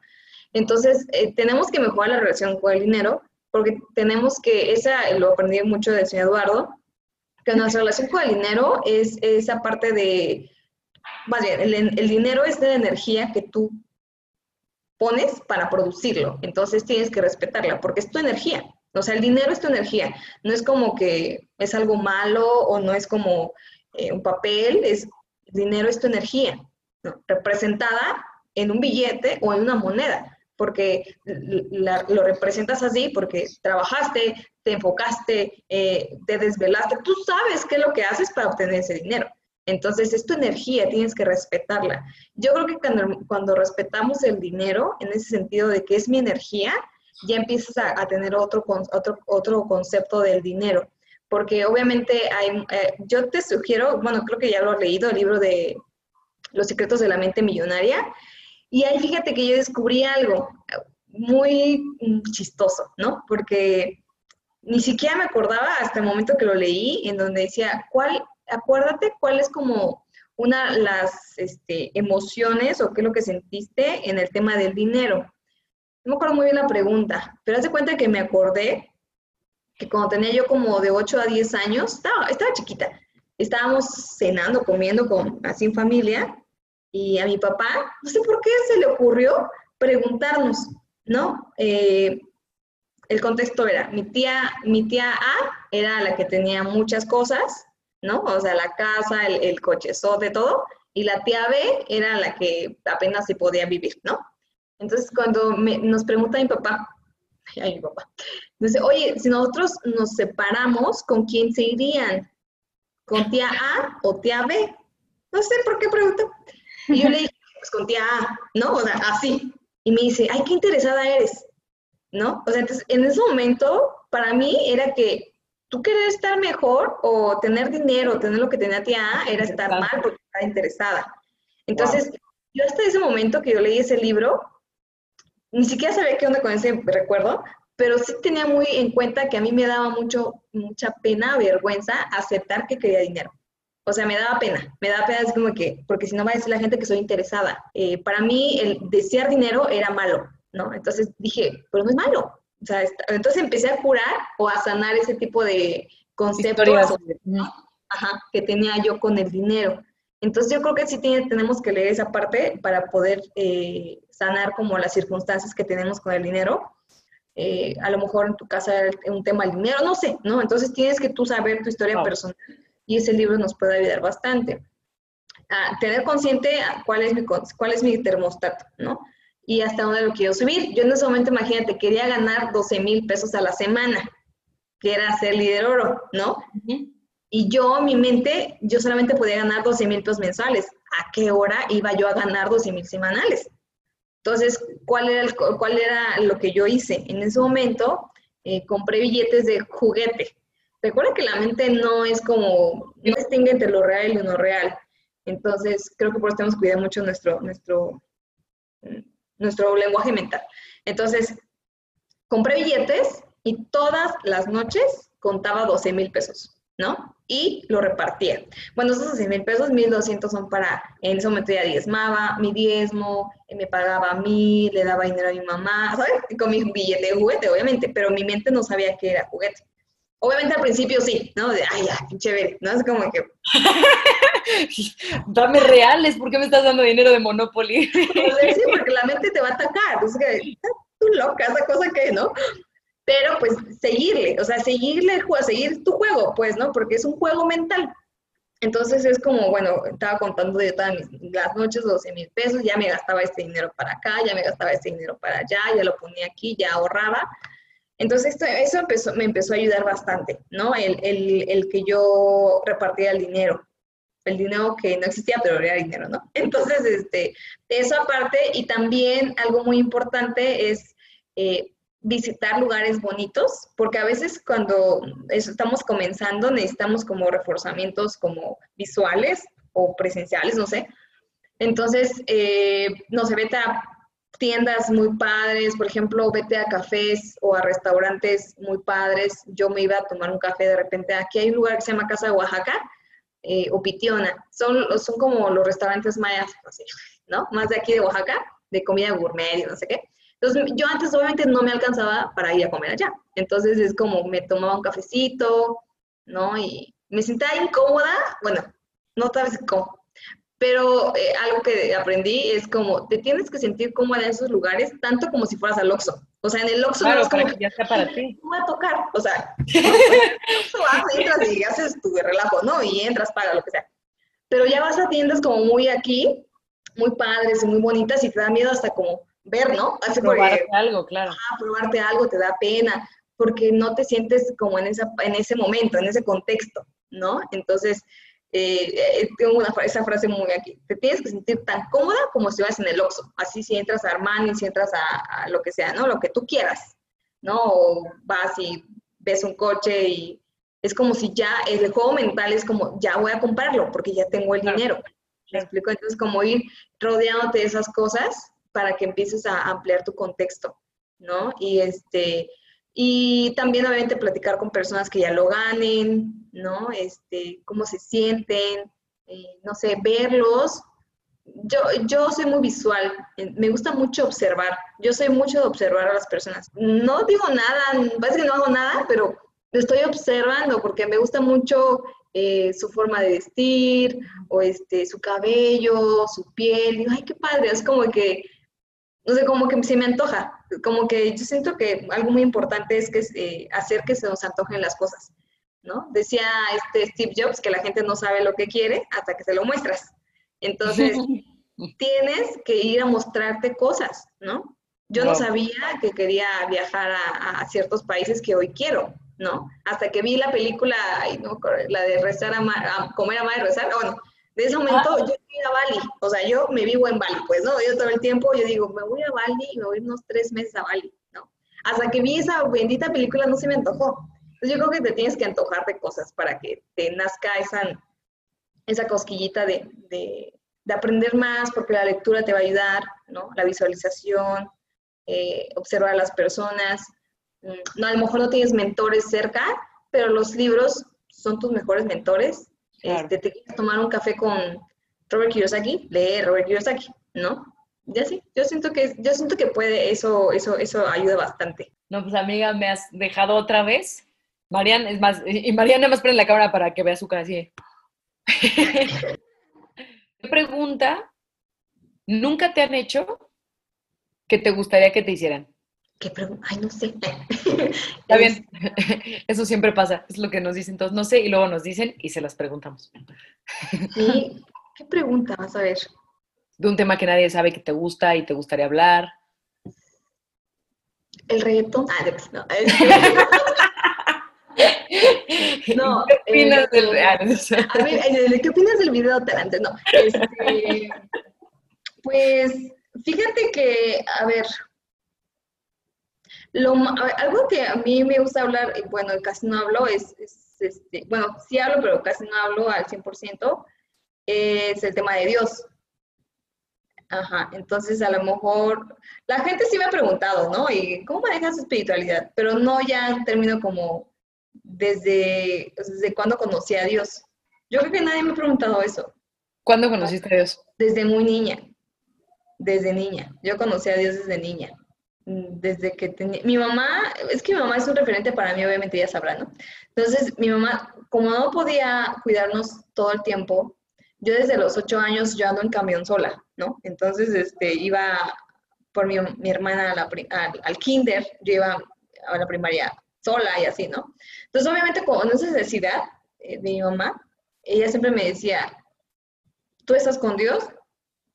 Entonces, eh, tenemos que mejorar la relación con el dinero, porque tenemos que, esa lo aprendí mucho del señor Eduardo, nuestra relación con el dinero es esa parte de, más el, el, dinero es de la energía que tú pones para producirlo, entonces tienes que respetarla, porque es tu energía, o sea, el dinero es tu energía, no es como que es algo malo o no es como eh, un papel, es, el dinero es tu energía, representada en un billete o en una moneda porque la, lo representas así, porque trabajaste, te enfocaste, eh, te desvelaste, tú sabes qué es lo que haces para obtener ese dinero. Entonces, es tu energía, tienes que respetarla. Yo creo que cuando, cuando respetamos el dinero, en ese sentido de que es mi energía, ya empiezas a, a tener otro, otro, otro concepto del dinero. Porque obviamente hay, eh, yo te sugiero, bueno, creo que ya lo has leído, el libro de Los secretos de la mente millonaria, y ahí fíjate que yo descubrí algo muy chistoso, ¿no? Porque ni siquiera me acordaba hasta el momento que lo leí, en donde decía, ¿cuál, acuérdate cuál es como una las este, emociones o qué es lo que sentiste en el tema del dinero? No me acuerdo muy bien la pregunta, pero hace cuenta que me acordé que cuando tenía yo como de 8 a 10 años, estaba, estaba chiquita, estábamos cenando, comiendo con, así en familia, y a mi papá, no sé por qué se le ocurrió preguntarnos, ¿no? Eh, el contexto era, mi tía, mi tía A era la que tenía muchas cosas, ¿no? O sea, la casa, el, el de todo, y la tía B era la que apenas se podía vivir, ¿no? Entonces, cuando me, nos pregunta mi papá, ay, mi papá, dice, oye, si nosotros nos separamos, ¿con quién se irían? ¿Con tía A o tía B? No sé por qué pregunto. Y yo le dije, pues con tía A, ¿no? O sea, así. Y me dice, ay, qué interesada eres, ¿no? O sea, entonces, en ese momento, para mí era que tú querer estar mejor o tener dinero, tener lo que tenía tía A, era estar mal porque estaba interesada. Entonces, wow. yo hasta ese momento que yo leí ese libro, ni siquiera sabía qué onda con ese recuerdo, pero sí tenía muy en cuenta que a mí me daba mucho, mucha pena, vergüenza aceptar que quería dinero. O sea, me daba pena, me daba pena, es como que, porque si no va a decir la gente que soy interesada. Eh, para mí, el desear dinero era malo, ¿no? Entonces dije, pero no es malo. O sea, entonces empecé a curar o a sanar ese tipo de conceptos ajá, que tenía yo con el dinero. Entonces yo creo que sí tiene, tenemos que leer esa parte para poder eh, sanar como las circunstancias que tenemos con el dinero. Eh, a lo mejor en tu casa es un tema del dinero, no sé, ¿no? Entonces tienes que tú saber tu historia oh. personal y ese libro nos puede ayudar bastante. A tener consciente cuál es mi, cuál es mi termostato, ¿no? Y hasta dónde lo quiero subir. Yo en ese momento, imagínate, quería ganar 12 mil pesos a la semana, que era ser líder oro, ¿no? Uh -huh. Y yo, mi mente, yo solamente podía ganar 12 mil pesos mensuales. ¿A qué hora iba yo a ganar 12 mil semanales? Entonces, ¿cuál era, el, ¿cuál era lo que yo hice? En ese momento, eh, compré billetes de juguete, Recuerda que la mente no es como, no distingue entre lo real y lo no real. Entonces, creo que por eso tenemos que cuidar mucho nuestro, nuestro, nuestro lenguaje mental. Entonces, compré billetes y todas las noches contaba 12 mil pesos, ¿no? y lo repartía. Bueno, esos 6 mil pesos, 1.200 son para, en ese momento ya diezmaba, mi diezmo, eh, me pagaba a mí, le daba dinero a mi mamá, ¿sabes? Con mi billete de juguete, obviamente, pero mi mente no sabía que era juguete. Obviamente al principio sí, ¿no? De, ay, ya, qué chévere, ¿no? Es como que... Dame reales, ¿por qué me estás dando dinero de Monopoly? sí, porque la mente te va a atacar, es que, tú loca, esa cosa que, ¿no? Pero pues seguirle, o sea, seguirle el juego, seguir tu juego, pues, ¿no? Porque es un juego mental. Entonces es como, bueno, estaba contando yo todas las noches 12 mil pesos, ya me gastaba este dinero para acá, ya me gastaba este dinero para allá, ya lo ponía aquí, ya ahorraba. Entonces esto, eso empezó, me empezó a ayudar bastante, ¿no? El, que yo repartía el dinero, el dinero que no existía, pero era dinero, ¿no? Entonces, este, eso aparte, y también algo muy importante es eh, visitar lugares bonitos, porque a veces cuando estamos comenzando necesitamos como reforzamientos como visuales o presenciales, no sé. Entonces, eh, no sé, vete a tiendas muy padres, por ejemplo, vete a cafés o a restaurantes muy padres. Yo me iba a tomar un café de repente. Aquí hay un lugar que se llama Casa de Oaxaca eh, o Pitiona. Son, son como los restaurantes mayas, ¿no? Más de aquí de Oaxaca, de comida gourmet y no sé qué. Entonces, yo antes obviamente no me alcanzaba para ir a comer allá. Entonces, es como me tomaba un cafecito, ¿no? Y me sentía incómoda, bueno, no sabes cómo, pero eh, algo que aprendí es como, te tienes que sentir cómoda en esos lugares, tanto como si fueras al Oxxo. O sea, en el Oxxo claro, no es como que ya está para ti. Va a tocar, o sea, Oxxo vas, entras y haces tu relajo, ¿no? Y entras, paga, lo que sea. Pero ya vas a tiendas como muy aquí, muy padres y muy bonitas y te da miedo hasta como ver, ¿no? Así probarte porque, algo, claro. Ah, probarte algo te da pena, porque no te sientes como en, esa, en ese momento, en ese contexto, ¿no? Entonces, eh, eh, tengo una, esa frase muy aquí, te tienes que sentir tan cómoda como si vas en el Oxxo, así si entras a Armani, si entras a, a, lo que sea, ¿no? Lo que tú quieras, ¿no? O vas y ves un coche y es como si ya, el juego mental es como, ya voy a comprarlo porque ya tengo el dinero. ¿Me explico? Entonces, como ir rodeándote de esas cosas para que empieces a ampliar tu contexto, ¿no? Y este, y también obviamente platicar con personas que ya lo ganen, ¿no? Este, cómo se sienten, eh, no sé, verlos. Yo, yo soy muy visual, me gusta mucho observar, yo soy mucho de observar a las personas. No digo nada, parece que no hago nada, pero estoy observando porque me gusta mucho eh, su forma de vestir, o este, su cabello, su piel. Digo, ay, qué padre, es como que no sé, como que se me antoja, como que yo siento que algo muy importante es que eh, hacer que se nos antojen las cosas, ¿no? Decía este Steve Jobs que la gente no sabe lo que quiere hasta que se lo muestras. Entonces, tienes que ir a mostrarte cosas, ¿no? Yo no sabía que quería viajar a, ciertos países que hoy quiero, ¿no? Hasta que vi la película, no, la de rezar a, comer, amar y rezar, bueno, de ese momento yo fui a Bali, o sea, yo me vivo en Bali, pues, ¿no? Yo todo el tiempo, yo digo, me voy a Bali y me voy unos tres meses a Bali, ¿no? Hasta que vi esa bendita película no se me antojó. Entonces yo creo que te tienes que antojar de cosas para que te nazca esa, esa cosquillita de, de, de aprender más, porque la lectura te va a ayudar, ¿no? La visualización, eh, observar a las personas. Mm, no, a lo mejor no tienes mentores cerca, pero los libros son tus mejores mentores este, te quieres tomar un café con Robert Kiyosaki, lee Robert Kiyosaki, ¿no? Ya sí, yo siento que, yo siento que puede, eso, eso, eso ayuda bastante. No, pues amiga, me has dejado otra vez. Marian, es más, y Marian nada más prende la cámara para que vea su cara así. ¿Qué pregunta nunca te han hecho que te gustaría que te hicieran? ¿Qué pregunta? Ay, no sé. Está bien. Eso siempre pasa. Es lo que nos dicen todos. No sé, y luego nos dicen y se las preguntamos. Sí. ¿Qué pregunta vas a ver? De un tema que nadie sabe que te gusta y te gustaría hablar. El reggaetón. Ah, no. no. ¿Qué opinas del eh, a ver, eh, ¿Qué opinas del video antes? No. Este, pues, fíjate que, a ver, lo, algo que a mí me gusta hablar, y bueno, casi no hablo, es, este, bueno, sí hablo, pero casi no hablo al 100%, es el tema de Dios. Ajá, entonces a lo mejor la gente sí me ha preguntado, ¿no? ¿Y cómo manejas su espiritualidad? Pero no ya en términos como desde, desde cuándo conocí a Dios. Yo creo que nadie me ha preguntado eso. ¿Cuándo conociste a Dios? Desde muy niña, desde niña. Yo conocí a Dios desde niña. Mm, Desde que tenía... Mi mamá, es que mi mamá es un referente para mí, obviamente ya sabrá, ¿no? Entonces, mi mamá, como no podía cuidarnos todo el tiempo, yo desde los ocho años yo ando en camión sola, ¿no? Entonces, este, iba por mi, mi hermana al, al kinder, yo iba a la primaria sola y así, ¿no? Entonces, obviamente, con esa necesidad eh, de mi mamá, ella siempre me decía, tú estás con Dios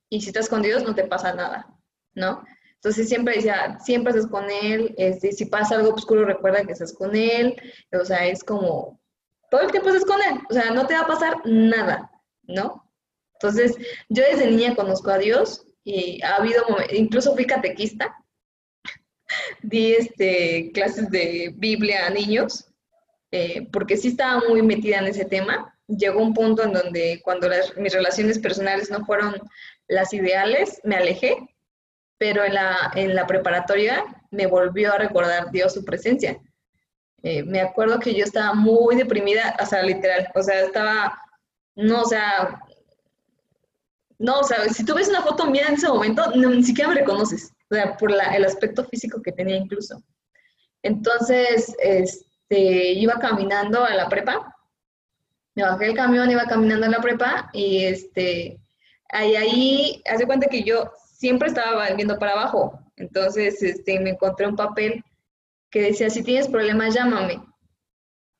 y si estás con Dios no te pasa nada, ¿no? Entonces siempre decía, siempre estás con Él, este, si pasa algo oscuro recuerda que estás con Él, o sea, es como, todo el tiempo estás con Él, o sea, no te va a pasar nada, ¿no? Entonces, yo desde niña conozco a Dios y ha habido, momen- incluso fui catequista, di este, clases de Biblia a niños, eh, porque sí estaba muy metida en ese tema. Llegó un punto en donde cuando las- mis relaciones personales no fueron las ideales, me alejé, pero en la, en la preparatoria me volvió a recordar Dios su presencia. Eh, me acuerdo que yo estaba muy deprimida, o sea, literal, o sea, estaba, no, o sea, no, o sea, si tú ves una foto mía en ese momento, no, ni siquiera me reconoces, o sea, por la- el aspecto físico que tenía incluso. Entonces, este, iba caminando a la prepa, me bajé del camión, iba caminando a la prepa y este, ahí, ahí, hace cuenta que yo siempre estaba viendo para abajo, entonces este, me encontré un papel que decía, si tienes problemas, llámame.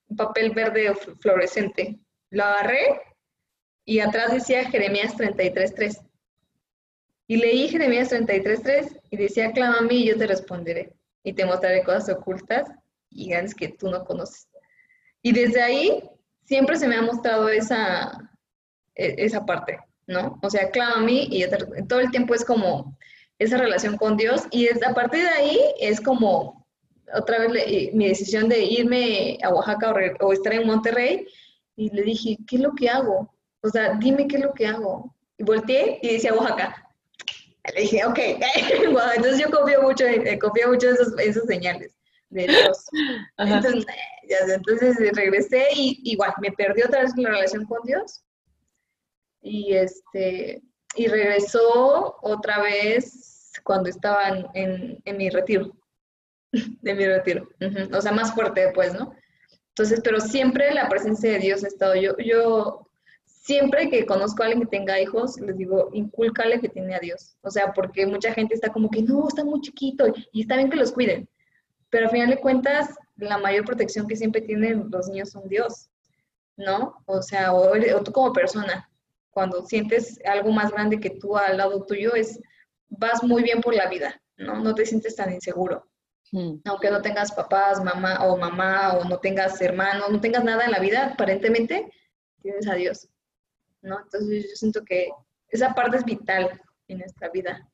Un papel verde o fl- fluorescente. Lo agarré y atrás decía Jeremías 33.3. Y leí Jeremías 33.3 y decía, clama a mí y yo te responderé. Y te mostraré cosas ocultas y grandes que tú no conoces. Y desde ahí siempre se me ha mostrado esa, e- esa parte, ¿no? O sea, clama a mí y todo el tiempo es como esa relación con Dios y es, a partir de ahí es como otra vez le- mi decisión de irme a Oaxaca o, estar en Monterrey y le dije, ¿qué es lo que hago? O sea, dime qué es lo que hago. Y volteé y decía Oaxaca. Le dije, ok, Wow, entonces yo confío mucho, eh, confío mucho en esos, señales de Dios. Entonces, entonces regresé y igual me perdí otra vez la relación con Dios. Y este y regresó otra vez cuando estaba en, en- mi retiro. De mi retiro. Ujú, O sea, más fuerte después, ¿no? Entonces, pero siempre la presencia de Dios ha estado. Yo, yo siempre que conozco a alguien que tenga hijos, les digo, incúlcale que tiene a Dios. O sea, porque mucha gente está como que no, está muy chiquito y está bien que los cuiden. Pero al final de cuentas, la mayor protección que siempre tienen los niños son Dios, ¿no? O sea, o, o tú como persona, cuando sientes algo más grande que tú al lado tuyo, es, vas muy bien por la vida, ¿no? No te sientes tan inseguro. Mm. Aunque no tengas papás, mamá o mamá, o no tengas hermanos, no tengas nada en la vida, aparentemente tienes a Dios, ¿no? Entonces yo siento que esa parte es vital en nuestra vida.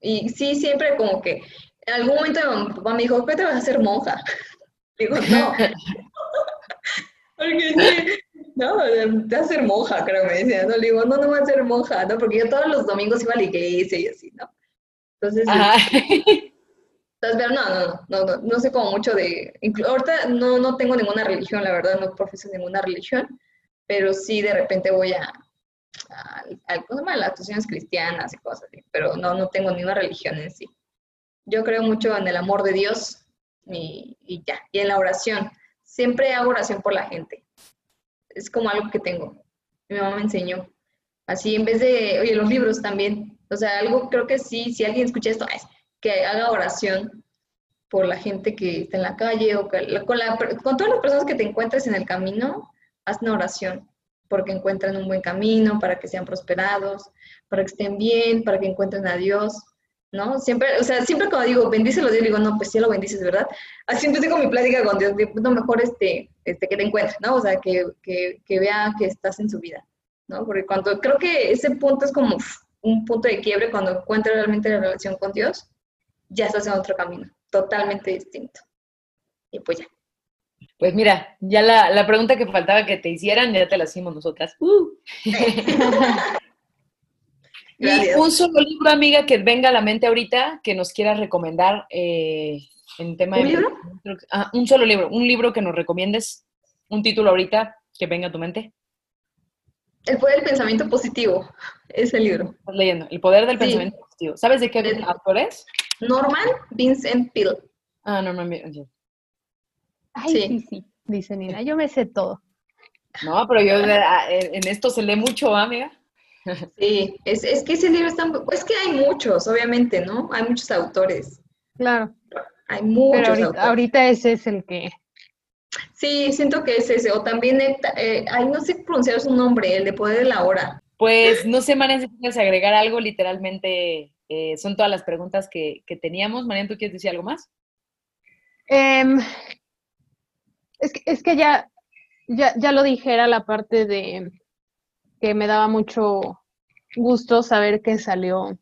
Y sí, siempre como que en algún momento mi papá me dijo, ¿qué te vas a hacer monja? Digo, no. Porque sí, no, te vas a ser monja, creo que me decía, no, le digo, no, no voy a ser monja, ¿no? Porque yo todos los domingos iba a la iglesia y así, ¿no? Entonces, Ajá. entonces, pero no, no, no, no, no, no sé como mucho de, ahorita no, no tengo ninguna religión, la verdad, no profeso ninguna religión, pero sí de repente voy a, a, las actuaciones cristianas y cosas así, pero no, no tengo ninguna religión en sí. Yo creo mucho en el amor de Dios y, y ya, y en la oración. Siempre hago oración por la gente. Es como algo que tengo. Mi mamá me enseñó. Así, en vez de, oye, los libros también. O sea, algo creo que sí, si alguien escucha esto, es que haga oración por la gente que está en la calle o que- con, la- con todas las personas que te encuentres en el camino, haz una oración porque encuentren un buen camino, para que sean prosperados, para que estén bien, para que encuentren a Dios, ¿no? Siempre, o sea, siempre cuando digo, bendícelo Dios, digo, no, pues sí lo bendices, ¿verdad? Así empecé con mi plática con Dios, no, mejor este, este, que te encuentre, ¿no? O sea, que, que, que vea que estás en su vida, ¿no? Porque cuando, creo que ese punto es como un punto de quiebre cuando encuentras realmente la relación con Dios, ya estás en otro camino, totalmente distinto. Y pues ya. Pues mira, ya la, la pregunta que faltaba que te hicieran, ya te la hicimos nosotras. Uh. y un solo libro, amiga, que venga a la mente ahorita, que nos quieras recomendar eh, en tema ¿Un de... libro? Ah, un solo libro, un libro que nos recomiendes. un título ahorita que venga a tu mente. El poder del pensamiento positivo es el libro. Estás leyendo. El poder del Sí. pensamiento positivo. ¿Sabes de qué El- autor es? Norman Vincent Peale. Ah, no, no, mira, ya. Ay, Sí. sí, sí, dice Nina, yo me sé todo. No, pero yo ah, en en esto se lee mucho, ¿ah, amiga. Sí, es, es que ese libro está... Es que hay muchos, obviamente, ¿no? Hay muchos autores. Claro, Hay muchos pero ahorita, autores. ahorita ese es el que... Sí, siento que es ese. O también, eh, eh, ay, no sé pronunciar su nombre, el de Poder de la Hora. Pues no sé, Marian, si quieres agregar algo, literalmente eh, son todas las preguntas que, que teníamos. Marian, ¿tú quieres decir algo más? Em, es que, es que ya, ya, ya lo dijera la parte de que me daba mucho gusto saber que salió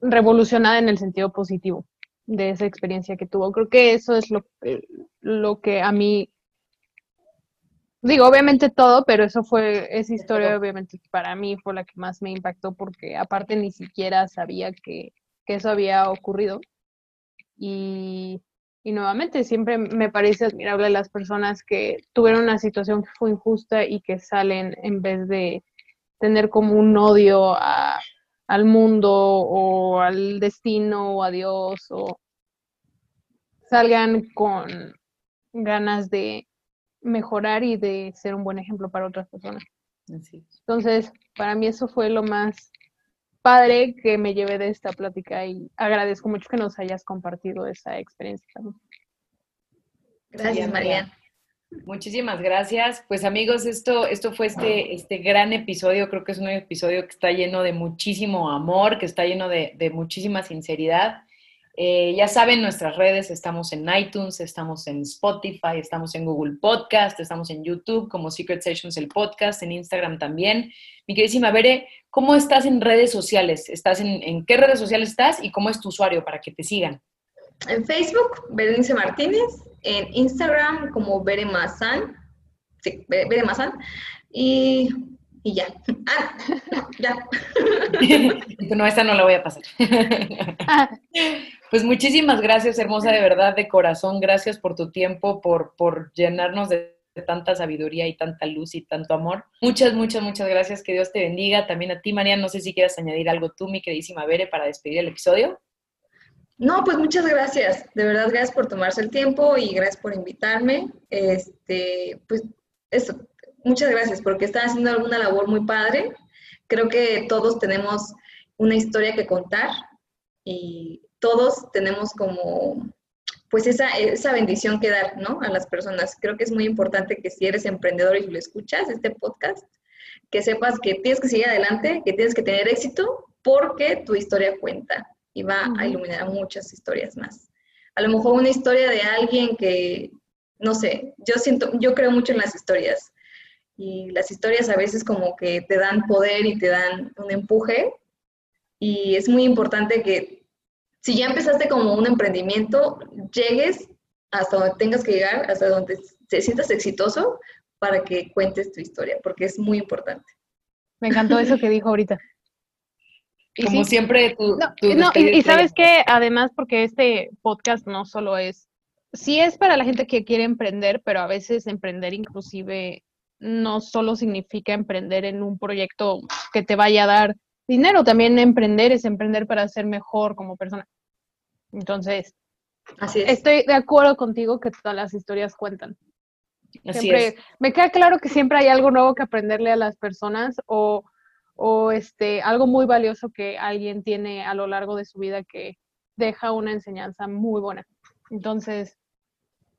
revolucionada en el sentido positivo de esa experiencia que tuvo. Creo que eso es lo, eh, lo que a mí, digo, obviamente todo, pero eso fue, esa historia obviamente para mí fue la que más me impactó porque aparte ni siquiera sabía que, que eso había ocurrido. Y, y nuevamente, siempre me parece admirable las personas que tuvieron una situación que fue injusta y que salen en vez de tener como un odio a, al mundo o al destino o a Dios o salgan con ganas de mejorar y de ser un buen ejemplo para otras personas. Así es. Entonces, para mí eso fue lo más padre que me llevé de esta plática y agradezco mucho que nos hayas compartido esa experiencia también. Gracias, Andrea. Mariana. Muchísimas gracias. Pues amigos, esto, esto fue este, este gran episodio. Creo que es un episodio que está lleno de muchísimo amor, que está lleno de, muchísima sinceridad. Eh, ya saben, nuestras redes, estamos en iTunes, estamos en Spotify, estamos en Google Podcast, estamos en YouTube como Secret Sessions, el podcast, en Instagram también. Mi queridísima Bere, ¿cómo estás en redes sociales? ¿Estás en, en qué redes sociales estás y cómo es tu usuario para que te sigan? En Facebook, Berenice Martínez. En Instagram, como Bere Mazán. Sí, Bere Bere Mazán. Y, y ya. Ah, no, ya. no, esta no la voy a pasar. Pues muchísimas gracias, hermosa, de verdad, de corazón. Gracias por tu tiempo, por, por llenarnos de tanta sabiduría y tanta luz y tanto amor. Muchas, muchas, muchas gracias. Que Dios te bendiga. También a ti, María. No sé si quieras añadir algo tú, mi queridísima Bere, para despedir el episodio. No, pues muchas gracias. De verdad, gracias por tomarse el tiempo y gracias por invitarme. Este, pues eso, muchas gracias porque están haciendo alguna labor muy padre. Creo que todos tenemos una historia que contar y todos tenemos como pues esa, esa bendición que dar, ¿no? A las personas. Creo que es muy importante que si eres emprendedor y lo escuchas, este podcast, que sepas que tienes que seguir adelante, que tienes que tener éxito porque tu historia cuenta y va a iluminar muchas historias más. A lo mejor una historia de alguien que, no sé, yo siento, yo creo mucho en las historias y las historias a veces como que te dan poder y te dan un empuje y es muy importante que si ya empezaste como un emprendimiento, llegues hasta donde tengas que llegar, hasta donde te sientas exitoso para que cuentes tu historia, porque es muy importante. Me encantó eso que dijo ahorita. Y Como sí, siempre, tu, No, y, sabes que además, porque este podcast no solo es, sí es para la gente que quiere emprender, pero a veces emprender inclusive no solo significa emprender en un proyecto que te vaya a dar dinero, también emprender es emprender para ser mejor como persona. Entonces, Así es. estoy de acuerdo contigo que todas las historias cuentan. Así Siempre, es. me queda claro que siempre hay algo nuevo que aprenderle a las personas o, o este, algo muy valioso que alguien tiene a lo largo de su vida que deja una enseñanza muy buena. Entonces,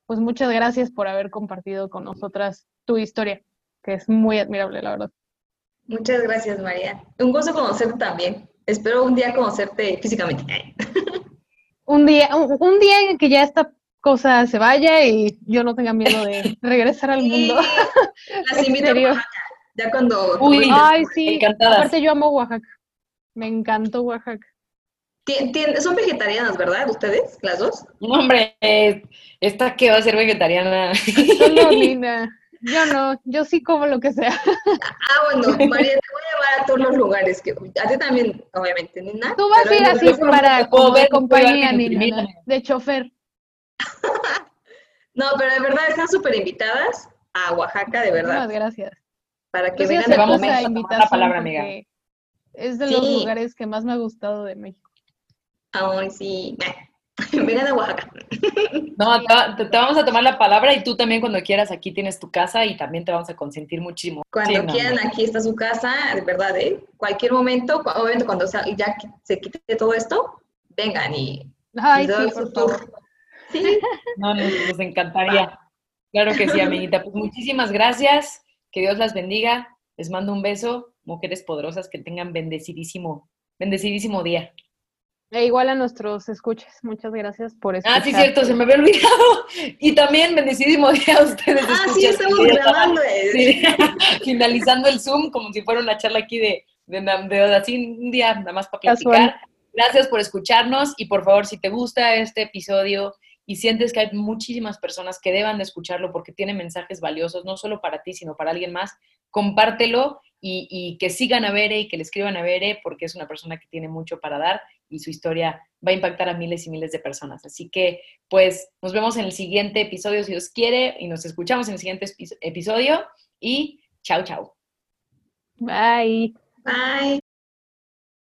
pues muchas gracias por haber compartido con nosotras tu historia, que es muy admirable, la verdad. Muchas gracias, María. Un gusto conocerte también. Espero un día conocerte físicamente. Un día, un, un día en que ya esta cosa se vaya y yo no tenga miedo de regresar al mundo. Las ¿En invito a Ya cuando... Uy. Ay, sí. Encantadas. Aparte yo amo Oaxaca. Me encantó Oaxaca. Tien- tien- son vegetarianas, ¿verdad? ¿Ustedes? ¿Las dos? No, hombre, esta que va a ser vegetariana. Solo Lina. Yo no, yo sí como lo que sea. Ah, bueno, María, te voy a llevar a todos los lugares. Que, a ti también, obviamente, Nina. Tú vas a ir así para como de compañía, Nina, de chofer. No, pero de verdad están súper invitadas a Oaxaca, de verdad. Muchas gracias. Para que Yo sí vengan a comer. esa a tomar la palabra, amiga. Es de los lugares que más me ha gustado de México. Ay, sí. Vengan a Oaxaca. No, te, va- te- te vamos a tomar la palabra y tú también cuando quieras aquí tienes tu casa y también te vamos a consentir muchísimo. Cuando Sí, quieran, no. aquí está su casa, de verdad, ¿eh? Cualquier momento, obviamente cuando sa- ya se quite todo esto, vengan y, Ay, sí, por favor. Sí, No, nos, nos encantaría. Claro que sí, amiguita. Pues muchísimas gracias. Que Dios las bendiga. Les mando un beso. Mujeres poderosas que tengan bendecidísimo, bendecidísimo día. E igual a nuestros escuchas. Muchas gracias por escuchar. Ah, sí, cierto, se me había olvidado. Y también bendecidísimo día a ustedes. ah, sí, estamos grabando. eh. Sí, finalizando el Zoom como si fuera una charla aquí de, de, de- así un día nada más para platicar. Casual. Gracias por escucharnos y por favor, si te gusta este episodio y sientes que hay muchísimas personas que deban de escucharlo porque tiene mensajes valiosos, no solo para ti, sino para alguien más, compártelo y, y que sigan a Bere y que le escriban a Bere porque es una persona que tiene mucho para dar y su historia va a impactar a miles y miles de personas. Así que, pues, nos vemos en el siguiente episodio si Dios quiere y nos escuchamos en el siguiente epi- episodio y chao, chao. Bye. Bye.